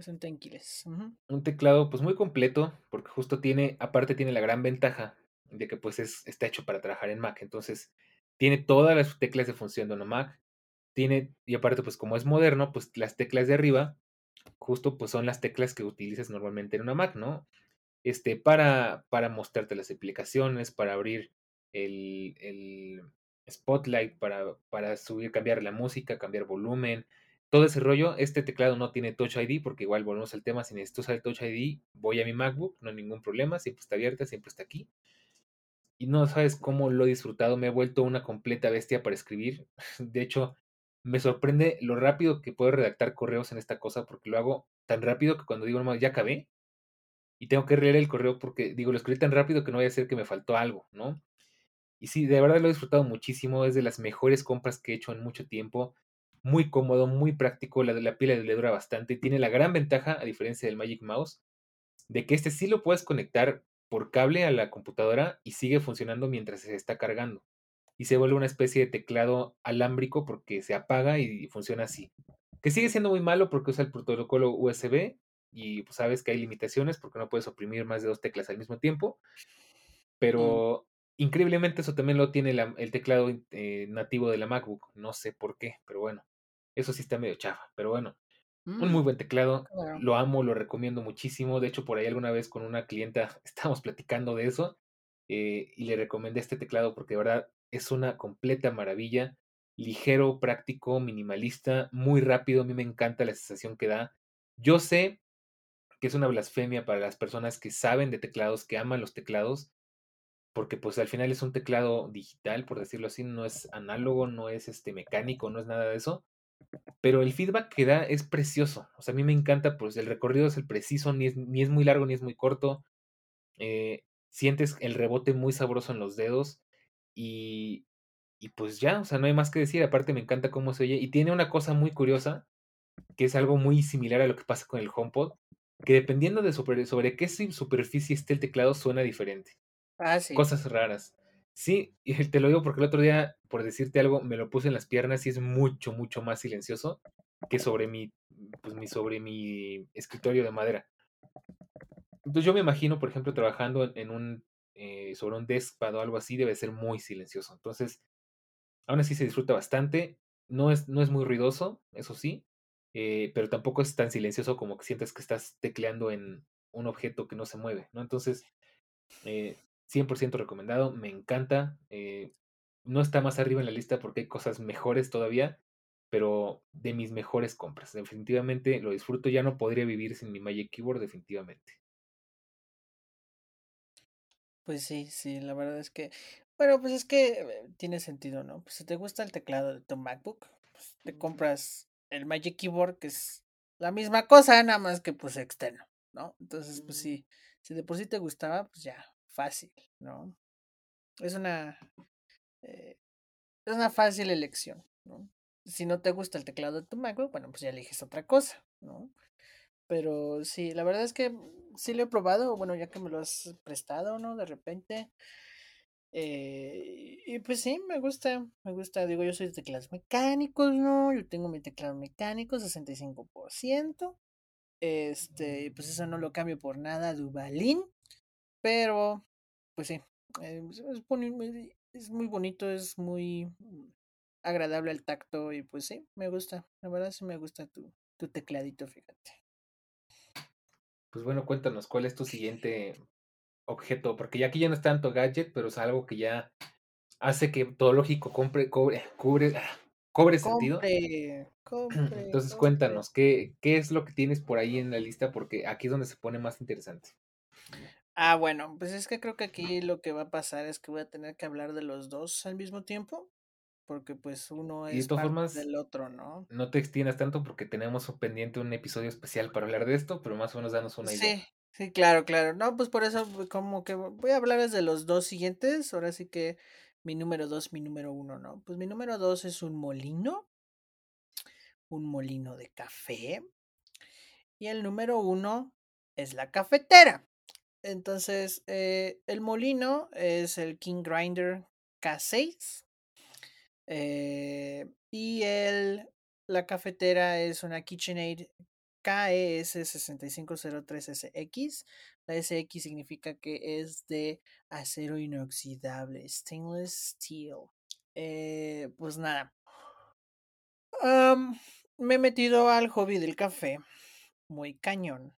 Es un. Uh -huh. Un teclado pues muy completo, porque justo tiene, aparte tiene la gran ventaja de que pues es, está hecho para trabajar en Mac, entonces tiene todas las teclas de función de una Mac, tiene, y aparte pues como es moderno, pues las teclas de arriba, justo pues son las teclas que utilizas normalmente en una Mac, ¿no? Este, para, para mostrarte las aplicaciones, para abrir el, el Spotlight para, para subir, cambiar la música, cambiar volumen, todo ese rollo. Este teclado no tiene Touch ID porque igual volvemos al tema, si necesito usar Touch ID, voy a mi MacBook, no hay ningún problema, siempre está abierta, siempre está aquí. Y no sabes cómo lo he disfrutado, me he vuelto una completa bestia para escribir. De hecho, me sorprende lo rápido que puedo redactar correos en esta cosa porque lo hago tan rápido que cuando digo, no, ya acabé, y tengo que leer el correo porque digo, lo escribí tan rápido que no vaya a ser que me faltó algo, ¿no? Y sí, de verdad lo he disfrutado muchísimo, es de las mejores compras que he hecho en mucho tiempo. Muy cómodo, muy práctico, la, la pila le dura bastante. Tiene la gran ventaja, a diferencia del Magic Mouse, de que este sí lo puedes conectar por cable a la computadora y sigue funcionando mientras se está cargando. Y se vuelve una especie de teclado alámbrico porque se apaga y funciona así. Que sigue siendo muy malo porque usa el protocolo USB y pues sabes que hay limitaciones porque no puedes oprimir más de dos teclas al mismo tiempo. Mm. Pero increíblemente eso también lo tiene la- el teclado eh, nativo de la MacBook. No sé por qué, pero bueno. Eso sí está medio chafa. Pero bueno, un muy Mm, buen teclado. claro. Lo amo, lo recomiendo muchísimo. De hecho, por ahí alguna vez con una clienta estábamos platicando de eso eh, y le recomendé este teclado porque de verdad es una completa maravilla. Ligero, práctico, minimalista, muy rápido. A mí me encanta la sensación que da. Yo sé que es una blasfemia para las personas que saben de teclados, que aman los teclados, porque pues al final es un teclado digital, por decirlo así, no es análogo, no es este mecánico, no es nada de eso, pero el feedback que da es precioso. O sea, a mí me encanta, pues el recorrido es el preciso, ni es, ni es muy largo ni es muy corto. eh, sientes el rebote muy sabroso en los dedos y, y pues ya, o sea, no hay más que decir. Aparte me encanta cómo se oye y tiene una cosa muy curiosa, que es algo muy similar a lo que pasa con el HomePod, que dependiendo de sobre, sobre qué su- superficie esté el teclado suena diferente. Ah, sí. Cosas raras. Sí, y te lo digo porque el otro día, por decirte algo, me lo puse en las piernas y es mucho, mucho más silencioso que sobre mi, pues, mi, sobre mi escritorio de madera. Entonces yo me imagino, por ejemplo, trabajando en, un, eh, sobre un deskpad o algo así, debe ser muy silencioso. Entonces, aún así se disfruta bastante. No es, no es muy ruidoso, eso sí, eh, pero tampoco es tan silencioso como que sientes que estás tecleando en un objeto que no se mueve, ¿no? Entonces, eh, 100% recomendado, me encanta. eh, no está más arriba en la lista porque hay cosas mejores todavía, pero de mis mejores compras. Definitivamente lo disfruto, ya no podría vivir sin mi Magic Keyboard, definitivamente. Pues sí, sí, la verdad es que, bueno, pues es que eh, tiene sentido, ¿no? Pues si te gusta el teclado de tu MacBook, pues te compras el Magic Keyboard, que es la misma cosa, nada más que pues externo, ¿no? Entonces, pues sí, si de por sí te gustaba, pues ya, fácil, ¿no? Es una, eh, es una fácil elección, ¿no? Si no te gusta el teclado de tu MacBook, bueno, pues ya eliges otra cosa, ¿no? Pero sí, la verdad es que sí lo he probado, bueno, ya que me lo has prestado, ¿no? De repente. eh, y pues sí, me gusta, me gusta. Digo, yo soy de teclados mecánicos, ¿no? Yo tengo mi teclado mecánico, 65%. Este, pues eso no lo cambio por nada, Duvalin. Pero, pues sí, eh, es, es muy- es muy bonito, es muy mm, agradable al tacto y pues sí, me gusta. La verdad sí me gusta tu, tu tecladito, fíjate. Pues bueno, cuéntanos, ¿cuál es tu siguiente objeto? Porque ya aquí ya no es tanto gadget, pero es algo que ya hace que todo lógico compre, cobre, cubre, cobre sentido. Compre, compre, Entonces cuéntanos, ¿qué, ¿qué es lo que tienes por ahí en la lista? Porque aquí es donde se pone más interesante. Ah, bueno, pues es que creo que aquí lo que va a pasar es que voy a tener que hablar de los dos al mismo tiempo, porque pues uno de es todas parte formas, del otro, ¿no? no te extiendas tanto porque tenemos pendiente un episodio especial para hablar de esto, pero más o menos danos una idea. Sí, sí, claro, claro. No, pues por eso pues, como que voy a hablarles de los dos siguientes. Ahora sí que mi número dos, mi número uno, ¿no? Pues mi número dos es un molino, un molino de café. Y el número uno es la cafetera. Entonces, eh, el molino es el King Grinder K6. eh, y el, la cafetera es una KitchenAid E KES 6503SX. La SX significa que es de acero inoxidable, stainless steel. Eh, pues nada. me he metido al hobby del café. Muy cañón.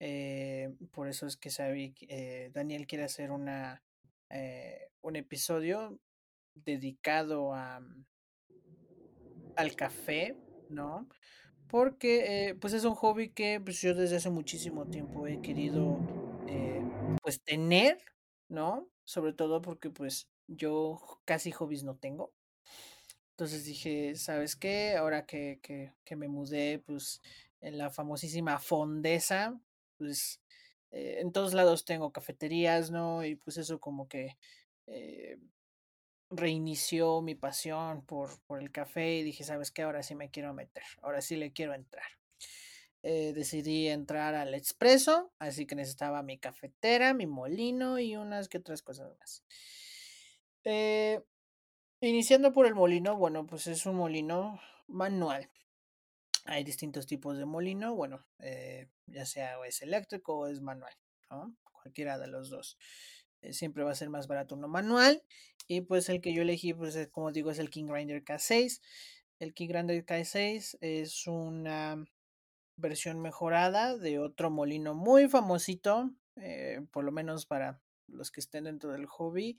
Eh, por eso es que sabe, eh, Daniel quiere hacer una, eh, un episodio dedicado a, al café, ¿no? Porque eh, pues es un hobby que pues yo desde hace muchísimo tiempo he querido pues tener, ¿no? Sobre todo porque pues yo casi hobbies no tengo. Entonces dije, ¿sabes qué? Ahora que, que, que me mudé pues en la famosísima Fondesa, pues eh, en todos lados tengo cafeterías, ¿no? Y pues eso como que eh, reinició mi pasión por, por el café y dije, ¿sabes qué? Ahora sí me quiero meter, ahora sí le quiero entrar. Eh, decidí entrar al expreso, así que necesitaba mi cafetera, mi molino y unas que otras cosas más. Eh, iniciando por el molino, bueno, pues es un molino manual. Hay distintos tipos de molino, bueno, ya sea o es eléctrico o es manual, ¿no? Cualquiera de los dos. siempre va a ser más barato uno manual. Y pues el que yo elegí, pues como digo, es el King Grinder K6. El King Grinder K6 es una versión mejorada de otro molino muy famosito, eh, por lo menos para los que estén dentro del hobby,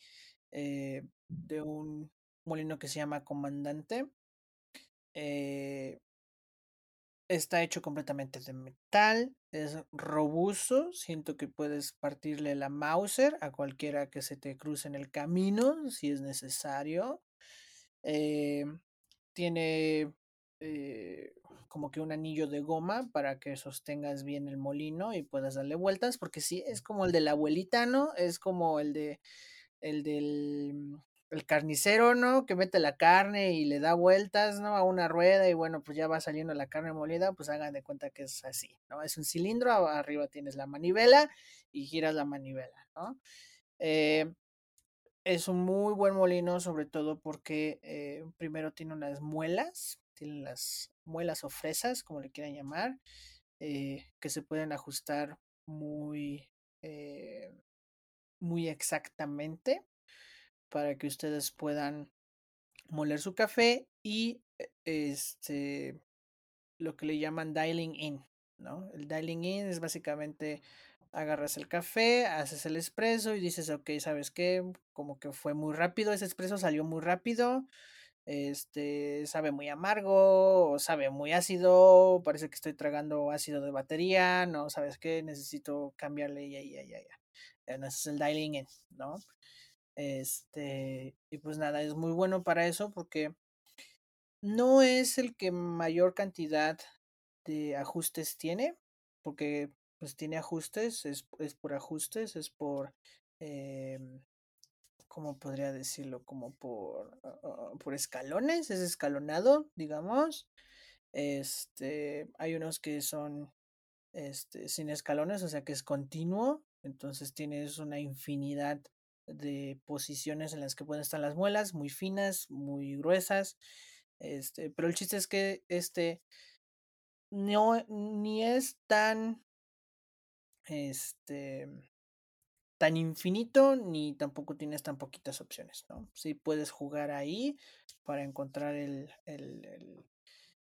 eh, de un molino que se llama Comandante. Eh, está hecho completamente de metal, es robusto, siento que puedes partirle la Mauser a cualquiera que se te cruce en el camino si es necesario. tiene como que un anillo de goma para que sostengas bien el molino y puedas darle vueltas, porque sí, es como el de la abuelita, ¿no? Es como el de el del el carnicero, ¿no? Que mete la carne y le da vueltas, ¿no? A una rueda y bueno, pues ya va saliendo la carne molida, pues hagan de cuenta que es así, ¿no? Es un cilindro, arriba tienes la manivela y giras la manivela, ¿no? Eh, es un muy buen molino, sobre todo porque eh, primero tiene unas muelas, tienen las muelas o fresas, como le quieran llamar, eh, que se pueden ajustar muy, muy exactamente para que ustedes puedan moler su café y e, este lo que le llaman dialing in, ¿no? El dialing in es básicamente agarras el café, haces el espresso y dices, ok, ¿sabes qué? Como que fue muy rápido, ese espresso salió muy rápido, este, sabe muy amargo, o sabe muy ácido, parece que estoy tragando ácido de batería, no, ¿sabes qué? Necesito cambiarle ya, ya, ya, ya. Ese es el dialing in, ¿no? Este, y pues nada, es muy bueno para eso porque no es el que mayor cantidad de ajustes tiene, porque pues tiene ajustes, es, es por ajustes, es por eh, ¿cómo podría decirlo? Como por, por escalones, es escalonado, digamos. Este, hay unos que son este, sin escalones, o sea que es continuo, entonces tienes una infinidad de posiciones en las que pueden estar las muelas, muy finas, muy gruesas. Este, pero el chiste es que este no ni es tan este tan infinito ni tampoco tienes tan poquitas opciones, ¿no? Puedes jugar ahí para encontrar el, el, el,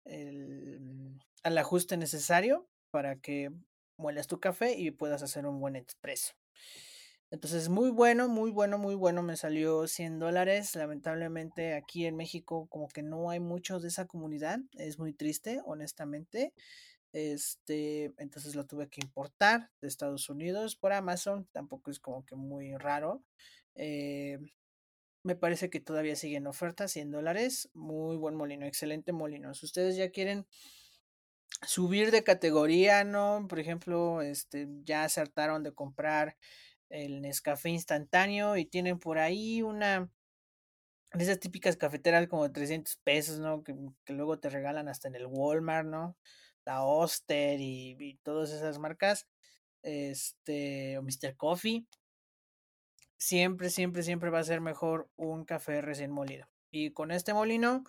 el, el ajuste necesario para que muelas tu café y puedas hacer un buen expreso. Entonces, muy bueno, muy bueno, muy bueno. Me salió 100 dólares. Lamentablemente aquí en México como que no hay mucho de esa comunidad. Es muy triste, honestamente. Este, entonces lo tuve que importar de Estados Unidos por Amazon. Tampoco es como que muy raro. Eh, me parece que todavía sigue en oferta, 100 dólares. Muy buen molino, excelente molino. Si ustedes ya quieren subir de categoría, ¿no? Por ejemplo, este, ya acertaron de comprar el Nescafé instantáneo y tienen por ahí una de esas típicas cafeteras como de 300 pesos, ¿no? Que, luego te regalan hasta en el Walmart, ¿no? la Oster y, todas esas marcas, este, o Mr. Coffee, siempre, siempre, siempre va a ser mejor un café recién molido. Y con este molino,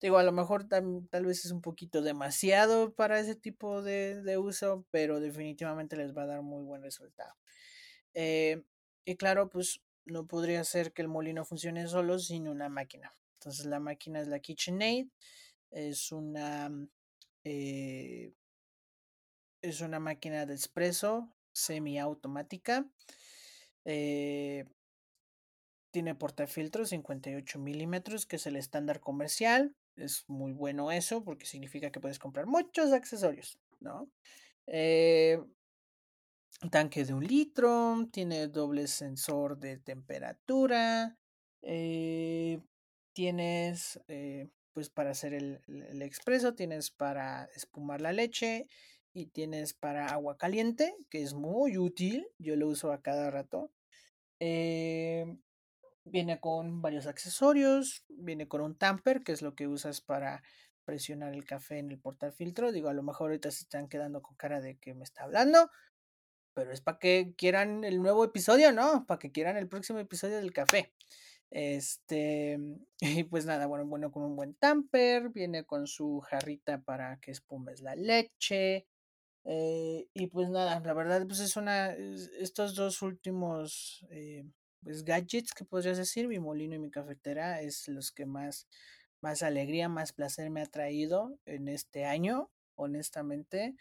digo, a lo mejor tal, vez es un poquito demasiado para ese tipo de, uso, pero definitivamente les va a dar muy buen resultado. Eh, y claro, pues no podría ser que el molino funcione solo sin una máquina. Entonces la máquina es la KitchenAid, es una eh, es una máquina de expreso semiautomática. Eh, tiene portafiltros 58 milímetros, que es el estándar comercial. Es muy bueno eso porque significa que puedes comprar muchos accesorios, ¿no? Eh, tanque de un litro, tiene doble sensor de temperatura, tienes pues para hacer el, expreso, tienes para espumar la leche y tienes para agua caliente, que es muy útil, yo lo uso a cada rato. Eh, Viene con varios accesorios, viene con un tamper, que es lo que usas para presionar el café en el portafiltro. Digo, a lo mejor ahorita se están quedando con cara de que me está hablando, pero es para que quieran el nuevo episodio, ¿no? Para que quieran el próximo episodio del café. Este, y pues nada, bueno, bueno, con un buen tamper, viene con su jarrita para que espumes la leche. eh, y pues nada, la verdad, pues es una, es- estos dos últimos eh, pues gadgets que podrías decir, mi molino y mi cafetera, es los que más, más alegría, más placer me ha traído en este año, honestamente.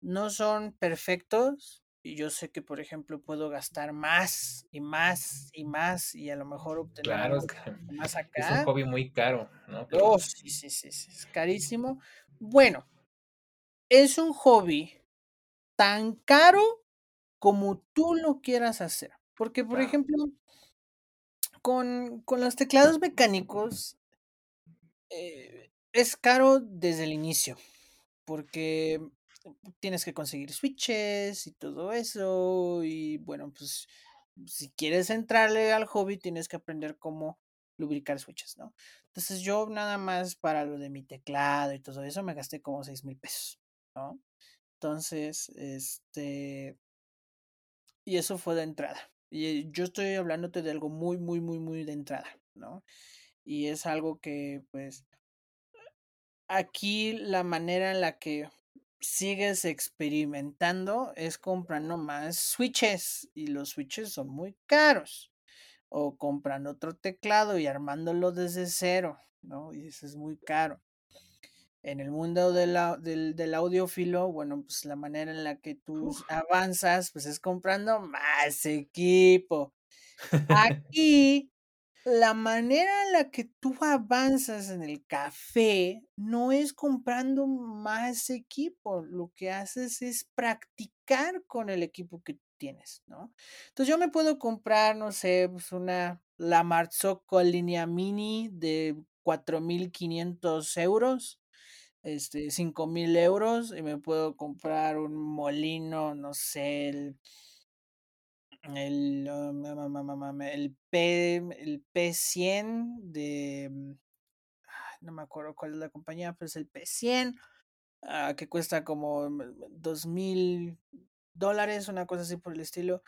No son perfectos yo sé que, por ejemplo, puedo gastar más y más y más y a lo mejor obtener Claro, es que más es un acá. hobby muy caro, ¿no? Oh, Pero sí, sí, sí, sí, es carísimo. Bueno, es un hobby tan caro como tú lo quieras hacer. Porque, por Claro. ejemplo, con, con los teclados mecánicos eh, es caro desde el inicio. Porque tienes que conseguir switches y todo eso. Y bueno, pues si quieres entrarle al hobby, tienes que aprender cómo lubricar switches, ¿no? Entonces yo nada más para lo de mi teclado y todo eso me gasté como seis mil pesos, ¿no? Entonces, este, y eso fue de entrada. Y yo estoy hablándote de algo muy, muy, muy, muy de entrada, ¿no? Y es algo que, pues, aquí la manera en la que sigues experimentando es comprando más switches y los switches son muy caros. O comprando otro teclado y armándolo desde cero, ¿no? Y eso es muy caro. En el mundo de la- del, del audiófilo, bueno, pues la manera en la que tú Uf. avanzas, pues es comprando más equipo. Aquí la manera en la que tú avanzas en el café no es comprando más equipo, lo que haces es practicar con el equipo que tienes, ¿no? Entonces yo me puedo comprar, no sé, pues una la Marzocco línea mini de 4.500 euros, este, 5.000 euros, y me puedo comprar un molino, no sé, el el, ah, el P, el P100 de, mm, no me acuerdo cuál es la compañía, pero es el P100, ah, que cuesta como mm, dos mil dólares, una cosa así por el estilo.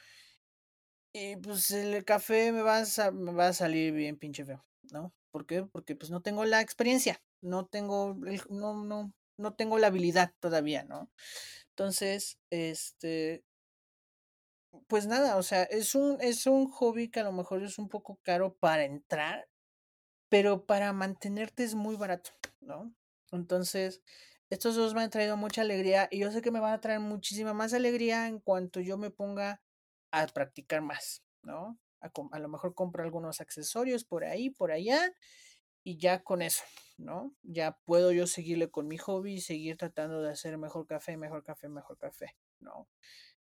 Y pues el café me va a, me va a salir bien pinche feo, ¿no? ¿Por qué? Porque pues no tengo la experiencia, no tengo, no, no, no tengo la habilidad todavía, ¿no? Entonces, este, Pues nada, o sea, es un, es un hobby que a lo mejor es un poco caro para entrar, pero para mantenerte es muy barato, ¿no? Entonces, estos dos me han traído mucha alegría y yo sé que me van a traer muchísima más alegría en cuanto yo me ponga a practicar más, ¿no? A, a lo mejor compro algunos accesorios por ahí, por allá y ya con eso, ¿no? Ya puedo yo seguirle con mi hobby y seguir tratando de hacer mejor café, mejor café, mejor café, ¿no?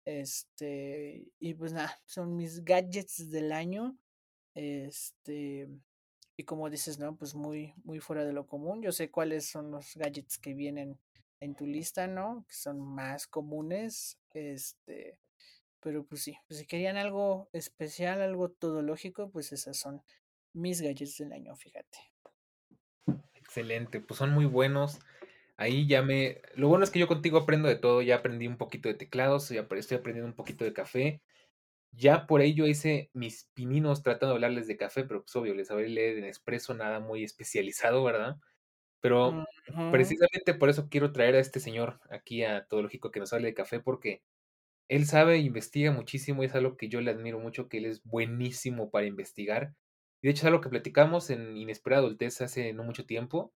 Este, y pues nada, son mis gadgets del año. Este, y como dices, ¿no? Pues muy, muy fuera de lo común. Yo sé cuáles son los gadgets que vienen en tu lista, ¿no? Que son más comunes. Este, pero pues sí, pues si querían algo especial, algo todológico, pues esas son mis gadgets del año, fíjate. excelente, pues son muy buenos. Ahí ya me lo bueno es que yo contigo aprendo de todo, ya aprendí un poquito de teclados, ya estoy aprendiendo un poquito de café. Ya por ahí yo hice mis pininos tratando de hablarles de café, pero, pues, obvio, les sabré leer en expreso, nada muy especializado, ¿verdad? Pero precisamente por eso quiero traer a este señor aquí a Todo Lógico que nos hable de café, porque él sabe, investiga muchísimo y es algo que yo le admiro mucho, que él es buenísimo para investigar. Y de hecho es algo que platicamos en Inesperada Adultez hace no mucho tiempo,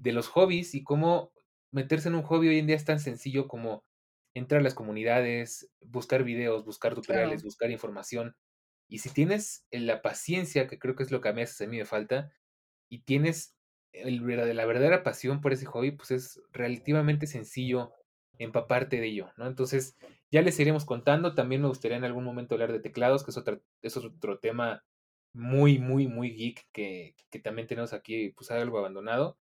de los hobbies y cómo meterse en un hobby hoy en día es tan sencillo como entrar a las comunidades, buscar videos, buscar tutoriales, claro, buscar información. Y si tienes eh, la paciencia, que creo que es lo que a veces a mí me falta, y tienes el la verdadera pasión por ese hobby, pues es relativamente sencillo empaparte de ello, ¿no? Entonces, ya les iremos contando. También me gustaría en algún momento hablar de teclados, que es otra es otro tema muy, muy, muy geek que que también tenemos aquí, pues, algo abandonado.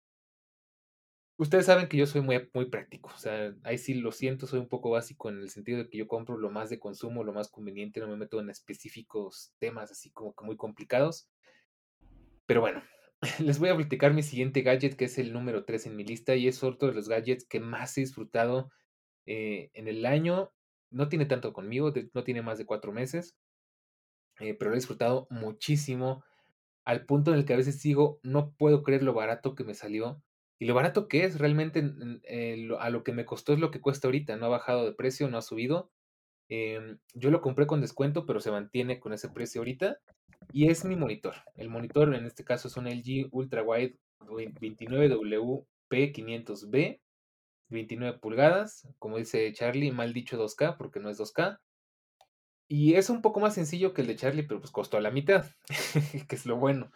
Ustedes saben que yo soy muy muy práctico, o sea, ahí sí lo siento, soy un poco básico en el sentido de que yo compro lo más de consumo, lo más conveniente, no me meto en específicos temas así como que muy complicados. Pero bueno, les voy a platicar mi siguiente gadget, que es el número 3 en mi lista, y es otro de los gadgets que más he disfrutado, eh, en el año. No tiene tanto conmigo, de no tiene más de 4 meses. Eh, pero lo he disfrutado muchísimo, al punto en el que a veces digo: "No puedo creer lo barato que me salió", y lo barato que es realmente, en eh, a lo que me costó es lo que cuesta ahorita, no ha bajado de precio, no ha subido. Em, yo lo compré con descuento, pero se mantiene con ese precio ahorita, y es mi monitor. El monitor, en este caso, es un LG Ultrawide 29WP500B, 29 pulgadas, como dice Charlie, mal dicho 2K, porque no es 2K. Y es un poco más sencillo que el de Charlie, pero, pues, costó la mitad, que es lo bueno.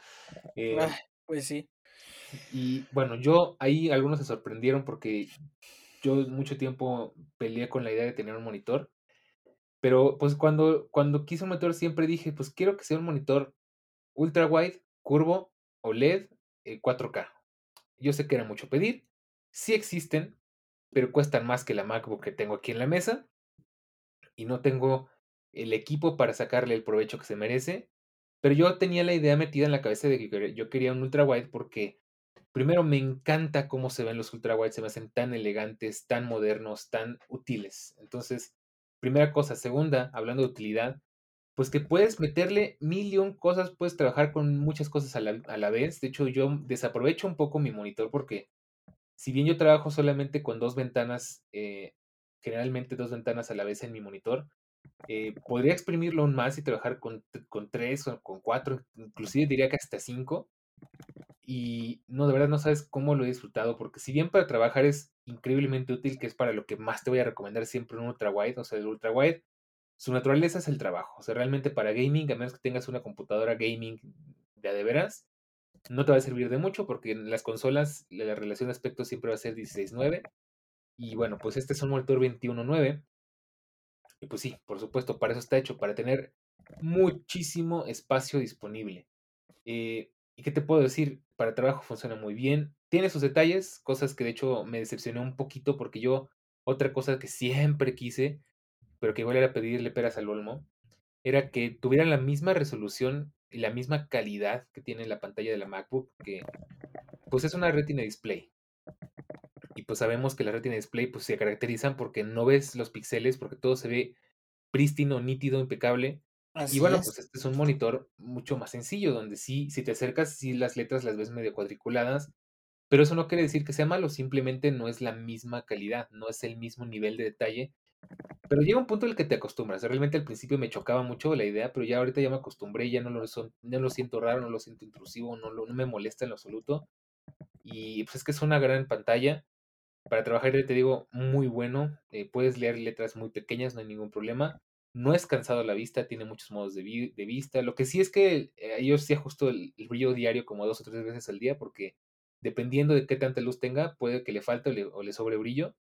Eh Ah, pues sí. Y bueno, yo ahí algunos se sorprendieron porque yo mucho tiempo peleé con la idea de tener un monitor. Pero, pues, cuando cuando quise un monitor siempre dije: "Pues quiero que sea un monitor ultrawide, curvo, OLED, eh, 4K". Yo sé que era mucho pedir, sí existen, pero cuestan más que la MacBook que tengo aquí en la mesa y no tengo el equipo para sacarle el provecho que se merece. Pero yo tenía la idea metida en la cabeza de que yo quería un ultrawide porque, primero, me encanta cómo se ven los ultrawide, se me hacen tan elegantes, tan modernos, tan útiles. Entonces, primera cosa. Segunda, hablando de utilidad, pues, que puedes meterle mil cosas, puedes trabajar con muchas cosas a la a la vez. De hecho, yo desaprovecho un poco mi monitor porque, si bien yo trabajo solamente con 2 ventanas, eh, generalmente 2 ventanas a la vez en mi monitor, eh, podría exprimirlo aún más y trabajar con con 3 o con 4, inclusive diría que hasta 5. Y no, de verdad no sabes cómo lo he disfrutado, porque si bien para trabajar es increíblemente útil, que es para lo que más te voy a recomendar siempre un ultrawide, o sea, el ultrawide, su naturaleza es el trabajo. O sea, realmente para gaming, a menos que tengas una computadora gaming de a de veras, no te va a servir de mucho, porque en las consolas la relación de aspecto siempre va a ser 16:9. Y bueno, pues este es un monitor 21:9. Y pues sí, por supuesto, para eso está hecho, para tener muchísimo espacio disponible. Eh, ¿y qué te puedo decir? Para trabajo funciona muy bien. Tiene sus detalles, cosas que de hecho me decepcionó un poquito, porque yo otra cosa que siempre quise, pero que igual era pedirle peras al olmo, era que tuviera la misma resolución y la misma calidad que tiene la pantalla de la MacBook, que, pues, es una Retina Display. Y, pues, sabemos que la Retina Display, pues, se caracterizan porque no ves los píxeles, porque todo se ve prístino, nítido, impecable. Y bueno, es. pues, este es un monitor mucho más sencillo, donde sí, si te acercas, sí las letras las ves medio cuadriculadas, pero eso no quiere decir que sea malo, simplemente no es la misma calidad, no es el mismo nivel de detalle. Pero llega un punto en el que te acostumbras. Realmente al principio me chocaba mucho la idea, pero ya ahorita ya me acostumbré, ya no lo son no lo siento raro, no lo siento intrusivo, no lo no me molesta en lo absoluto. Y, pues, es que es una gran pantalla. Para trabajar, te digo, muy bueno, eh, puedes leer letras muy pequeñas, no hay ningún problema. No es cansado a la vista, tiene muchos modos de vi de vista. Lo que sí es que, eh, yo sí ajusto el el brillo diario como 2 o 3 veces al día, porque dependiendo de qué tanta luz tenga, puede que le falte o le o le sobre brillo.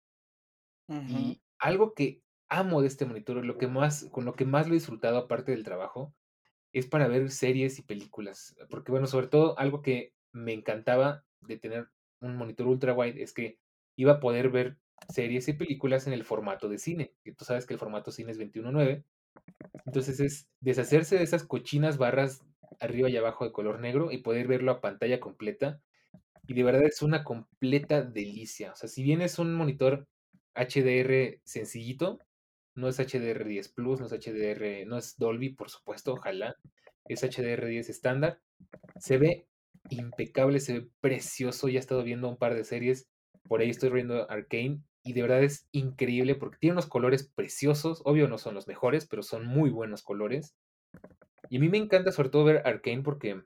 Y algo que amo de este monitor, lo que más con lo que más lo he disfrutado aparte del trabajo, es para ver series y películas. Porque, bueno, sobre todo algo que me encantaba de tener un monitor ultrawide es que iba a poder ver series y películas en el formato de cine, que tú sabes que el formato cine es 21:9. Entonces, es deshacerse de esas cochinas barras arriba y abajo de color negro y poder verlo a pantalla completa. Y de verdad es una completa delicia. O sea, si bien es un monitor HDR sencillito, no es HDR10 Plus, no es HDR no es Dolby, por supuesto, ojalá, es HDR10 estándar. Se ve impecable, se ve precioso. Ya he estado viendo un par de series, por ahí estoy viendo Arcane, y de verdad es increíble porque tiene unos colores preciosos. Obvio, no son los mejores, pero son muy buenos colores. Y a mí me encanta, sobre todo, ver Arcane porque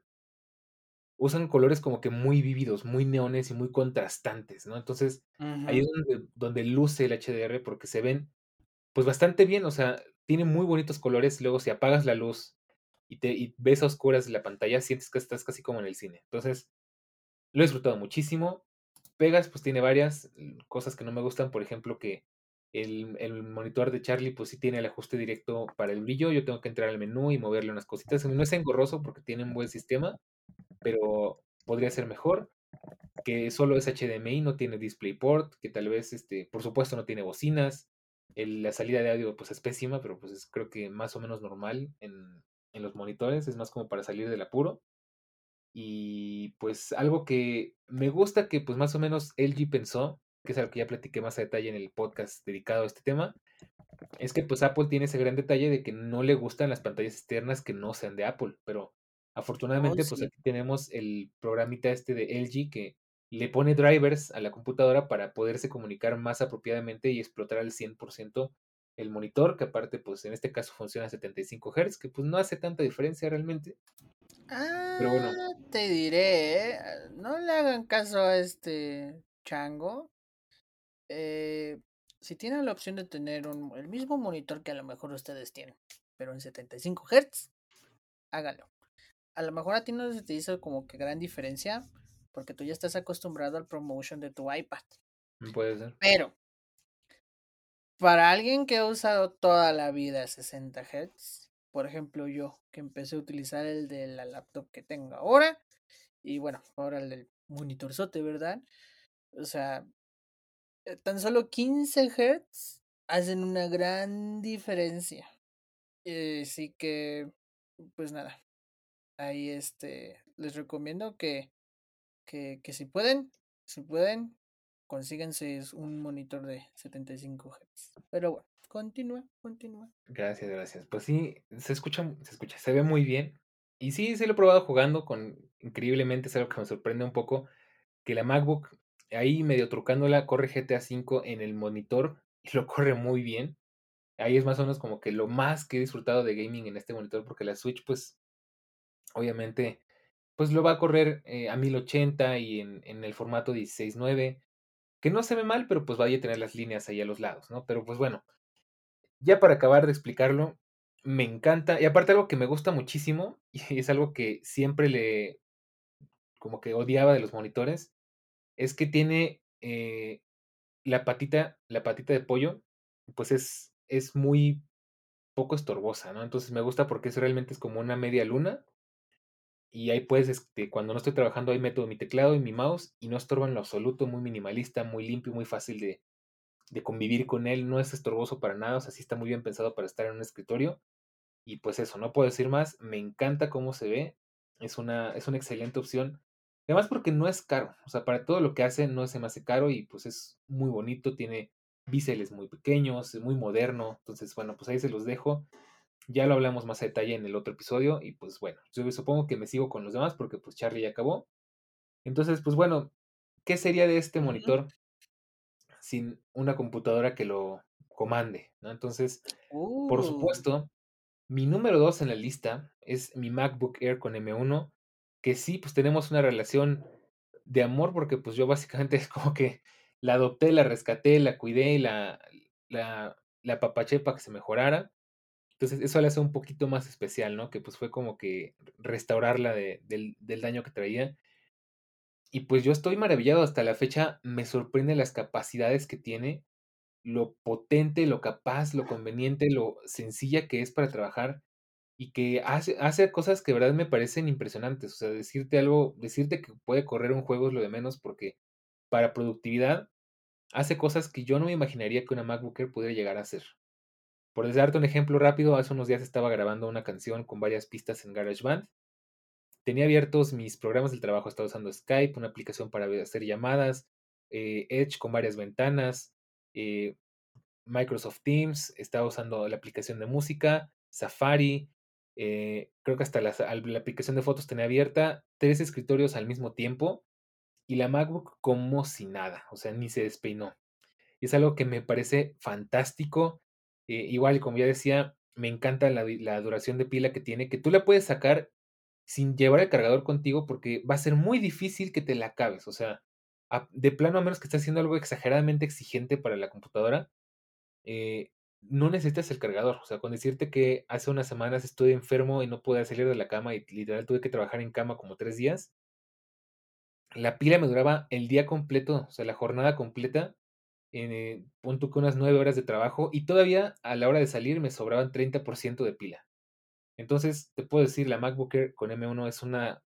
usan colores como que muy vívidos, muy neones y muy contrastantes, ¿no? Entonces, ahí Ujú. es donde donde luce el HDR porque se ven, pues, bastante bien, o sea, tiene muy bonitos colores. Luego, si apagas la luz y te y ves a oscuras la pantalla, sientes que estás casi como en el cine. Entonces, lo he disfrutado muchísimo. Pegas, pues, tiene varias, mm, cosas que no me gustan, por ejemplo, que el el monitor de Charlie, pues, sí tiene el ajuste directo para el brillo. Yo tengo que entrar al menú y moverle unas cositas. No es engorroso porque tiene un buen sistema, pero podría ser mejor. Que solo es HDMI, no tiene DisplayPort, que tal vez, este, por supuesto, no tiene bocinas. La salida de audio, pues, es pésima, pero, pues, es creo que más o menos normal en en los monitores, es más como para salir del apuro. Y pues algo que me gusta que pues más o menos LG pensó, que es algo que ya platiqué más a detalle en el podcast dedicado a este tema, es que pues Apple tiene ese gran detalle de que no le gustan las pantallas externas que no sean de Apple, pero Oh, afortunadamente pues aquí tenemos el programita este de LG que le pone drivers a la computadora para poderse comunicar más apropiadamente y explotar al 100% el monitor, que aparte pues en este caso funciona a 75 Hz, que pues no hace tanta diferencia realmente, pero bueno, Ah, te diré, ¿eh? No le hagan caso a este chango. Eh, si tienen la opción de tener un, el mismo monitor que a lo mejor ustedes tienen, pero en 75 Hz, hágalo. A lo mejor a ti no se te hizo como que gran diferencia, porque tú ya estás acostumbrado al promotion de tu iPad. puede ser. Pero, para alguien que ha usado toda la vida 60 Hz, por ejemplo yo, que empecé a utilizar el de la laptop que tengo ahora, y bueno, ahora el del monitorzote, ¿verdad? O sea, eh, tan solo 15 Hz hacen una gran diferencia. Eh, sí que, pues nada, ahí este, les recomiendo que, que, que si pueden, si pueden, consíganse un monitor de 75 Hz. Pero bueno, continúa, continúa. Gracias, gracias. Pues sí, se escucha, se escucha, se ve muy bien. Y sí, sí lo he probado jugando con increíblemente, es algo que me sorprende un poco, que la MacBook, ahí medio trucándola, corre GTA V en el monitor y lo corre muy bien. Ahí es más o menos como que lo más que he disfrutado de gaming en este monitor, porque la Switch, pues, obviamente, pues lo va a correr eh, a 1080 y en, en el formato 16.9, que no se ve mal, pero pues vaya a tener las líneas ahí a los lados, ¿no? Pero pues bueno, ya para acabar de explicarlo, me encanta, y aparte algo que me gusta muchísimo, y es algo que siempre le, como que odiaba de los monitores, es que tiene eh, la patita, la patita de pollo, pues es, es muy poco estorbosa, ¿no? Entonces me gusta porque eso realmente es como una media luna, y ahí pues, este, cuando no estoy trabajando, ahí meto mi teclado y mi mouse, y no estorba en lo absoluto, muy minimalista, muy limpio, muy fácil de, de convivir con él, no es estorboso para nada, o sea, sí está muy bien pensado para estar en un escritorio, Y pues eso, no puedo decir más, me encanta cómo se ve, es una, es una excelente opción. Además porque no es caro, o sea, para todo lo que hace no se me hace caro y pues es muy bonito, tiene biseles muy pequeños, es muy moderno, entonces bueno, pues ahí se los dejo. Ya lo hablamos más a detalle en el otro episodio y pues bueno, yo supongo que me sigo con los demás porque pues Charlie ya acabó. Entonces, pues bueno, ¿qué sería de este monitor sin una computadora que lo comande? ¿no? Entonces, por Uh, supuesto, mi número 2 en la lista es mi MacBook Air con M1, que sí, pues tenemos una relación de amor porque pues yo básicamente es como que la adopté, la rescaté, la cuidé, la la la apapaché para que se mejorara. Entonces, eso la hace un poquito más especial, ¿no? Que pues fue como que restaurarla de del del daño que traía. Y pues yo estoy maravillado hasta la fecha, me sorprende las capacidades que tiene, lo potente, lo capaz, lo conveniente, lo sencilla que es para trabajar. Y que hace hace cosas que verdad me parecen impresionantes. O sea, decirte algo decirte que puede correr un juego es lo de menos, porque para productividad hace cosas que yo no me imaginaría que una MacBook Air pudiera llegar a hacer. Por darte un ejemplo rápido, hace unos días estaba grabando una canción con varias pistas en GarageBand. Tenía abiertos mis programas del trabajo, estaba usando Skype, una aplicación para hacer llamadas, eh, Edge con varias ventanas, eh, Microsoft Teams, estaba usando la aplicación de música, Safari, eh, creo que hasta la, la aplicación de fotos tenía abierta, tres escritorios al mismo tiempo y la MacBook como si nada, o sea, ni se despeinó. Y es algo que me parece fantástico. Eh, igual, como ya decía, me encanta la, duración de pila que tiene, que tú la puedes sacar sin llevar el cargador contigo porque va a ser muy difícil que te la acabes. O sea, de plano, a menos que estés haciendo algo exageradamente exigente para la computadora, eh, no necesitas el cargador. O sea, con decirte que hace unas semanas estuve enfermo y no pude salir de la cama y literal tuve que trabajar en cama como tres días, la pila me duraba el día completo, o sea, la jornada completa, eh, pon tú que unas 9 horas de trabajo y todavía a la hora de salir me sobraban 30% de pila. Entonces, te puedo decir, la MacBook Air con M1 es una,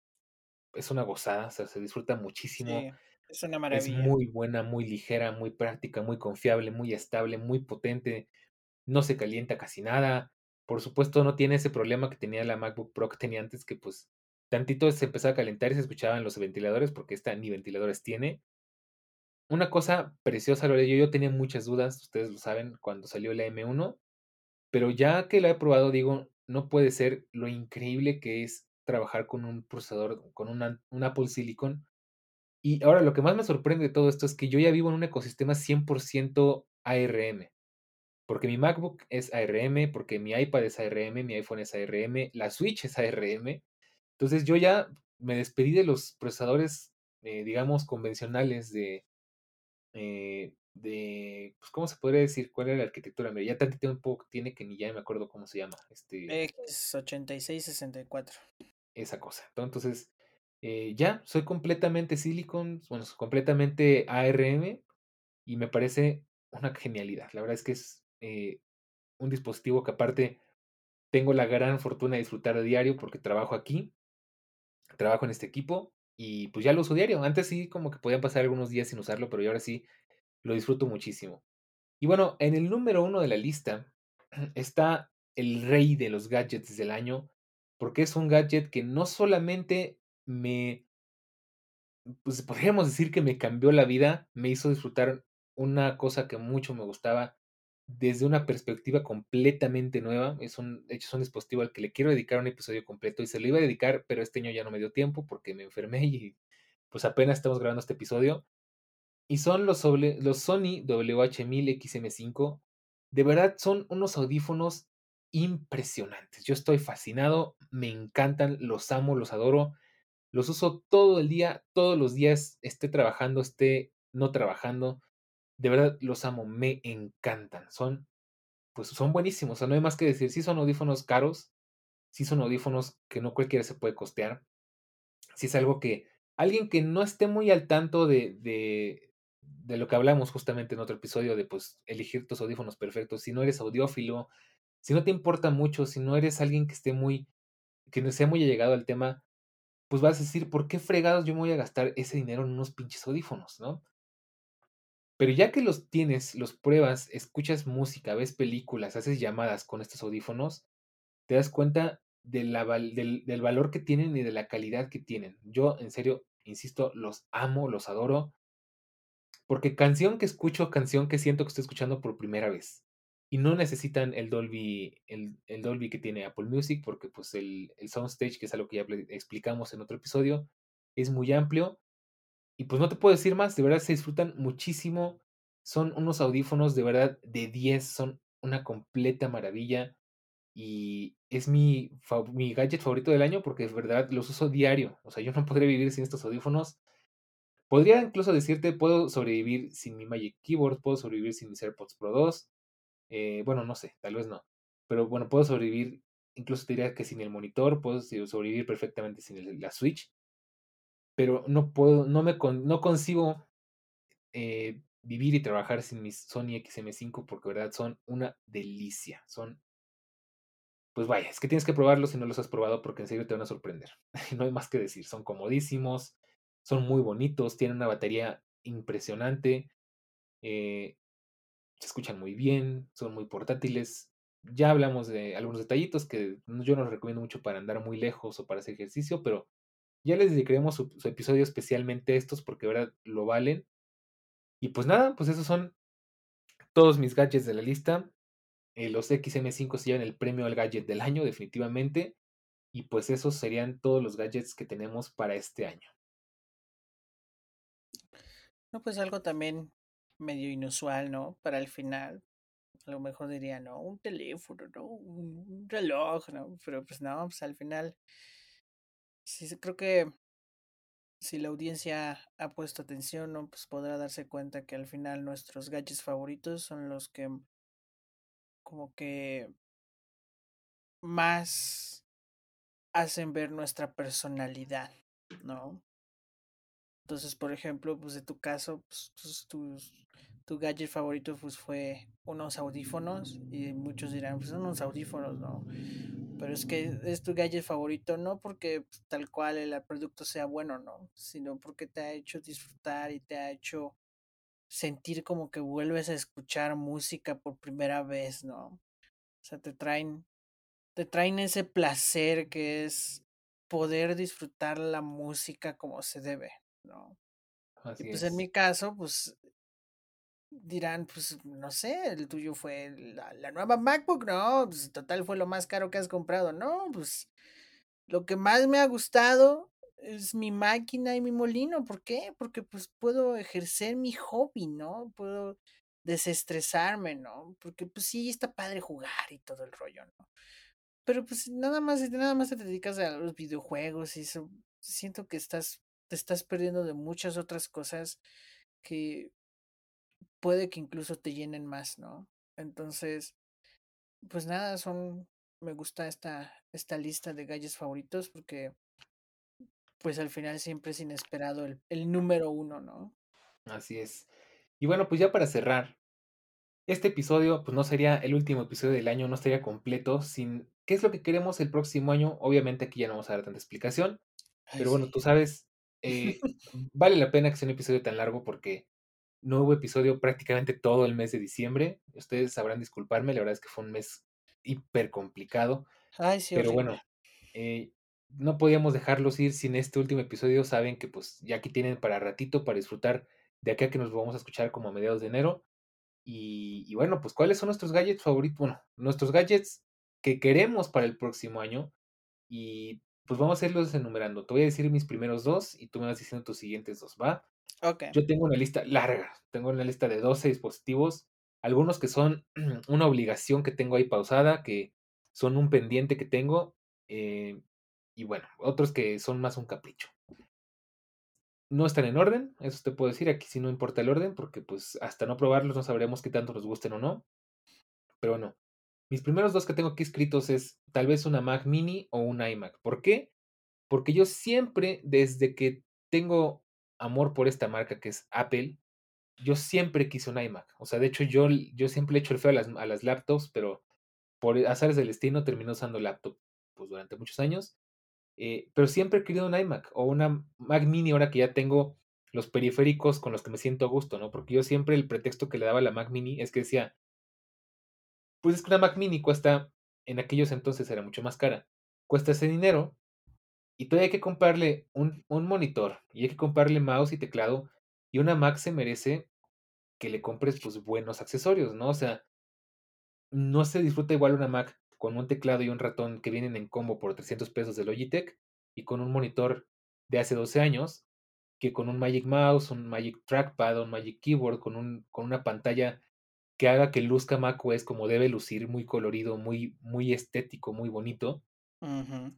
es una gozada, o sea, se disfruta muchísimo, sí, es una es maravilla. muy buena, muy ligera, muy práctica, muy confiable, muy estable, muy potente, no se calienta casi nada. Por supuesto, no tiene ese problema que tenía la MacBook Pro que tenía antes, que pues tantito se empezó a calentar y se escuchaban los ventiladores, porque esta ni ventiladores tiene. Una cosa preciosa, lo yo, yo tenía muchas dudas, ustedes lo saben, cuando salió la M1, pero ya que la he probado, digo, no puede ser lo increíble que es trabajar con un procesador, con un Apple Silicon. Y ahora lo que más me sorprende de todo esto es que yo ya vivo en un ecosistema 100% ARM. Porque mi MacBook es ARM, porque mi iPad es ARM, mi iPhone es ARM, la Switch es ARM. Entonces yo ya me despedí de los procesadores, eh, digamos, convencionales de, eh, de, pues, ¿cómo se podría decir? ¿Cuál era la arquitectura? Mira, ya tanto tiempo tiene que ni ya me acuerdo cómo se llama. Este, X8664. Esa cosa. Entonces, eh, ya, soy completamente Silicon, bueno, completamente ARM y me parece una genialidad. La verdad es que es eh, un dispositivo que aparte tengo la gran fortuna de disfrutar a diario porque trabajo aquí, trabajo en este equipo y pues ya lo uso diario. Antes sí como que podían pasar algunos días sin usarlo, pero yo ahora sí lo disfruto muchísimo. Y bueno, en el número uno de la lista está el rey de los gadgets del año, porque es un gadget que no solamente me, pues podríamos decir que me cambió la vida, me hizo disfrutar una cosa que mucho me gustaba desde una perspectiva completamente nueva. Es un, de hecho, es un dispositivo al que le quiero dedicar un episodio completo y se lo iba a dedicar, pero este año ya no me dio tiempo porque me enfermé y pues apenas estamos grabando este episodio. Y son los, los Sony WH-1000XM5. De verdad, son unos audífonos impresionantes. Yo estoy fascinado, me encantan, los amo, los adoro. Los uso todo el día, todos los días, esté trabajando, esté no trabajando. De verdad, los amo, me encantan. Son, pues son buenísimos. O sea, no hay más que decir. Sí son audífonos caros, sí son audífonos que no cualquiera se puede costear. Sí es algo que alguien que no esté muy al tanto de, de, de lo que hablamos justamente en otro episodio, de pues elegir tus audífonos perfectos. Si no eres audiófilo, si no te importa mucho, si no eres alguien que esté muy, que no sea muy allegado al tema, pues vas a decir, ¿por qué fregados yo me voy a gastar ese dinero en unos pinches audífonos, no? Pero ya que los tienes, los pruebas, escuchas música, ves películas, haces llamadas con estos audífonos, te das cuenta del, valor que tienen y de la calidad que tienen. Yo, en serio, insisto, los amo, los adoro. Porque canción que escucho, canción que siento que estoy escuchando por primera vez. Y no necesitan el Dolby, el, el Dolby que tiene Apple Music, porque pues el, el Soundstage, que es algo que ya explicamos en otro episodio, es muy amplio y pues no te puedo decir más, de verdad se disfrutan muchísimo. Son unos audífonos de verdad de 10, son una completa maravilla. Y es mi, mi gadget favorito del año porque de verdad los uso diario. O sea, yo no podría vivir sin estos audífonos. Podría incluso decirte, puedo sobrevivir sin mi Magic Keyboard, puedo sobrevivir sin mis AirPods Pro 2. Eh, bueno, no sé, tal vez no. Pero bueno, puedo sobrevivir, incluso te diría que sin el monitor, puedo sobrevivir perfectamente sin la Switch pero no puedo, no me no consigo eh, vivir y trabajar sin mis Sony XM5 porque verdad son una delicia. Son, pues vaya, es que tienes que probarlos si no los has probado porque en serio te van a sorprender. no hay más que decir, son comodísimos, son muy bonitos, tienen una batería impresionante, eh, se escuchan muy bien, son muy portátiles. Ya hablamos de algunos detallitos que yo no los recomiendo mucho para andar muy lejos o para hacer ejercicio, pero ya les dedicaremos su, episodio especialmente a estos porque de verdad lo valen. Y pues nada, pues esos son todos mis gadgets de la lista. Eh, los XM5 se llevan el premio al gadget del año, definitivamente. Y pues esos serían todos los gadgets que tenemos para este año. No, pues algo también medio inusual, ¿no? Para el final. A lo mejor diría, no, un teléfono, ¿no? Un reloj, ¿no? Pero pues no, pues al final Sí, creo que si la audiencia ha puesto atención, ¿no? pues podrá darse cuenta que al final nuestros gadgets favoritos son los que como que más hacen ver nuestra personalidad, ¿no? Entonces, por ejemplo, pues de tu caso, pues, tu, tu gadget favorito pues fue unos audífonos y muchos dirán, pues son unos audífonos, ¿no? Pero es que es tu gadget favorito no porque pues, tal cual el producto sea bueno, ¿no? Sino porque te ha hecho disfrutar y te ha hecho sentir como que vuelves a escuchar música por primera vez, ¿no? O sea, te traen, te traen ese placer que es poder disfrutar la música como se debe, ¿no? Y Así pues en mi caso, pues dirán, pues no sé, el tuyo fue la, la nueva MacBook, no, pues total fue lo más caro que has comprado, no, pues lo que más me ha gustado es mi máquina y mi molino, ¿por qué? Porque pues puedo ejercer mi hobby, ¿no? Puedo desestresarme, ¿no? Porque pues sí, está padre jugar y todo el rollo, ¿no? Pero pues nada más, nada más te dedicas a los videojuegos y eso, siento que estás, te estás perdiendo de muchas otras cosas que puede que incluso te llenen más, ¿no? Entonces, pues nada, son, me gusta esta, esta lista de gadgets favoritos porque pues al final siempre es inesperado el, el número uno, ¿no? Así es. Y bueno, pues ya para cerrar, este episodio pues no sería el último episodio del año, no estaría completo sin qué es lo que queremos el próximo año. Obviamente aquí ya no vamos a dar tanta explicación, Ay, pero bueno, sí. tú sabes, eh, vale la pena que sea un episodio tan largo porque no hubo episodio prácticamente todo el mes de diciembre. Ustedes sabrán disculparme, la verdad es que fue un mes hiper complicado, Ay, sí, pero horrible. bueno, eh, no podíamos dejarlos ir sin este último episodio. Saben que pues ya aquí tienen para ratito, para disfrutar de acá que nos vamos a escuchar como a mediados de enero. Y, y bueno, pues cuáles son nuestros gadgets favoritos, bueno, nuestros gadgets que queremos para el próximo año. Y pues vamos a irlos enumerando. Te voy a decir mis primeros dos y tú me vas diciendo tus siguientes dos, ¿va? Yo tengo una lista larga, tengo una lista de 12 dispositivos, algunos que son una obligación que tengo ahí pausada, que son un pendiente que tengo, eh, y bueno, otros que son más un capricho. No están en orden, eso te puedo decir, aquí sí no importa el orden, porque pues hasta no probarlos no sabremos qué tanto nos gusten o no, pero no. Mis primeros dos que tengo aquí escritos es tal vez una Mac mini o un iMac. ¿Por qué? Porque yo siempre, desde que tengo amor por esta marca que es Apple, yo siempre quise un iMac. O sea, de hecho, yo, yo siempre le echo el feo a las, a las laptops, pero por azares del destino terminé usando laptop pues, durante muchos años. Eh, pero siempre he querido un iMac o una Mac mini ahora que ya tengo los periféricos con los que me siento a gusto, ¿no? Porque yo siempre el pretexto que le daba a la Mac mini es que decía, pues es que una Mac mini cuesta, en aquellos entonces era mucho más cara, cuesta ese dinero y todavía hay que comprarle un, un monitor y hay que comprarle mouse y teclado y una Mac se merece que le compres pues buenos accesorios, ¿no? O sea, no se disfruta igual una Mac con un teclado y un ratón que vienen en combo por 300 pesos de Logitech y con un monitor de hace 12 años que con un Magic Mouse, un Magic Trackpad, un Magic Keyboard, con, un, con una pantalla que haga que luzca macOS como debe lucir, muy colorido, muy, muy estético, muy bonito.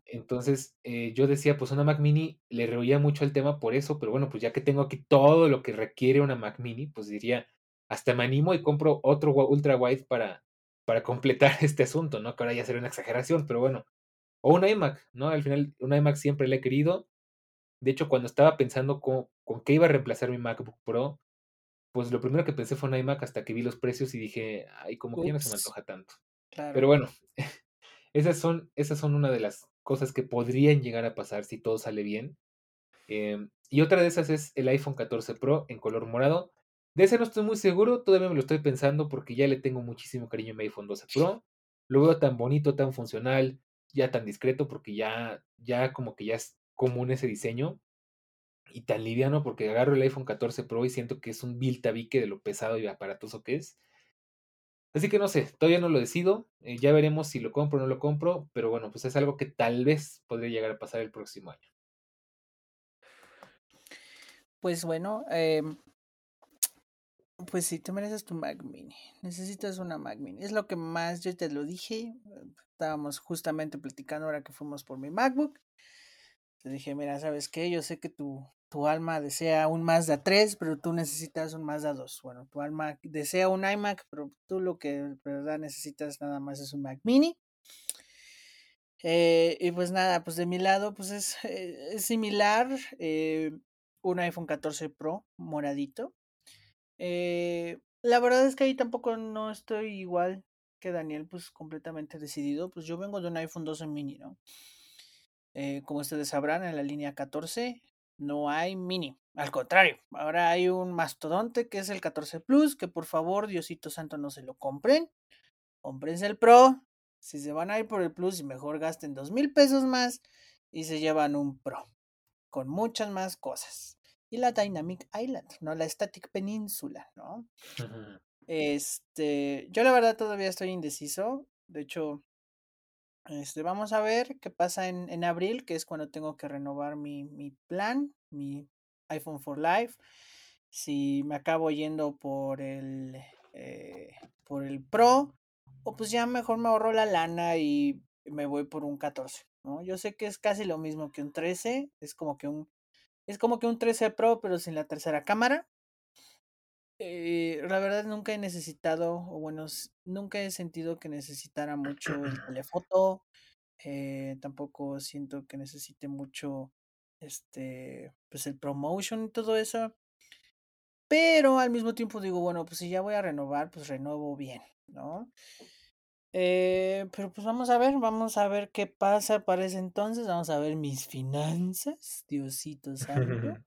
Entonces, eh, yo decía, pues una Mac Mini le rehuía mucho el tema por eso, pero bueno, pues ya que tengo aquí todo lo que requiere una Mac Mini, pues diría, hasta me animo y compro otro ultra wide para, para completar este asunto, ¿no? Que ahora ya sería una exageración, pero bueno. O un iMac, ¿no? Al final, un iMac siempre le he querido. De hecho, cuando estaba pensando con, con qué iba a reemplazar mi MacBook Pro, pues lo primero que pensé fue un iMac hasta que vi los precios y dije, ay, como que ya no se me antoja tanto. Pero claro. bueno, esas son, esas son una de las cosas que podrían llegar a pasar si todo sale bien. Em, y otra de esas es el iPhone 14 Pro en color morado. De ese no estoy muy seguro, todavía me lo estoy pensando porque ya le tengo muchísimo cariño a mi iPhone 12 Pro. Lo veo tan bonito, tan funcional, ya tan discreto porque ya, ya como que ya es común ese diseño. Y tan liviano porque agarro el iPhone 14 Pro y siento que es un vil tabique de lo pesado y aparatoso que es. Así que no sé, todavía no lo decido. eh, ya veremos si lo compro o no lo compro. Pero bueno, pues es algo que tal vez podría llegar a pasar el próximo año. Pues bueno, em, pues sí, te mereces tu Mac Mini. Necesitas una Mac Mini. Es lo que más yo te lo dije. eh, Estábamos justamente platicando ahora que fuimos por mi MacBook. Te dije, mira, ¿sabes qué? Yo sé que tu, tu alma desea un Mazda 3, pero tú necesitas un Mazda 2. Bueno, tu alma desea un iMac, pero tú lo que verdad necesitas nada más es un Mac Mini. Eh, y pues nada, pues de mi lado, pues es, eh, es similar. eh, un iPhone 14 Pro moradito. La verdad es que ahí tampoco no estoy igual que Daniel, pues completamente decidido. Pues yo vengo de un iPhone 12 mini, ¿no? Eh, como ustedes sabrán, en la línea 14 no hay mini. Al contrario, ahora hay un mastodonte que es el 14 Plus, que por favor, Diosito Santo, no se lo compren. Cómprense el Pro. Si se van a ir por el Plus, y mejor gasten dos mil pesos más y se llevan un Pro con muchas más cosas. Y la Dynamic Island, ¿no? La Static Peninsula, ¿no? Este, yo la verdad todavía estoy indeciso. De hecho, este, vamos a ver qué pasa en, en abril, que es cuando tengo que renovar mi, mi plan, mi iPhone for Life. Si me acabo yendo por el, eh, por el Pro, o pues ya mejor me ahorro la lana y me voy por un 14, ¿no? Yo sé que es casi lo mismo que un 13, es como que un es como que un 13 Pro pero sin la tercera cámara. Eh, la verdad nunca he necesitado, o bueno, nunca he sentido que necesitara mucho el telefoto. Eh, tampoco siento que necesite mucho este pues el promotion y todo eso. Pero al mismo tiempo digo, bueno, pues si ya voy a renovar, pues renuevo bien, ¿no? Eh, pero pues vamos a ver, vamos a ver qué pasa para ese entonces, vamos a ver mis finanzas, Diosito santo.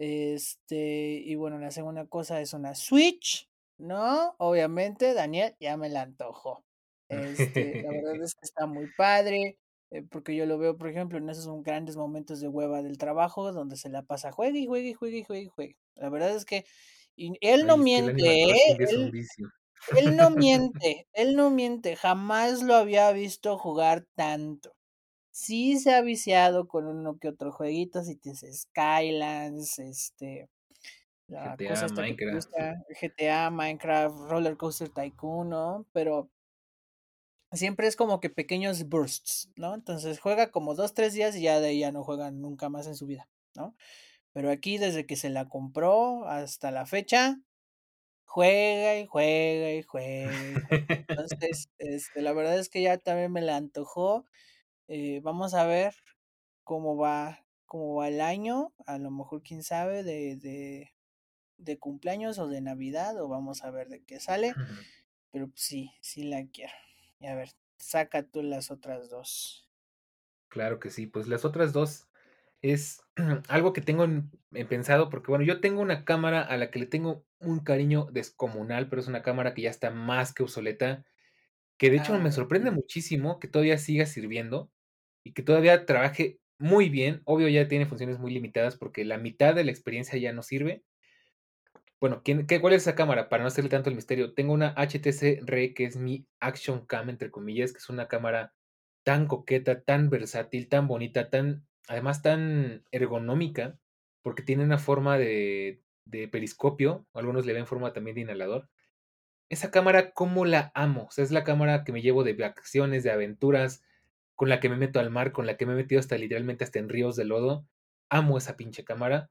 Este, y bueno, la segunda cosa es una Switch, ¿no? Obviamente, Daniel ya me la antojó. Este, la verdad es que está muy padre, eh, porque yo lo veo, por ejemplo, en esos son grandes momentos de hueva del trabajo, donde se la pasa juegue y juegue y juegue y juegue y juegue. La verdad es que y él no miente, ¿eh? él, él no miente, él no miente, jamás lo había visto jugar tanto. Sí se ha viciado con uno que otro jueguito, si te Skylands, este, la GTA, cosa esta que gusta, GTA, Minecraft, Roller Coaster Tycoon, ¿no? Pero siempre es como que pequeños bursts, ¿no? Entonces juega como dos, tres días y ya de ahí ya no juega nunca más en su vida, ¿no? Pero aquí desde que se la compró hasta la fecha, juega y juega y juega. Entonces, este, la verdad es que ya también me la antojó. Eh, vamos a ver cómo va, cómo va el año. A lo mejor, quién sabe, de, de, de cumpleaños o de Navidad, o vamos a ver de qué sale. Pero pues, sí, sí la quiero. Y a ver, saca tú las otras dos. Claro que sí, pues las otras dos es algo que tengo pensado, porque bueno, yo tengo una cámara a la que le tengo un cariño descomunal, pero es una cámara que ya está más que obsoleta, que de hecho me sorprende muchísimo que todavía siga sirviendo y que todavía trabaje muy bien. Obvio ya tiene funciones muy limitadas porque la mitad de la experiencia ya no sirve. Bueno, ¿quién, qué, ¿cuál es esa cámara? Para no hacerle tanto el misterio, tengo una HTC Re que es mi Action Cam, entre comillas, que es una cámara tan coqueta, tan versátil, tan bonita, tan además tan ergonómica, porque tiene una forma de, de periscopio, algunos le ven forma también de inhalador. Esa cámara, ¿cómo la amo? Es la cámara que me llevo de vacaciones, de aventuras, con la que me meto al mar, con la que me he metido hasta literalmente hasta en ríos de lodo. Amo esa pinche cámara.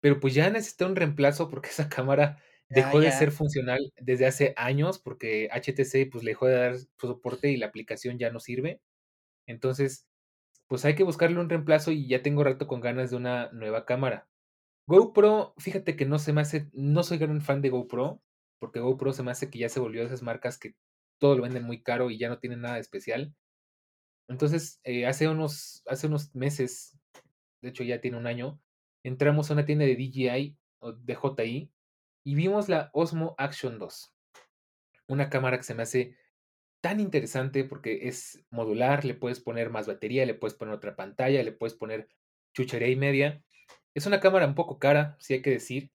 Pero pues ya necesité un reemplazo porque esa cámara dejó de ser funcional desde hace años porque HTC pues le dejó de dar su soporte y la aplicación ya no sirve. Entonces, pues hay que buscarle un reemplazo y ya tengo rato con ganas de una nueva cámara. GoPro, fíjate que no se me hace, no soy gran fan de GoPro, porque GoPro se me hace que ya se volvió de esas marcas que todo lo venden muy caro y ya no tienen nada de especial. Entonces, eh, hace, unos, hace unos meses, de hecho ya tiene un año, entramos a una tienda de DJI o DJI y vimos la Osmo Action 2. Una cámara que se me hace tan interesante porque es modular, le puedes poner más batería, le puedes poner otra pantalla, le puedes poner chuchería y media. Es una cámara un poco cara, si hay que decir,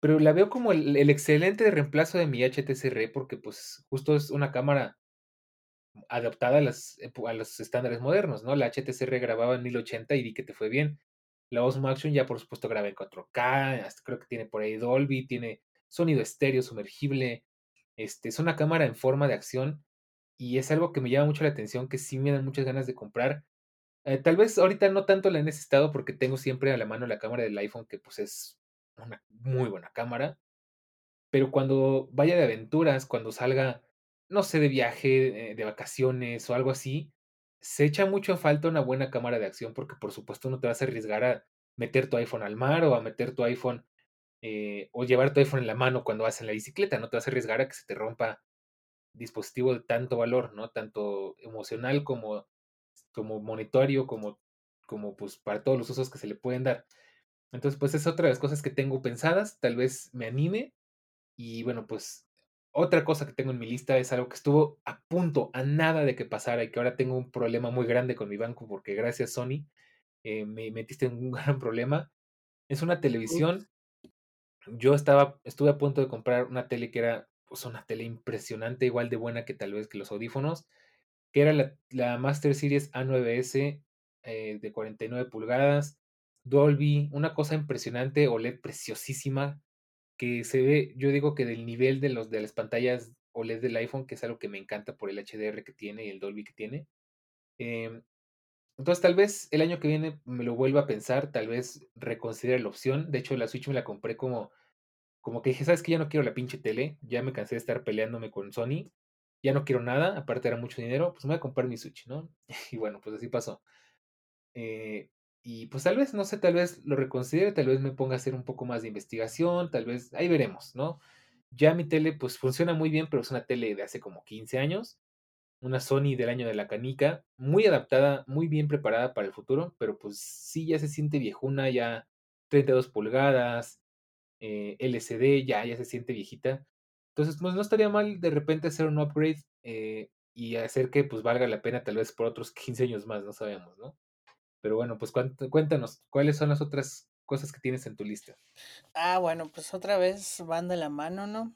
pero la veo como el, excelente reemplazo de mi HTC Re porque pues justo es una cámara adaptada a, las, a los estándares modernos, ¿no? La HTC Re grababa en 1080 y di que te fue bien. La Osmo Action ya por supuesto graba en 4K, hasta creo que tiene por ahí Dolby, tiene sonido estéreo sumergible. Este, es una cámara en forma de acción y es algo que me llama mucho la atención, que sí me dan muchas ganas de comprar. Eh, tal vez ahorita no tanto la he necesitado porque tengo siempre a la mano la cámara del iPhone, que pues es una muy buena cámara. Pero cuando vaya de aventuras, cuando salga, no sé, de viaje, eh, de vacaciones o algo así, se echa mucho en falta una buena cámara de acción porque por supuesto no te vas a arriesgar a meter tu iPhone al mar o a meter tu iPhone eh, o llevar tu iPhone en la mano cuando vas en la bicicleta, no te vas a arriesgar a que se te rompa dispositivo de tanto valor, ¿no? Tanto emocional como, como monetario, como, como pues para todos los usos que se le pueden dar. Entonces, pues es otra de las cosas que tengo pensadas, tal vez me anime y bueno, pues otra cosa que tengo en mi lista es algo que estuvo a punto, a nada de que pasara y que ahora tengo un problema muy grande con mi banco porque gracias Sony eh, me metiste en un gran problema. Es una televisión. Yo estaba, estuve a punto de comprar una tele que era pues, una tele impresionante, igual de buena que tal vez que los audífonos, que era la, la Master Series A9S eh, de 49 pulgadas, Dolby, una cosa impresionante, OLED preciosísima, que se ve, yo digo que del nivel de, los, de las pantallas OLED del iPhone, que es algo que me encanta por el HDR que tiene y el Dolby que tiene. Em, entonces, tal vez el año que viene me lo vuelva a pensar, tal vez reconsidere la opción. De hecho, la Switch me la compré como, como que dije, ¿sabes qué? Ya no quiero la pinche tele, ya me cansé de estar peleándome con Sony, ya no quiero nada, aparte era mucho dinero, pues me voy a comprar mi Switch, ¿no? Y bueno, pues así pasó. Eh, y pues tal vez, no sé, tal vez lo reconsidere, tal vez me ponga a hacer un poco más de investigación, tal vez, ahí veremos, ¿no? Ya mi tele pues funciona muy bien, pero es una tele de hace como 15 años, una Sony del año de la canica, muy adaptada, muy bien preparada para el futuro, pero pues sí ya se siente viejuna, ya 32 pulgadas, eh, LCD, ya, ya se siente viejita. Entonces, pues no estaría mal de repente hacer un upgrade eh, y hacer que pues valga la pena tal vez por otros 15 años más, no sabemos, ¿no? Pero bueno, pues cuéntanos, ¿cuáles son las otras cosas que tienes en tu lista? Ah, bueno, pues otra vez van de la mano, ¿no?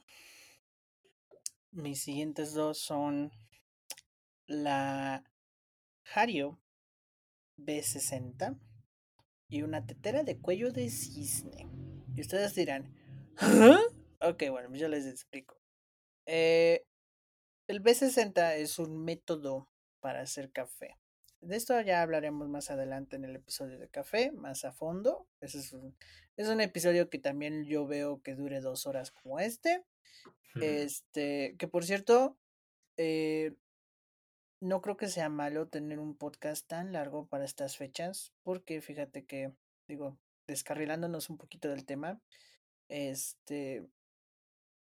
Mis siguientes dos son la Hario B60 y una tetera de cuello de cisne. Y ustedes dirán, ¿Ah? Ok, bueno, yo les explico. Eh, el B60 es un método para hacer café. De esto ya hablaremos más adelante en el episodio de café, más a fondo. Ese es un, es un episodio que también yo veo que dure dos horas como este. Este, que por cierto, eh, no creo que sea malo tener un podcast tan largo para estas fechas, porque fíjate que, digo, descarrilándonos un poquito del tema, este,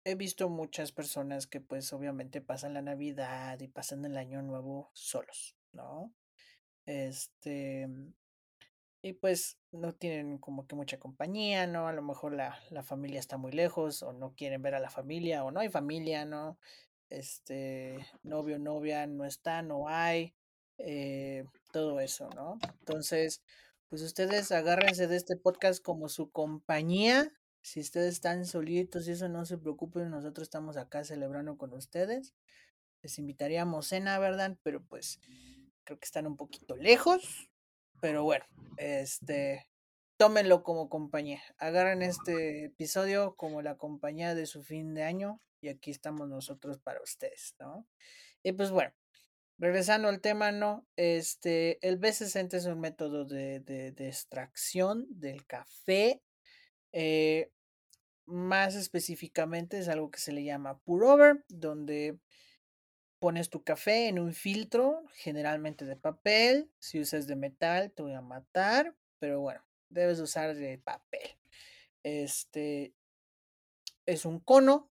he visto muchas personas que pues obviamente pasan la Navidad y pasan el año nuevo solos, ¿no? Este, y pues no tienen como que mucha compañía, ¿no? A lo mejor la, la familia está muy lejos o no quieren ver a la familia o no hay familia, ¿no? Este, novio, novia no está, no hay, eh, todo eso, ¿no? Entonces, pues ustedes agárrense de este podcast como su compañía. Si ustedes están solitos y eso no se preocupen, nosotros estamos acá celebrando con ustedes. Les invitaríamos cena, ¿verdad? Pero pues creo que están un poquito lejos, pero bueno, este, tómenlo como compañía. Agarren este episodio como la compañía de su fin de año y aquí estamos nosotros para ustedes, ¿no? Y pues bueno, regresando al tema, ¿no? Este, el B60 es un método de, de, extracción del café. Eh, más específicamente es algo que se le llama pour over, donde pones tu café en un filtro, generalmente de papel. Si usas de metal, te voy a matar. Pero bueno, debes usar de papel. Este es un cono.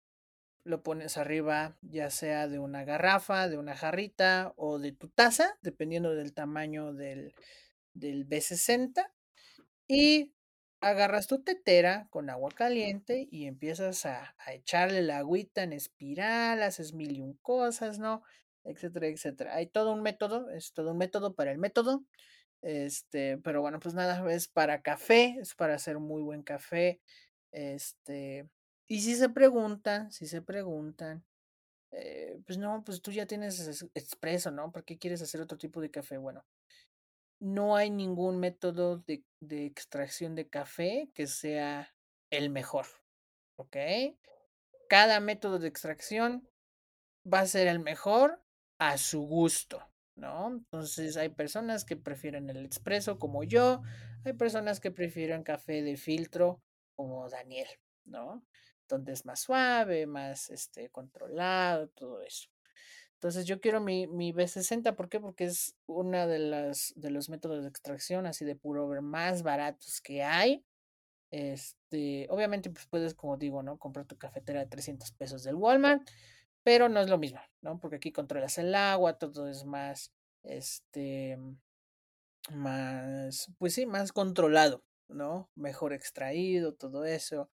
Lo pones arriba, ya sea de una garrafa, de una jarrita o de tu taza, dependiendo del tamaño del, del B60. Y agarras tu tetera con agua caliente y empiezas a, echarle la agüita en espiral, haces mil y un cosas, ¿no? Etcétera, etcétera. Hay todo un método, es todo un método para el método. Este, pero bueno, pues nada, es para café, es para hacer muy buen café. Este, y si se preguntan, si se preguntan, eh, pues no, pues tú ya tienes expreso, ¿no? ¿Por qué quieres hacer otro tipo de café? Bueno, no hay ningún método de, de, extracción de café que sea el mejor. ¿Ok? Cada método de extracción va a ser el mejor a su gusto. ¿No? Entonces hay personas que prefieren el expreso como yo, hay personas que prefieren café de filtro como Daniel, ¿no? Donde es más suave, más este, controlado, todo eso. Entonces yo quiero mi, mi B60, ¿por qué? Porque es una de de los métodos de extracción así de puro over más baratos que hay. Este, obviamente pues puedes, como digo, ¿no? Comprar tu cafetera de 300 pesos del Walmart, pero no es lo mismo, ¿no? Porque aquí controlas el agua, todo es más, este, más, pues sí, más controlado, ¿no? Mejor extraído, todo eso.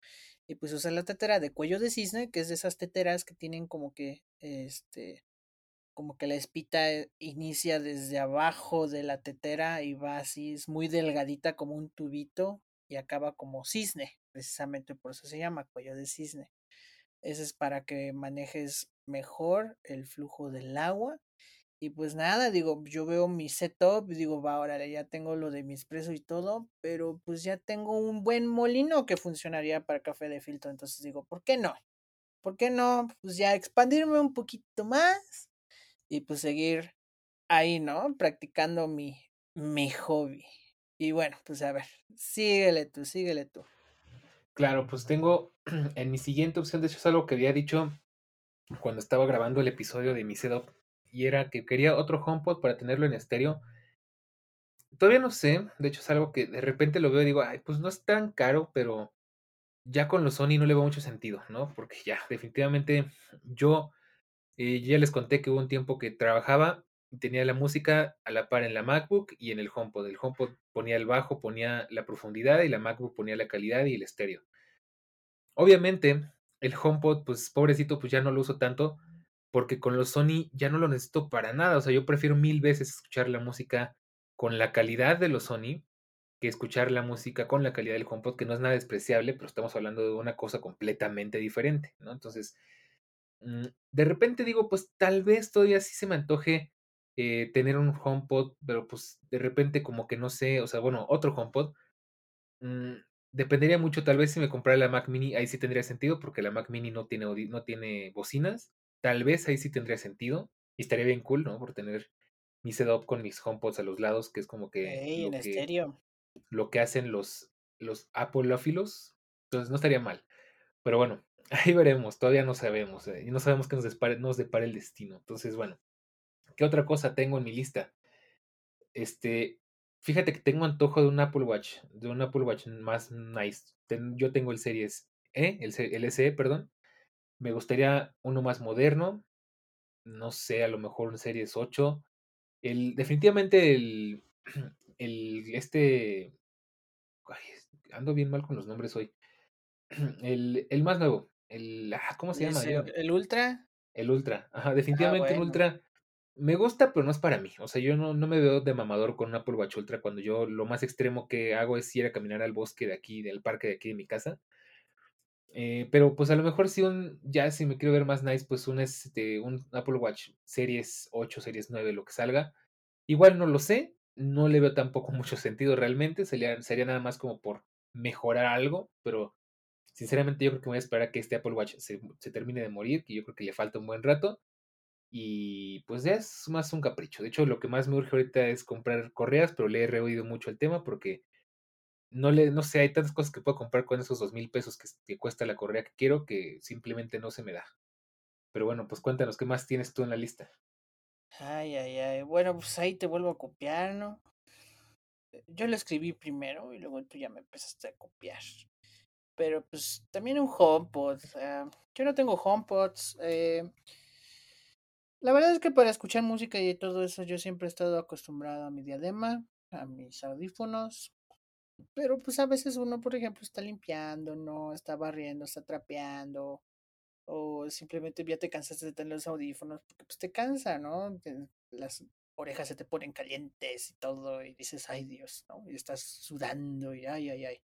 Y pues usar la tetera de cuello de cisne, que es de esas teteras que tienen como que, este, como que la espita eh, inicia desde abajo de la tetera y va así, es muy delgadita como un tubito y acaba como cisne, precisamente por eso se llama cuello de cisne. Ese es para que manejes mejor el flujo del agua. Y pues nada, digo, yo veo mi setup, digo, va, ahora ya tengo lo de mi espresso y todo, pero pues ya tengo un buen molino que funcionaría para café de filtro. Entonces digo, ¿por qué no? ¿Por qué no? Pues ya expandirme un poquito más y pues seguir ahí, ¿no? Practicando mi, mi hobby. Y bueno, pues a ver, síguele tú, síguele tú. Claro, pues tengo en mi siguiente opción, de hecho es algo que había dicho cuando estaba grabando el episodio de mi setup, y era que quería otro HomePod para tenerlo en estéreo. Todavía no sé, de hecho es algo que de repente lo veo y digo, ay, pues no es tan caro, pero ya con los Sony no le veo mucho sentido, ¿no? Porque ya, definitivamente yo eh, ya les conté que hubo un tiempo que trabajaba tenía la música a la par en la MacBook y en el HomePod. El HomePod ponía el bajo, ponía la profundidad y la MacBook ponía la calidad y el estéreo. Obviamente, el HomePod, pues pobrecito, pues ya no lo uso tanto porque con los Sony ya no lo necesito para nada. O sea, yo prefiero mil veces escuchar la música con la calidad de los Sony que escuchar la música con la calidad del HomePod, que no es nada despreciable, pero estamos hablando de una cosa completamente diferente, ¿no? Entonces, de repente digo, pues tal vez todavía sí se me antoje eh, tener un HomePod, pero pues de repente como que no sé, o sea, bueno, otro HomePod. Mm, dependería mucho, tal vez si me comprara la Mac Mini, ahí sí tendría sentido, porque la Mac Mini no tiene, no tiene bocinas. Tal vez ahí sí tendría sentido. Y estaría bien cool, ¿no? Por tener mi setup con mis HomePods a los lados, que es como que lo en que estéreo. lo que hacen los, los apolófilos. Entonces no estaría mal. Pero bueno, ahí veremos. Todavía no sabemos. eh, y no sabemos qué nos, depara, nos depara el destino. Entonces, bueno. ¿Qué otra cosa tengo en mi lista? Este, fíjate que tengo antojo de un Apple Watch, de un Apple Watch más nice. Yo tengo el Series E, el, el SE, perdón. Me gustaría uno más moderno. No sé, a lo mejor un Series 8. El, definitivamente el, el, este, ando bien mal con los nombres hoy. El, el más nuevo, el, ah, ¿cómo se llama? El, el Ultra. El Ultra. Ajá, Ah, definitivamente bueno. Ultra me gusta, pero no es para mí. O sea, yo no, no me veo de mamador con un Apple Watch Ultra cuando yo lo más extremo que hago es ir a caminar al bosque de aquí, del parque de aquí de mi casa. Eh, pero pues a lo mejor si un, ya si me quiero ver más nice, pues un, este, un Apple Watch Series 8, Series 9, lo que salga. Igual no lo sé, no le veo tampoco mucho sentido realmente, sería, sería nada más como por mejorar algo, pero sinceramente yo creo que me voy a esperar a que este Apple Watch se, se termine de morir, que yo creo que le falta un buen rato. Y pues ya es más un capricho. De hecho, lo que más me urge ahorita es comprar correas, pero le he reoído mucho el tema porque no le, no sé, hay tantas cosas que puedo comprar con esos dos mil pesos que, que cuesta la correa que quiero que simplemente no se me da. Pero bueno, pues cuéntanos, ¿qué más tienes tú en la lista? Ay, ay, ay. Bueno, pues ahí te vuelvo a copiar, ¿no? Yo lo escribí primero y luego tú ya me empezaste a copiar. Pero pues también un HomePod. yo no tengo HomePods. eh, la verdad es que para escuchar música y todo eso yo siempre he estado acostumbrado a mi diadema, a mis audífonos. Pero pues a veces uno, por ejemplo, está limpiando, no está barriendo, está trapeando. O simplemente ya te cansaste de tener los audífonos porque pues te cansa, ¿no? Las orejas se te ponen calientes y todo y dices, ay Dios, ¿no? Y estás sudando y ay, ay, ay.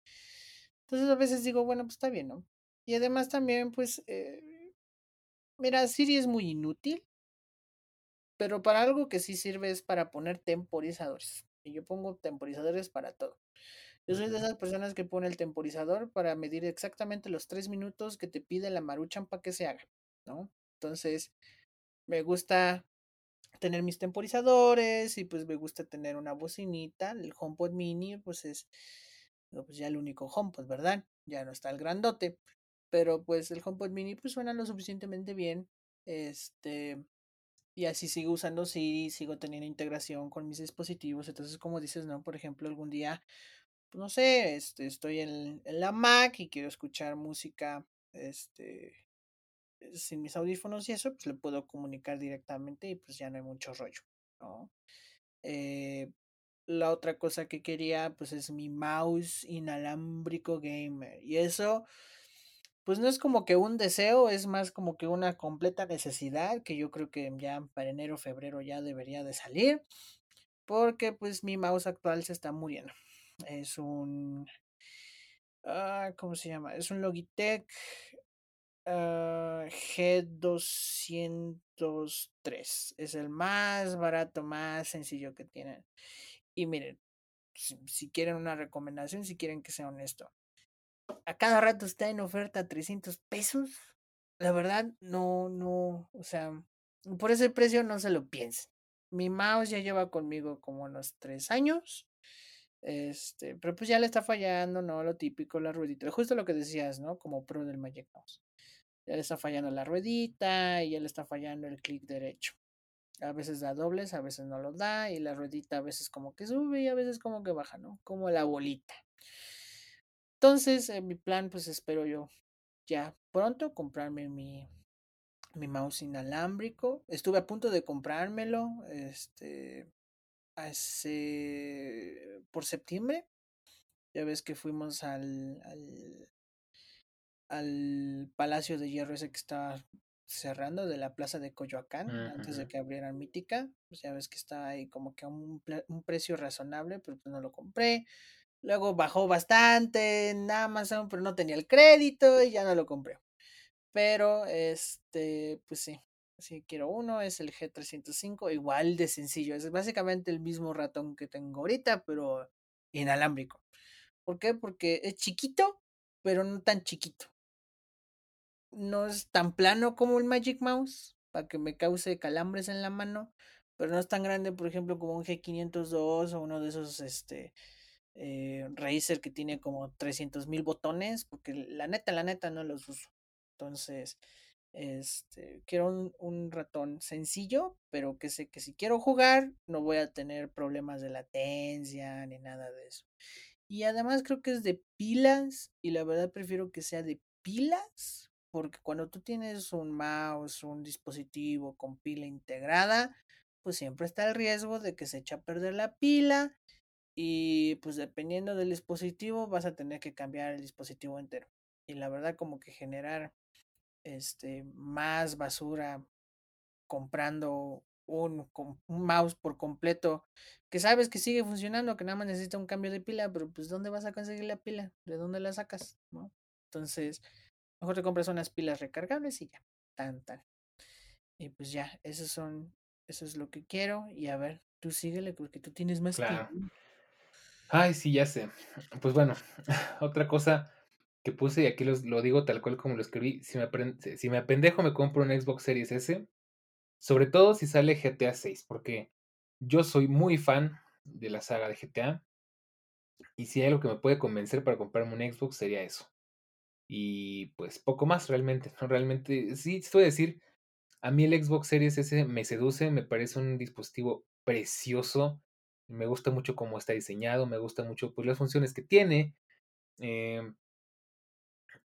Entonces a veces digo, bueno, pues está bien, ¿no? Y además también, pues, eh, mira, Siri es muy inútil, pero para algo que sí sirve es para poner temporizadores. Y yo pongo temporizadores para todo. Yo soy de esas personas que pone el temporizador para medir exactamente los tres minutos que te pide la maruchan para que se haga, ¿no? Entonces, me gusta tener mis temporizadores y pues me gusta tener una bocinita. El HomePod mini, pues es pues ya el único HomePod, ¿verdad? Ya no está el grandote. Pero pues el HomePod mini pues suena lo suficientemente bien. Este, y así sigo usando Siri, sigo teniendo integración con mis dispositivos. Entonces, como dices, ¿no? Por ejemplo, algún día pues no sé, este, estoy en, en la Mac y quiero escuchar música, este, sin mis audífonos y eso, pues le puedo comunicar directamente y pues ya no hay mucho rollo, ¿no? Eh, la otra cosa que quería pues es mi mouse inalámbrico gamer. Y eso pues no es como que un deseo, es más como que una completa necesidad que yo creo que ya para enero, febrero ya debería de salir. Porque pues mi mouse actual se está muriendo. Es un... Ah, ¿Cómo se llama? Es un Logitech uh, G203. Es el más barato, más sencillo que tienen. Y miren, si, quieren una recomendación, si quieren que sea honesto, a cada rato está en oferta 300 pesos. La verdad, no, no, o sea, por ese precio no se lo piensen. Mi mouse ya lleva conmigo como unos tres años. Este, pero pues ya le está fallando, ¿no? Lo típico, la ruedita. Justo lo que decías, ¿no? Como pro del Magic Mouse. Ya le está fallando la ruedita y ya le está fallando el clic derecho. A veces da dobles, a veces no lo da. Y la ruedita a veces como que sube y a veces como que baja, ¿no? Como la bolita. Entonces, en mi plan, pues espero yo ya pronto comprarme mi, mi mouse inalámbrico. Estuve a punto de comprármelo. Este. Hace. por septiembre. Ya ves que fuimos al. al, al Palacio de Hierro ese que estaba cerrando de la plaza de Coyoacán, antes de que abrieran Mítica. Pues ya ves que estaba ahí como que a un, un precio razonable, pero pues no lo compré. Luego bajó bastante en Amazon, pero no tenía el crédito y ya no lo compré. Pero, este, pues sí, sí quiero uno, es el G305, igual de sencillo. Es básicamente el mismo ratón que tengo ahorita, pero inalámbrico. ¿Por qué? Porque es chiquito, pero no tan chiquito. No es tan plano como el Magic Mouse, para que me cause calambres en la mano, pero no es tan grande, por ejemplo, como un G502 o uno de esos, este, eh, Razer que tiene como 300 mil botones, porque la neta, la neta no los uso. Entonces, este, quiero un, un, ratón sencillo, pero que sé que si quiero jugar no voy a tener problemas de latencia ni nada de eso. Y además creo que es de pilas y la verdad prefiero que sea de pilas, porque cuando tú tienes un mouse, un dispositivo con pila integrada, pues siempre está el riesgo de que se eche a perder la pila y pues dependiendo del dispositivo vas a tener que cambiar el dispositivo entero. Y la verdad como que generar este más basura comprando un, un, mouse por completo que sabes que sigue funcionando, que nada más necesita un cambio de pila, pero pues ¿dónde vas a conseguir la pila? ¿De dónde la sacas? ¿No? Entonces, mejor te compras unas pilas recargables y ya, tan tan. Y pues ya, esos son, eso es lo que quiero. Y a ver, tú síguele porque tú tienes más claro. Ay, sí, ya sé. Pues bueno, otra cosa que puse, y aquí los, lo digo tal cual como lo escribí, si me, si me apendejo me compro un Xbox Series S, sobre todo si sale GTA 6, porque yo soy muy fan de la saga de GTA, y si hay algo que me puede convencer para comprarme un Xbox sería eso. Y pues poco más realmente, ¿no? Realmente, sí, estoy a decir, a mí el Xbox Series S me seduce, me parece un dispositivo precioso, me gusta mucho cómo está diseñado, me gusta mucho pues, las funciones que tiene. Eh,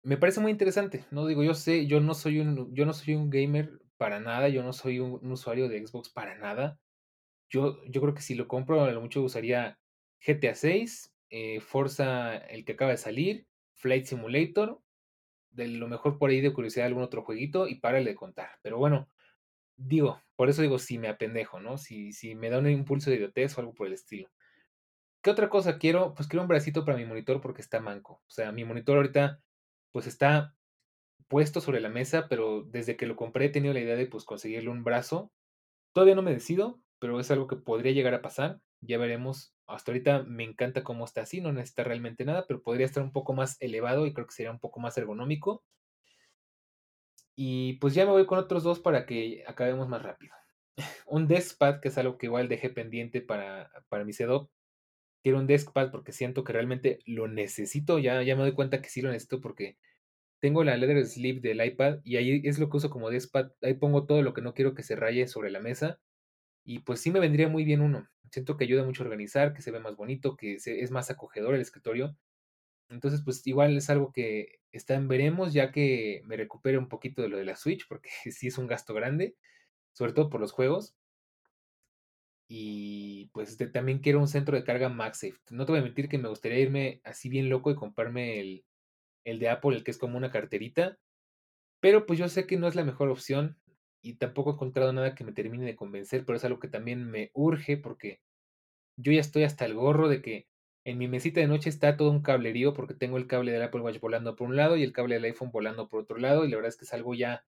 me parece muy interesante, no digo, yo sé, yo no soy un, yo no soy un gamer para nada, yo no soy un, usuario de Xbox para nada. Yo, yo creo que si lo compro, a lo mucho usaría GTA 6, eh, Forza, el que acaba de salir, Flight Simulator, de lo mejor por ahí de curiosidad algún otro jueguito y párale de contar. Pero bueno, digo, por eso digo, si me apendejo, ¿no? Si, si me da un impulso de idiotez o algo por el estilo. ¿Qué otra cosa quiero? Pues quiero un bracito para mi monitor porque está manco. O sea, mi monitor ahorita pues está puesto sobre la mesa, pero desde que lo compré he tenido la idea de pues conseguirle un brazo. Todavía no me decido, pero es algo que podría llegar a pasar. Ya veremos. Hasta ahorita me encanta cómo está así, no necesita realmente nada, pero podría estar un poco más elevado y creo que sería un poco más ergonómico. Y pues ya me voy con otros dos para que acabemos más rápido. un deskpad, que es algo que igual dejé pendiente para, para mi setup. Quiero un deskpad porque siento que realmente lo necesito. Ya, ya me doy cuenta que sí lo necesito porque tengo la leather sleeve del iPad y ahí es lo que uso como deskpad. Ahí pongo todo lo que no quiero que se raye sobre la mesa. Y pues sí me vendría muy bien uno. Siento que ayuda mucho a organizar, que se ve más bonito, que es más acogedor el escritorio. Entonces, pues igual es algo que está en veremos, ya que me recupere un poquito de lo de la Switch, porque sí es un gasto grande, sobre todo por los juegos. Y pues también quiero un centro de carga MagSafe. No te voy a mentir que me gustaría irme así bien loco y comprarme el, el de Apple, el que es como una carterita. Pero pues yo sé que no es la mejor opción y tampoco he encontrado nada que me termine de convencer, pero es algo que también me urge porque yo ya estoy hasta el gorro de que en mi mesita de noche está todo un cablerío porque tengo el cable del Apple Watch volando por un lado y el cable del iPhone volando por otro lado y la verdad es que es algo ya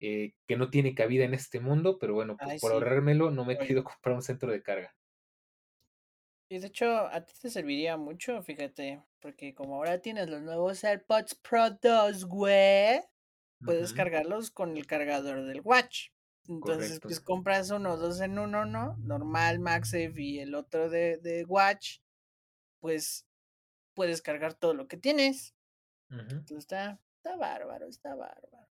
eh, que no tiene cabida en este mundo, pero bueno, pues por ahorrármelo no me he querido comprar un centro de carga. Y de hecho, a ti te serviría mucho, fíjate, porque como ahora tienes los nuevos AirPods Pro 2, güey, puedes cargarlos con el cargador del Watch. Entonces, pues compras uno, dos en uno, ¿no? Normal, MagSafe y el otro de, de Watch, pues puedes cargar todo lo que tienes. Entonces está, está bárbaro, está bárbaro.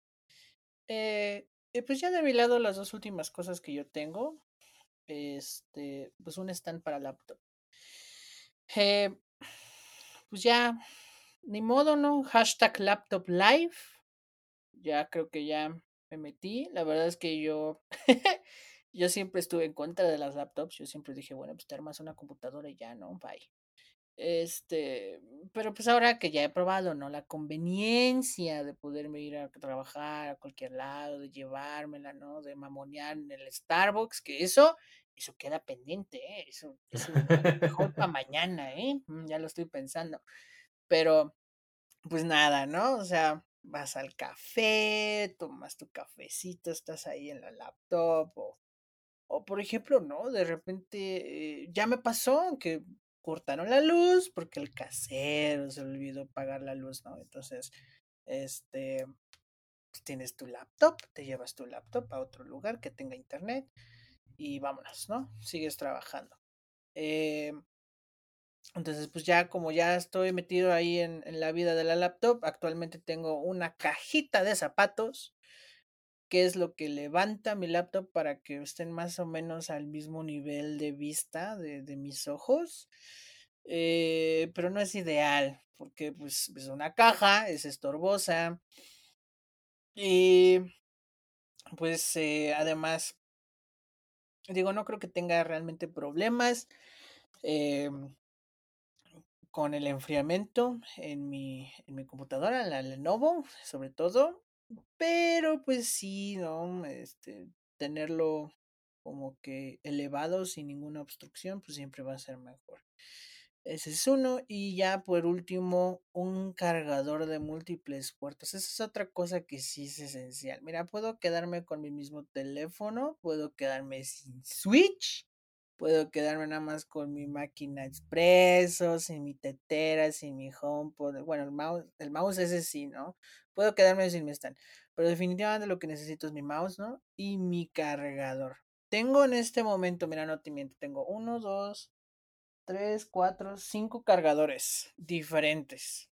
Eh, pues ya de mi lado las dos últimas cosas que yo tengo. Este, pues un stand para laptop. Eh, pues ya, ni modo, ¿no? Hashtag laptop live. Ya creo que ya me metí. La verdad es que yo, yo siempre estuve en contra de las laptops. Yo siempre dije, bueno, pues te armas una computadora y ya, ¿no? Bye. Este, pero pues ahora que ya he probado, ¿no? La conveniencia de poderme ir a trabajar a cualquier lado, de llevármela, ¿no? De mamonear en el Starbucks, que eso, eso queda pendiente, ¿eh? Eso, eso mejor para mañana, ¿eh? Mm, ya lo estoy pensando. Pero, pues nada, ¿no? O sea, vas al café, tomas tu cafecito, estás ahí en la laptop o, o por ejemplo, ¿no? De repente, eh, ya me pasó que cortaron la luz porque el casero se olvidó pagar la luz, ¿no? Entonces, este, pues, tienes tu laptop, te llevas tu laptop a otro lugar que tenga internet y vámonos, ¿no? Sigues trabajando. Eh, entonces, pues ya como ya estoy metido ahí en, en, la vida de la laptop, actualmente tengo una cajita de zapatos, que es lo que levanta mi laptop para que estén más o menos al mismo nivel de vista de, de mis ojos. Eh, pero no es ideal, porque pues es una caja, es estorbosa. Y pues eh, además, digo, no creo que tenga realmente problemas. Eh, con el enfriamiento en mi, en mi computadora, la Lenovo, sobre todo. Pero pues sí, ¿no? Este, tenerlo como que elevado sin ninguna obstrucción, pues siempre va a ser mejor. Ese es uno. Y ya por último, un cargador de múltiples puertos. Esa es otra cosa que sí es esencial. Mira, puedo quedarme con mi mismo teléfono, puedo quedarme sin switch Puedo quedarme nada más con mi máquina expreso, sin mi tetera, sin mi HomePod. Bueno, el mouse, el mouse ese sí, ¿no? Puedo quedarme sin mi stand. Pero definitivamente lo que necesito es mi mouse, ¿no? Y mi cargador. Tengo en este momento, mira, no te miento, tengo uno, dos, tres, cuatro, cinco cargadores diferentes.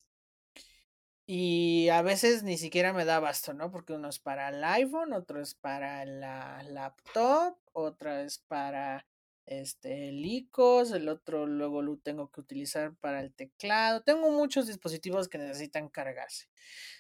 Y a veces ni siquiera me da basto, ¿no? Porque uno es para el iPhone, otro es para la laptop, otro es para este, el ICOS, el otro luego lo tengo que utilizar para el teclado. Tengo muchos dispositivos que necesitan cargarse.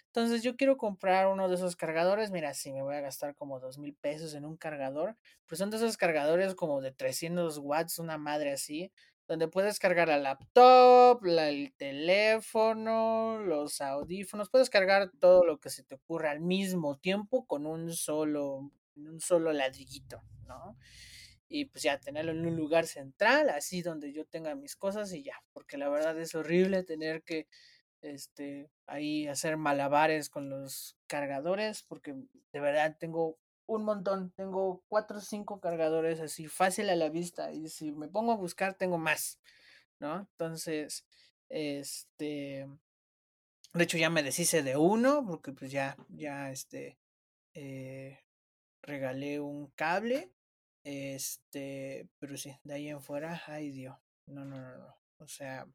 Entonces yo quiero comprar uno de esos cargadores. Mira, si me voy a gastar como dos mil pesos en un cargador, pues son de esos cargadores como de 300 watts, una madre así, donde puedes cargar la laptop, el teléfono, los audífonos, puedes cargar todo lo que se te ocurra al mismo tiempo con un solo, un solo ladrillito, ¿no? Y pues ya tenerlo en un lugar central, así donde yo tenga mis cosas y ya, porque la verdad es horrible tener que este ahí hacer malabares con los cargadores, porque de verdad tengo un montón, tengo cuatro o cinco cargadores así fácil a la vista y si me pongo a buscar tengo más, ¿no? Entonces, este, de hecho ya me deshice de uno porque pues ya, ya este, eh, regalé un cable este, pero sí, de ahí en fuera, ay Dios. No, no, no, no. O sea,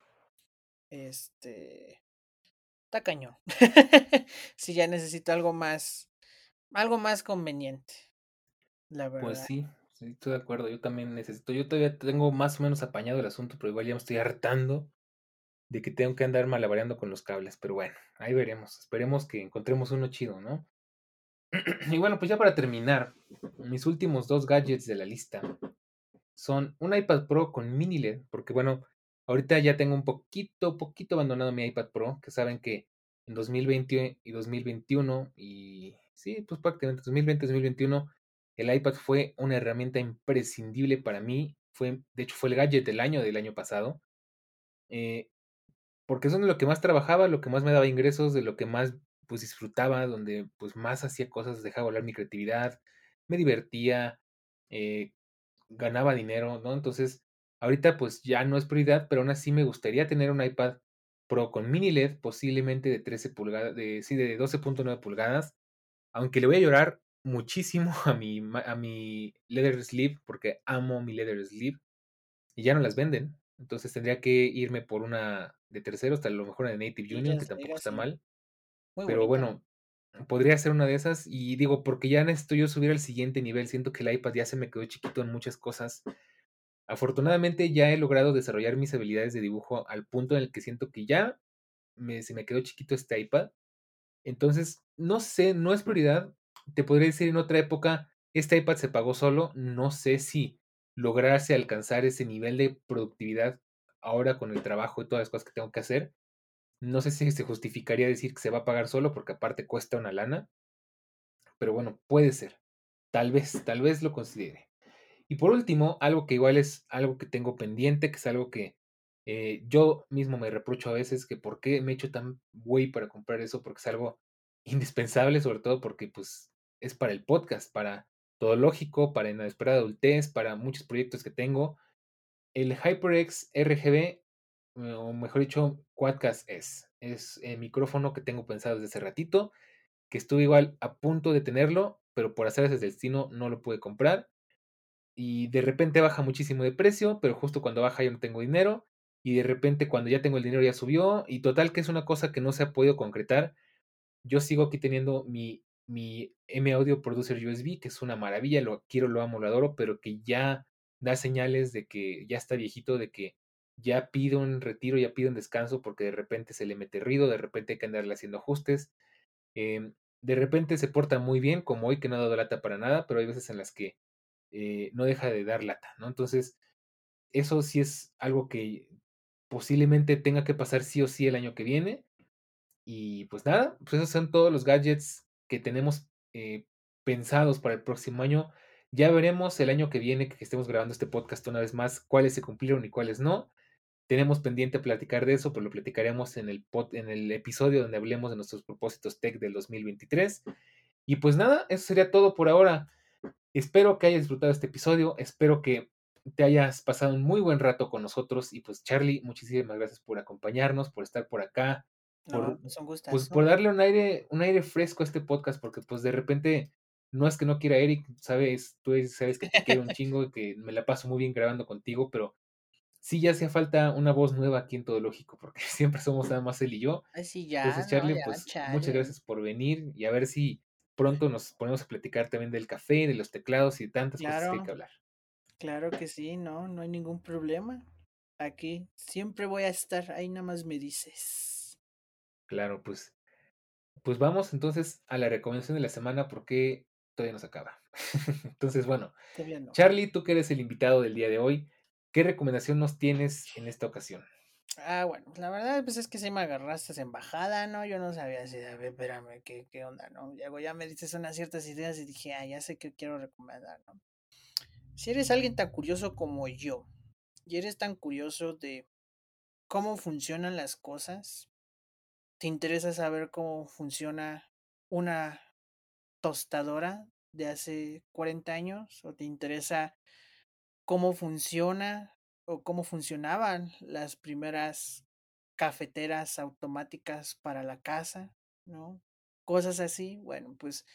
este. Está cañón. si ya necesito algo más. Algo más conveniente. La pues verdad. Pues sí, sí, estoy de acuerdo. Yo también necesito. Yo todavía tengo más o menos apañado el asunto, pero igual ya me estoy hartando de que tengo que andar malabareando con los cables. Pero bueno, ahí veremos. Esperemos que encontremos uno chido, ¿no? y bueno, pues ya para terminar, mis últimos dos gadgets de la lista son un iPad Pro con mini LED, porque bueno, ahorita ya tengo un poquito, poquito abandonado mi iPad Pro, que saben que en 2020 y 2021 y sí, pues prácticamente 2020 2021 el iPad fue una herramienta imprescindible para mí, fue de hecho fue el gadget del año del año pasado. Eh, porque son de lo que más trabajaba, lo que más me daba ingresos, de lo que más pues disfrutaba, donde pues más hacía cosas, dejaba volar mi creatividad, me divertía, eh, ganaba dinero, ¿no? Entonces, ahorita pues ya no es prioridad, pero aún así me gustaría tener un iPad Pro con mini LED, posiblemente de 13 pulgadas, de, sí, de 12.9 pulgadas, aunque le voy a llorar muchísimo a mi, a mi leather sleeve, porque amo mi leather sleeve, y ya no las venden, entonces tendría que irme por una de tercero, hasta lo mejor una de Native Union, que tampoco está mal. Pero bueno, podría ser una de esas. Y digo, porque ya necesito yo subir al siguiente nivel. Siento que el iPad ya se me quedó chiquito en muchas cosas. Afortunadamente ya he logrado desarrollar mis habilidades de dibujo al punto en el que siento que ya me, se me quedó chiquito este iPad. Entonces, no sé, no es prioridad. Te podría decir en otra época, este iPad se pagó solo. No sé si lograrse alcanzar ese nivel de productividad ahora con el trabajo y todas las cosas que tengo que hacer. No sé si se justificaría decir que se va a pagar solo porque aparte cuesta una lana. Pero bueno, puede ser. Tal vez, tal vez lo considere. Y por último, algo que igual es algo que tengo pendiente, que es algo que eh, yo mismo me reprocho a veces, que por qué me he hecho tan güey para comprar eso, porque es algo indispensable, sobre todo porque pues es para el podcast, para todo lógico, para Inesperada Adultez, para muchos proyectos que tengo. El HyperX RGB, o mejor dicho, Quadcast S, es el micrófono que tengo pensado desde hace ratito, que estuve igual a punto de tenerlo, pero por hacer ese destino no lo pude comprar. Y de repente baja muchísimo de precio, pero justo cuando baja yo no tengo dinero. Y de repente cuando ya tengo el dinero ya subió. Y total que es una cosa que no se ha podido concretar. Yo sigo aquí teniendo mi mi M Audio Producer USB, que es una maravilla, lo quiero, lo amo, lo adoro, pero que ya da señales de que ya está viejito, de que ya pide un retiro, ya pide un descanso, porque de repente se le mete ruido, de repente hay que andarle haciendo ajustes. Em, de repente se porta muy bien, como hoy que no ha dado lata para nada, pero hay veces en las que eh, no deja de dar lata, ¿no? Entonces, eso sí es algo que posiblemente tenga que pasar sí o sí el año que viene. Y pues nada, pues esos son todos los gadgets que tenemos eh, pensados para el próximo año. Ya veremos el año que viene que estemos grabando este podcast una vez más cuáles se cumplieron y cuáles no. Tenemos pendiente platicar de eso, pero lo platicaremos en el, en el episodio donde hablemos de nuestros propósitos tech del 2023. Y pues nada, eso sería todo por ahora. Espero que hayas disfrutado este episodio, espero que te hayas pasado un muy buen rato con nosotros y pues Charlie, muchísimas gracias por acompañarnos, por estar por acá, por, pues, pues por darle un aire, un aire fresco a este podcast, porque pues de repente no es que no quiera Eric, sabes, tú sabes que te quiero un chingo, que me la paso muy bien grabando contigo, pero sí ya hacía falta una voz nueva aquí en Todo Lógico, porque siempre somos nada más él y yo. Así ya. Entonces, Charlie, pues muchas gracias por venir y a ver si pronto nos ponemos a platicar también del café, de los teclados y tantas cosas que hay que hablar. Claro que sí, no, no hay ningún problema. Aquí siempre voy a estar, ahí nada más me dices. Claro, pues, pues vamos entonces a la recomendación de la semana porque todavía nos acaba. entonces, bueno, Charlie, tú que eres el invitado del día de hoy, ¿qué recomendación nos tienes en esta ocasión? Ah, bueno, la verdad, pues es que se me agarraste esa embajada, ¿no? Yo no sabía si, a ver, espérame, ¿qué, qué onda, no? Luego ya me dices unas ciertas ideas y dije, ah, ya sé que quiero recomendar, ¿no? Si eres alguien tan curioso como yo, y eres tan curioso de cómo funcionan las cosas, ¿Te interesa saber cómo funciona una tostadora de hace 40 años? ¿O te interesa cómo funciona o cómo funcionaban las primeras cafeteras automáticas para la casa? ¿No? Cosas así. Bueno, pues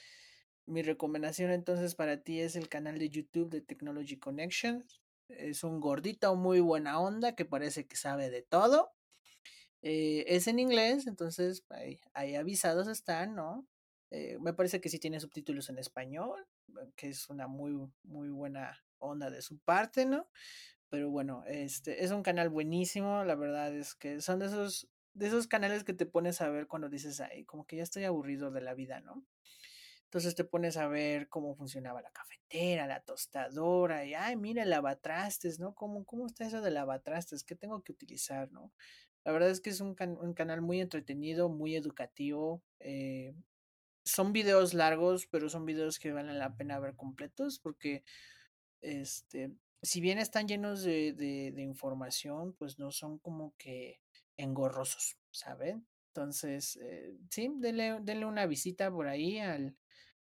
mi recomendación entonces para ti es el canal de YouTube de Technology Connections. Es un gordito muy buena onda que parece que sabe de todo. Eh, es en inglés, entonces ahí, avisados están, ¿no? Eh, me parece que sí tiene subtítulos en español, que es una muy, muy buena onda de su parte, ¿no? Pero bueno, este es un canal buenísimo, la verdad es que son de esos, de esos canales que te pones a ver cuando dices, ay, como que ya estoy aburrido de la vida, ¿no? Entonces te pones a ver cómo funcionaba la cafetera, la tostadora, y ay, mira el lavatrastes, ¿no? ¿Cómo, cómo está eso de lavatrastes? ¿Qué tengo que utilizar, no? La verdad es que es un, un canal muy entretenido, muy educativo. Eh, son videos largos, pero son videos que valen la pena ver completos porque, este, si bien están llenos de, de, información, pues no son como que engorrosos, ¿saben? Entonces, eh, sí, denle, una visita por ahí al,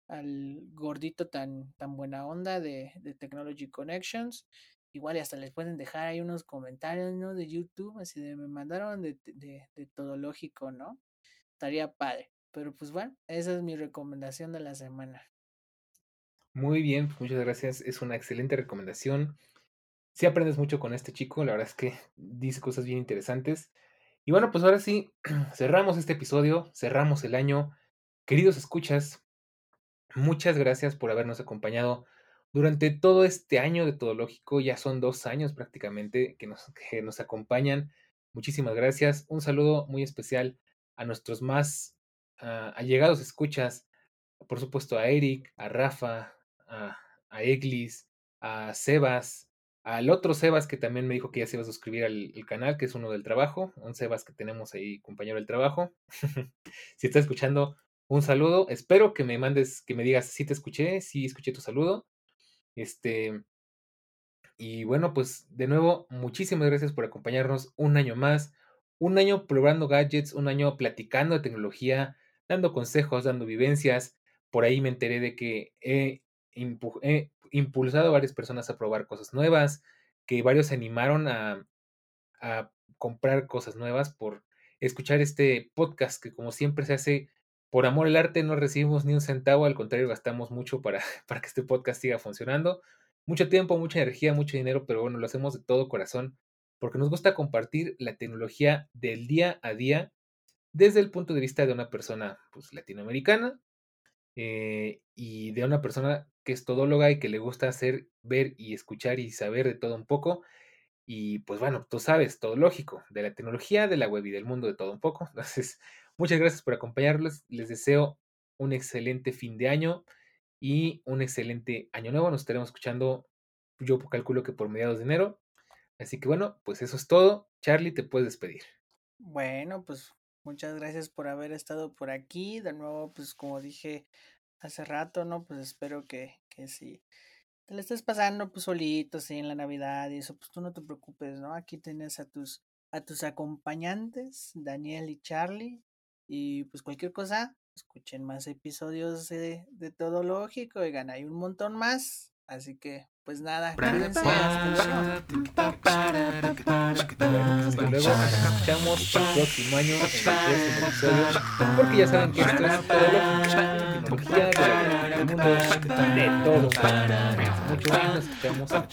al gordito tan, tan buena onda de, de, Technology Connections. Igual y hasta les pueden dejar ahí unos comentarios, ¿no? De YouTube, así de me mandaron de, de, de todo lógico, ¿no? Estaría padre. Pero pues bueno, esa es mi recomendación de la semana. Muy bien, pues muchas gracias. Es una excelente recomendación. Si aprendes mucho con este chico, la verdad es que dice cosas bien interesantes. Y bueno, pues ahora sí, cerramos este episodio, cerramos el año. Queridos escuchas, muchas gracias por habernos acompañado durante todo este año de Todo Lógico. Ya son dos años prácticamente que nos, que nos acompañan. Muchísimas gracias. Un saludo muy especial a nuestros más a allegados escuchas, por supuesto a Eric, a Rafa, a, a Eglis, a Sebas, al otro Sebas que también me dijo que ya se iba a suscribir al, canal, que es uno del trabajo, un Sebas que tenemos ahí, compañero del trabajo. si estás escuchando, un saludo. Espero que me mandes, que me digas si te escuché, si escuché tu saludo. Este. Y bueno, pues de nuevo, muchísimas gracias por acompañarnos un año más, un año probando gadgets, un año platicando de tecnología, dando consejos, dando vivencias. Por ahí me enteré de que he, impulsado a varias personas a probar cosas nuevas, que varios se animaron a, a comprar cosas nuevas por escuchar este podcast que como siempre se hace por amor al arte, no recibimos ni un centavo, al contrario, gastamos mucho para, para que este podcast siga funcionando. Mucho tiempo, mucha energía, mucho dinero, pero bueno, lo hacemos de todo corazón porque nos gusta compartir la tecnología del día a día desde el punto de vista de una persona pues, latinoamericana eh, y de una persona que es todóloga y que le gusta hacer, ver y escuchar y saber de todo un poco. Y pues bueno, tú sabes, todo lógico, de la tecnología, de la web y del mundo de todo un poco. Entonces, muchas gracias por acompañarles. Les deseo un excelente fin de año y un excelente año nuevo. Nos estaremos escuchando, yo calculo que por mediados de enero. Así que bueno, pues eso es todo. Charlie, te puedes despedir. Bueno, pues Muchas gracias por haber estado por aquí. De nuevo, pues como dije hace rato, ¿no? Pues espero que, que si te lo estés pasando pues solito, sí, en la Navidad y eso, pues tú no te preocupes, ¿no? Aquí tienes a tus, a tus acompañantes, Daniel y Charlie. Y pues cualquier cosa, escuchen más episodios de, de Todo Lógico. Oigan, hay un montón más. Así que, pues nada, luego. Nos escuchamos el próximo año en el próximo episodio. Porque ya saben que esto es todo lo tecnología del mundo de todo. Mucho más nos escuchamos hasta